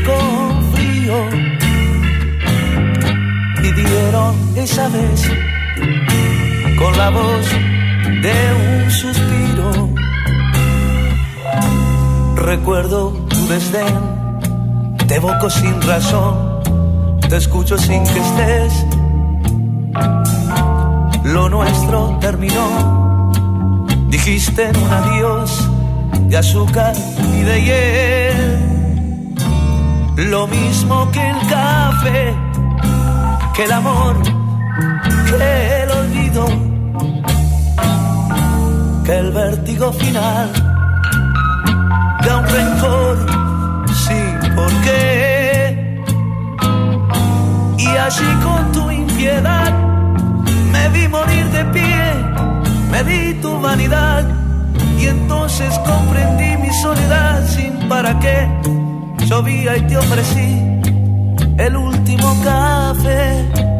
con frío pidieron esa vez con la voz de un suspiro. Recuerdo tu desdén, te evoco sin razón, te escucho sin que estés. Lo nuestro terminó, dijiste en un adiós de azúcar y de hiel. Lo mismo que el café que el amor, que el olvido, que el vértigo final da un soledad sin para qué. Llovía y te ofrecí el último café.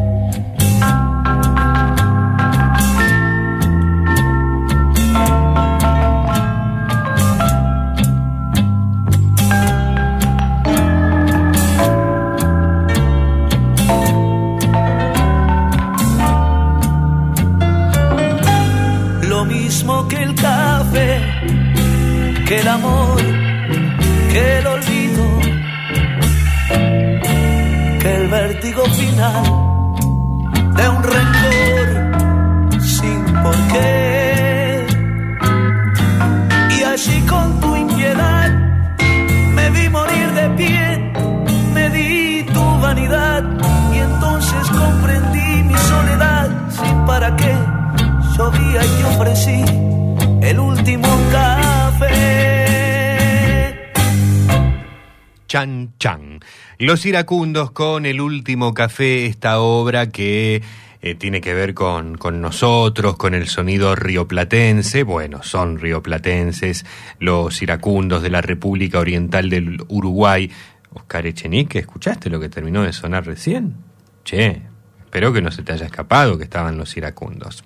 Los iracundos con el último café, esta obra que eh, tiene que ver con, con nosotros, con el sonido rioplatense. Bueno, son rioplatenses, los iracundos de la República Oriental del Uruguay. Oscar Echenique, ¿escuchaste lo que terminó de sonar recién? Che, espero que no se te haya escapado que estaban los iracundos.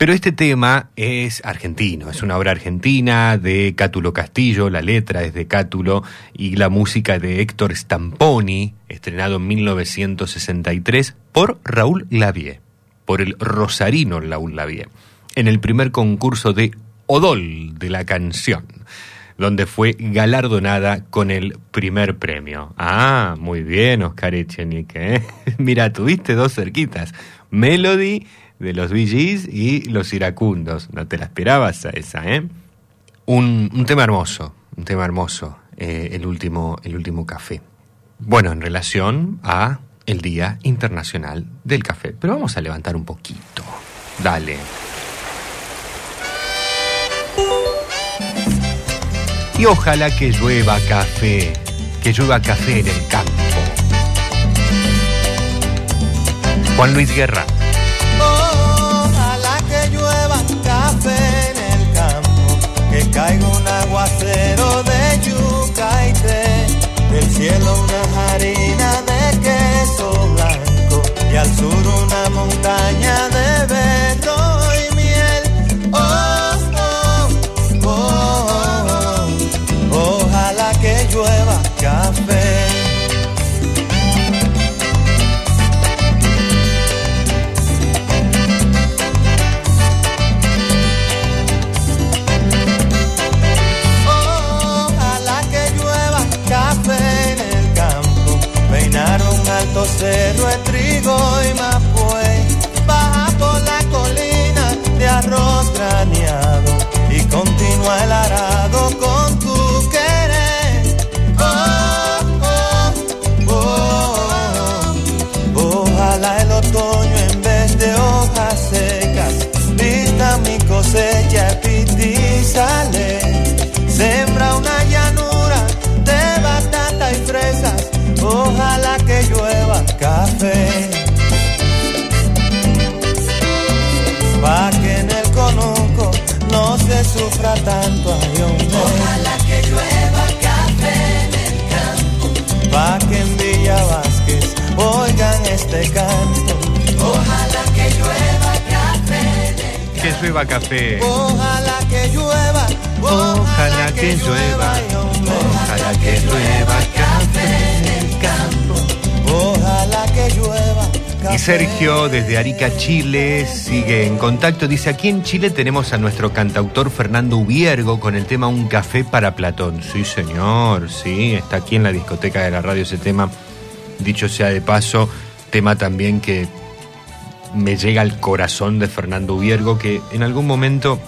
Pero este tema es argentino, es una obra argentina de Cátulo Castillo, la letra es de Cátulo y la música de Héctor Stamponi, estrenado en 1963 por Raúl Lavie, por el rosarino Raúl Lavie, en el primer concurso de Odol de la canción, donde fue galardonada con el primer premio. Ah, muy bien, Oscar Echenique. ¿eh? Mira, tuviste dos cerquitas, Melody de los Gees y los iracundos. No te la esperabas a esa, ¿eh? Un, un tema hermoso, un tema hermoso, eh, el, último, el último café. Bueno, en relación a el Día Internacional del Café. Pero vamos a levantar un poquito. Dale. Y ojalá que llueva café, que llueva café en el campo. Juan Luis Guerra. Y al sur una montaña sale, sembra una llanura de batata y fresas, ojalá que llueva café. Pa' que en el conuco no se sufra tanto ay, hombre. Ojalá que llueva café en el campo. Pa' que en Villa Vázquez oigan este canto. Ojalá Que llueva café. Ojalá que llueva, Ojalá que llueva. Ojalá que llueva café en el campo. Ojalá que llueva. Y Sergio, desde Arica, Chile, sigue en contacto. Dice, aquí en Chile tenemos a nuestro cantautor Fernando Ubiergo con el tema Un café para Platón. Sí, señor, sí, está aquí en la discoteca de la radio ese tema. Dicho sea de paso, tema también que me llega al corazón de Fernando Ubiergo, que en algún momento,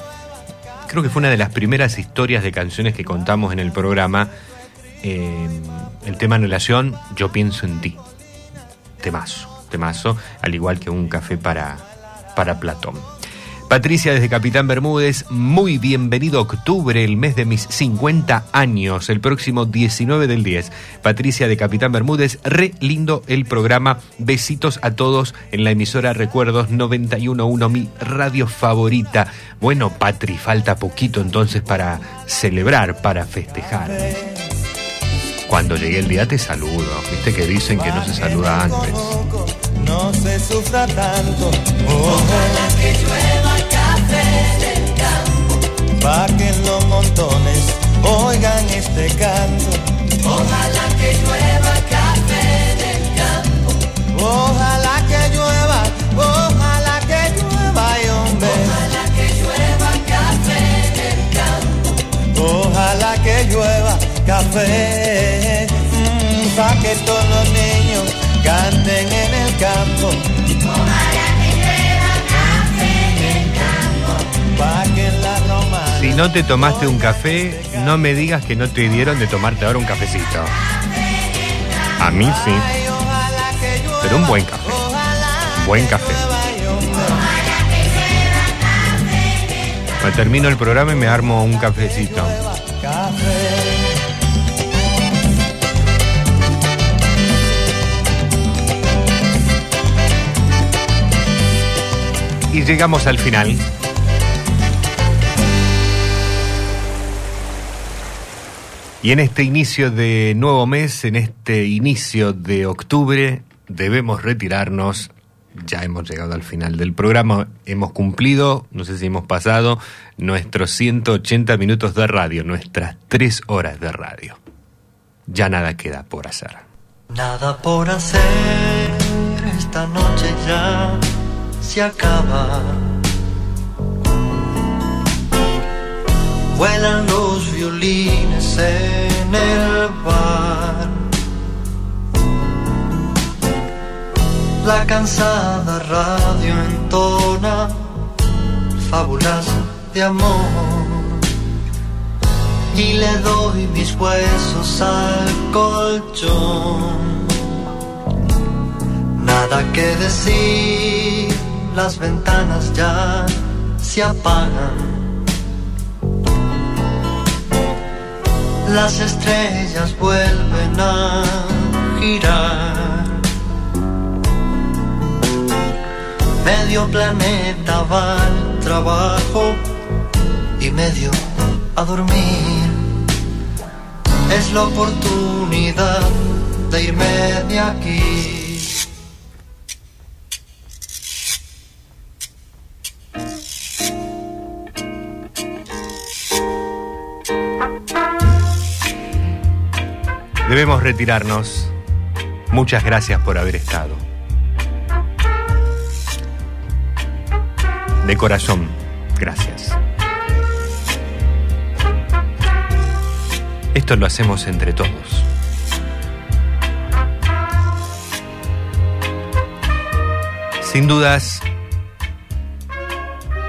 creo que fue una de las primeras historias de canciones que contamos en el programa, eh, el tema en relación, Yo pienso en ti. Temazo, temazo, al igual que un café para, para Platón. Patricia desde Capitán Bermúdez, muy bienvenido a octubre, el mes de mis 50 años, el próximo 19 del 10. Patricia de Capitán Bermúdez, re lindo el programa. Besitos a todos en la emisora Recuerdos 911, mi radio favorita. Bueno, Patri, falta poquito entonces para celebrar, para festejar. Cuando llegue el día te saludo. Viste que dicen que no se saluda antes. No se sufra tanto. Ojalá que llueva café en el campo. Pa' que en los montones oigan este canto. Ojalá que llueva café en el campo. Ojalá que llueva, ojalá que llueva, ay, hombre. Ojalá que llueva café en el campo. Ojalá que llueva café. mm, pa' que todos los niños canten en el campo. No te tomaste un café, no me digas que no te dieron de tomarte ahora un cafecito. A mí sí. Pero un buen café. Buen café. Me termino el programa y me armo un cafecito. Y llegamos al final. Y en este inicio de nuevo mes, en este inicio de octubre, debemos retirarnos. Ya hemos llegado al final del programa, hemos cumplido, no sé si hemos pasado, nuestros 180 minutos de radio, nuestras 3 horas de radio. Ya nada queda por hacer. Nada por hacer, esta noche ya se acaba. Vuelan los violines en el bar. La cansada radio entona fábulas de amor. Y le doy mis huesos al colchón. Nada que decir, las ventanas ya se apagan. Las estrellas vuelven a girar. Medio planeta va al trabajo y medio a dormir. Es la oportunidad de irme de aquí. Debemos retirarnos. Muchas gracias por haber estado. De corazón, gracias. Esto lo hacemos entre todos. Sin dudas,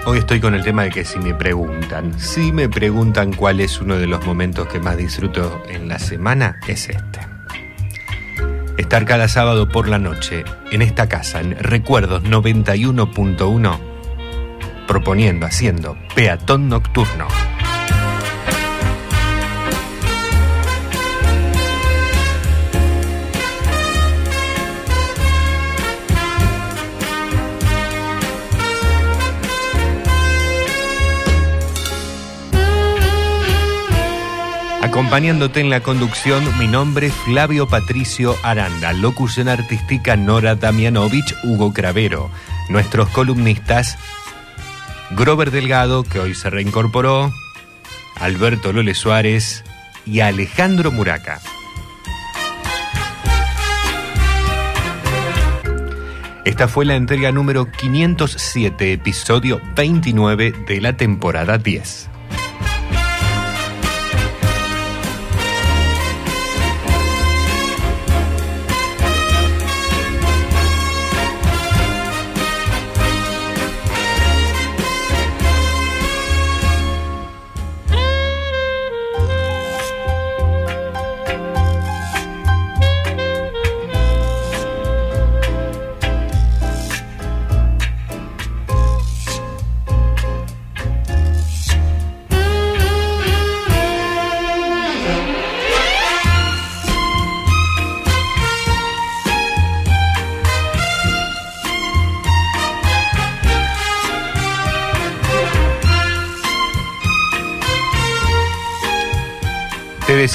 hoy estoy con el tema de que si me preguntan, si me preguntan cuál es uno de los momentos que más disfruto en la semana, es este. Estar cada sábado por la noche en esta casa, en Recuerdos 91.1, proponiendo, haciendo peatón nocturno. Acompañándote en la conducción, mi nombre es Flavio Patricio Aranda, locución artística Nora Damianovich, Hugo Cravero, nuestros columnistas Grover Delgado, que hoy se reincorporó, Alberto Lole Suárez y Alejandro Muraca. Esta fue la entrega número 507, episodio 29 de la temporada 10.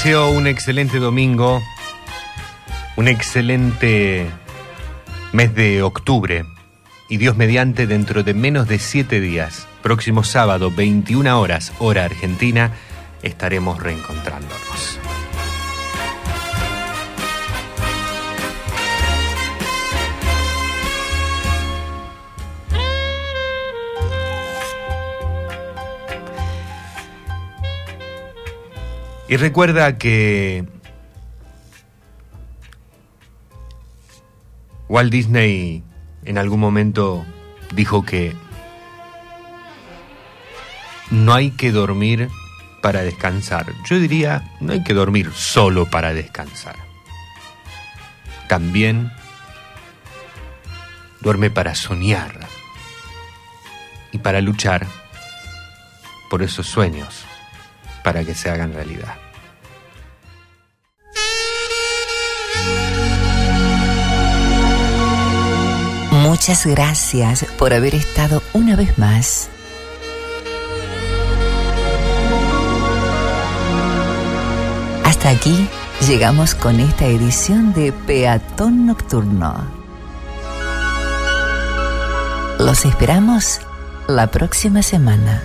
Deseo un excelente domingo, un excelente mes de octubre y Dios mediante dentro de menos de siete días, próximo sábado, 21 horas, hora argentina, estaremos reencontrándonos. Y recuerda que Walt Disney en algún momento dijo que no hay que dormir para descansar. Yo diría, no hay que dormir solo para descansar. También duerme para soñar y para luchar por esos sueños para que se hagan realidad. Muchas gracias por haber estado una vez más. Hasta aquí llegamos con esta edición de Peatón Nocturno. Los esperamos la próxima semana.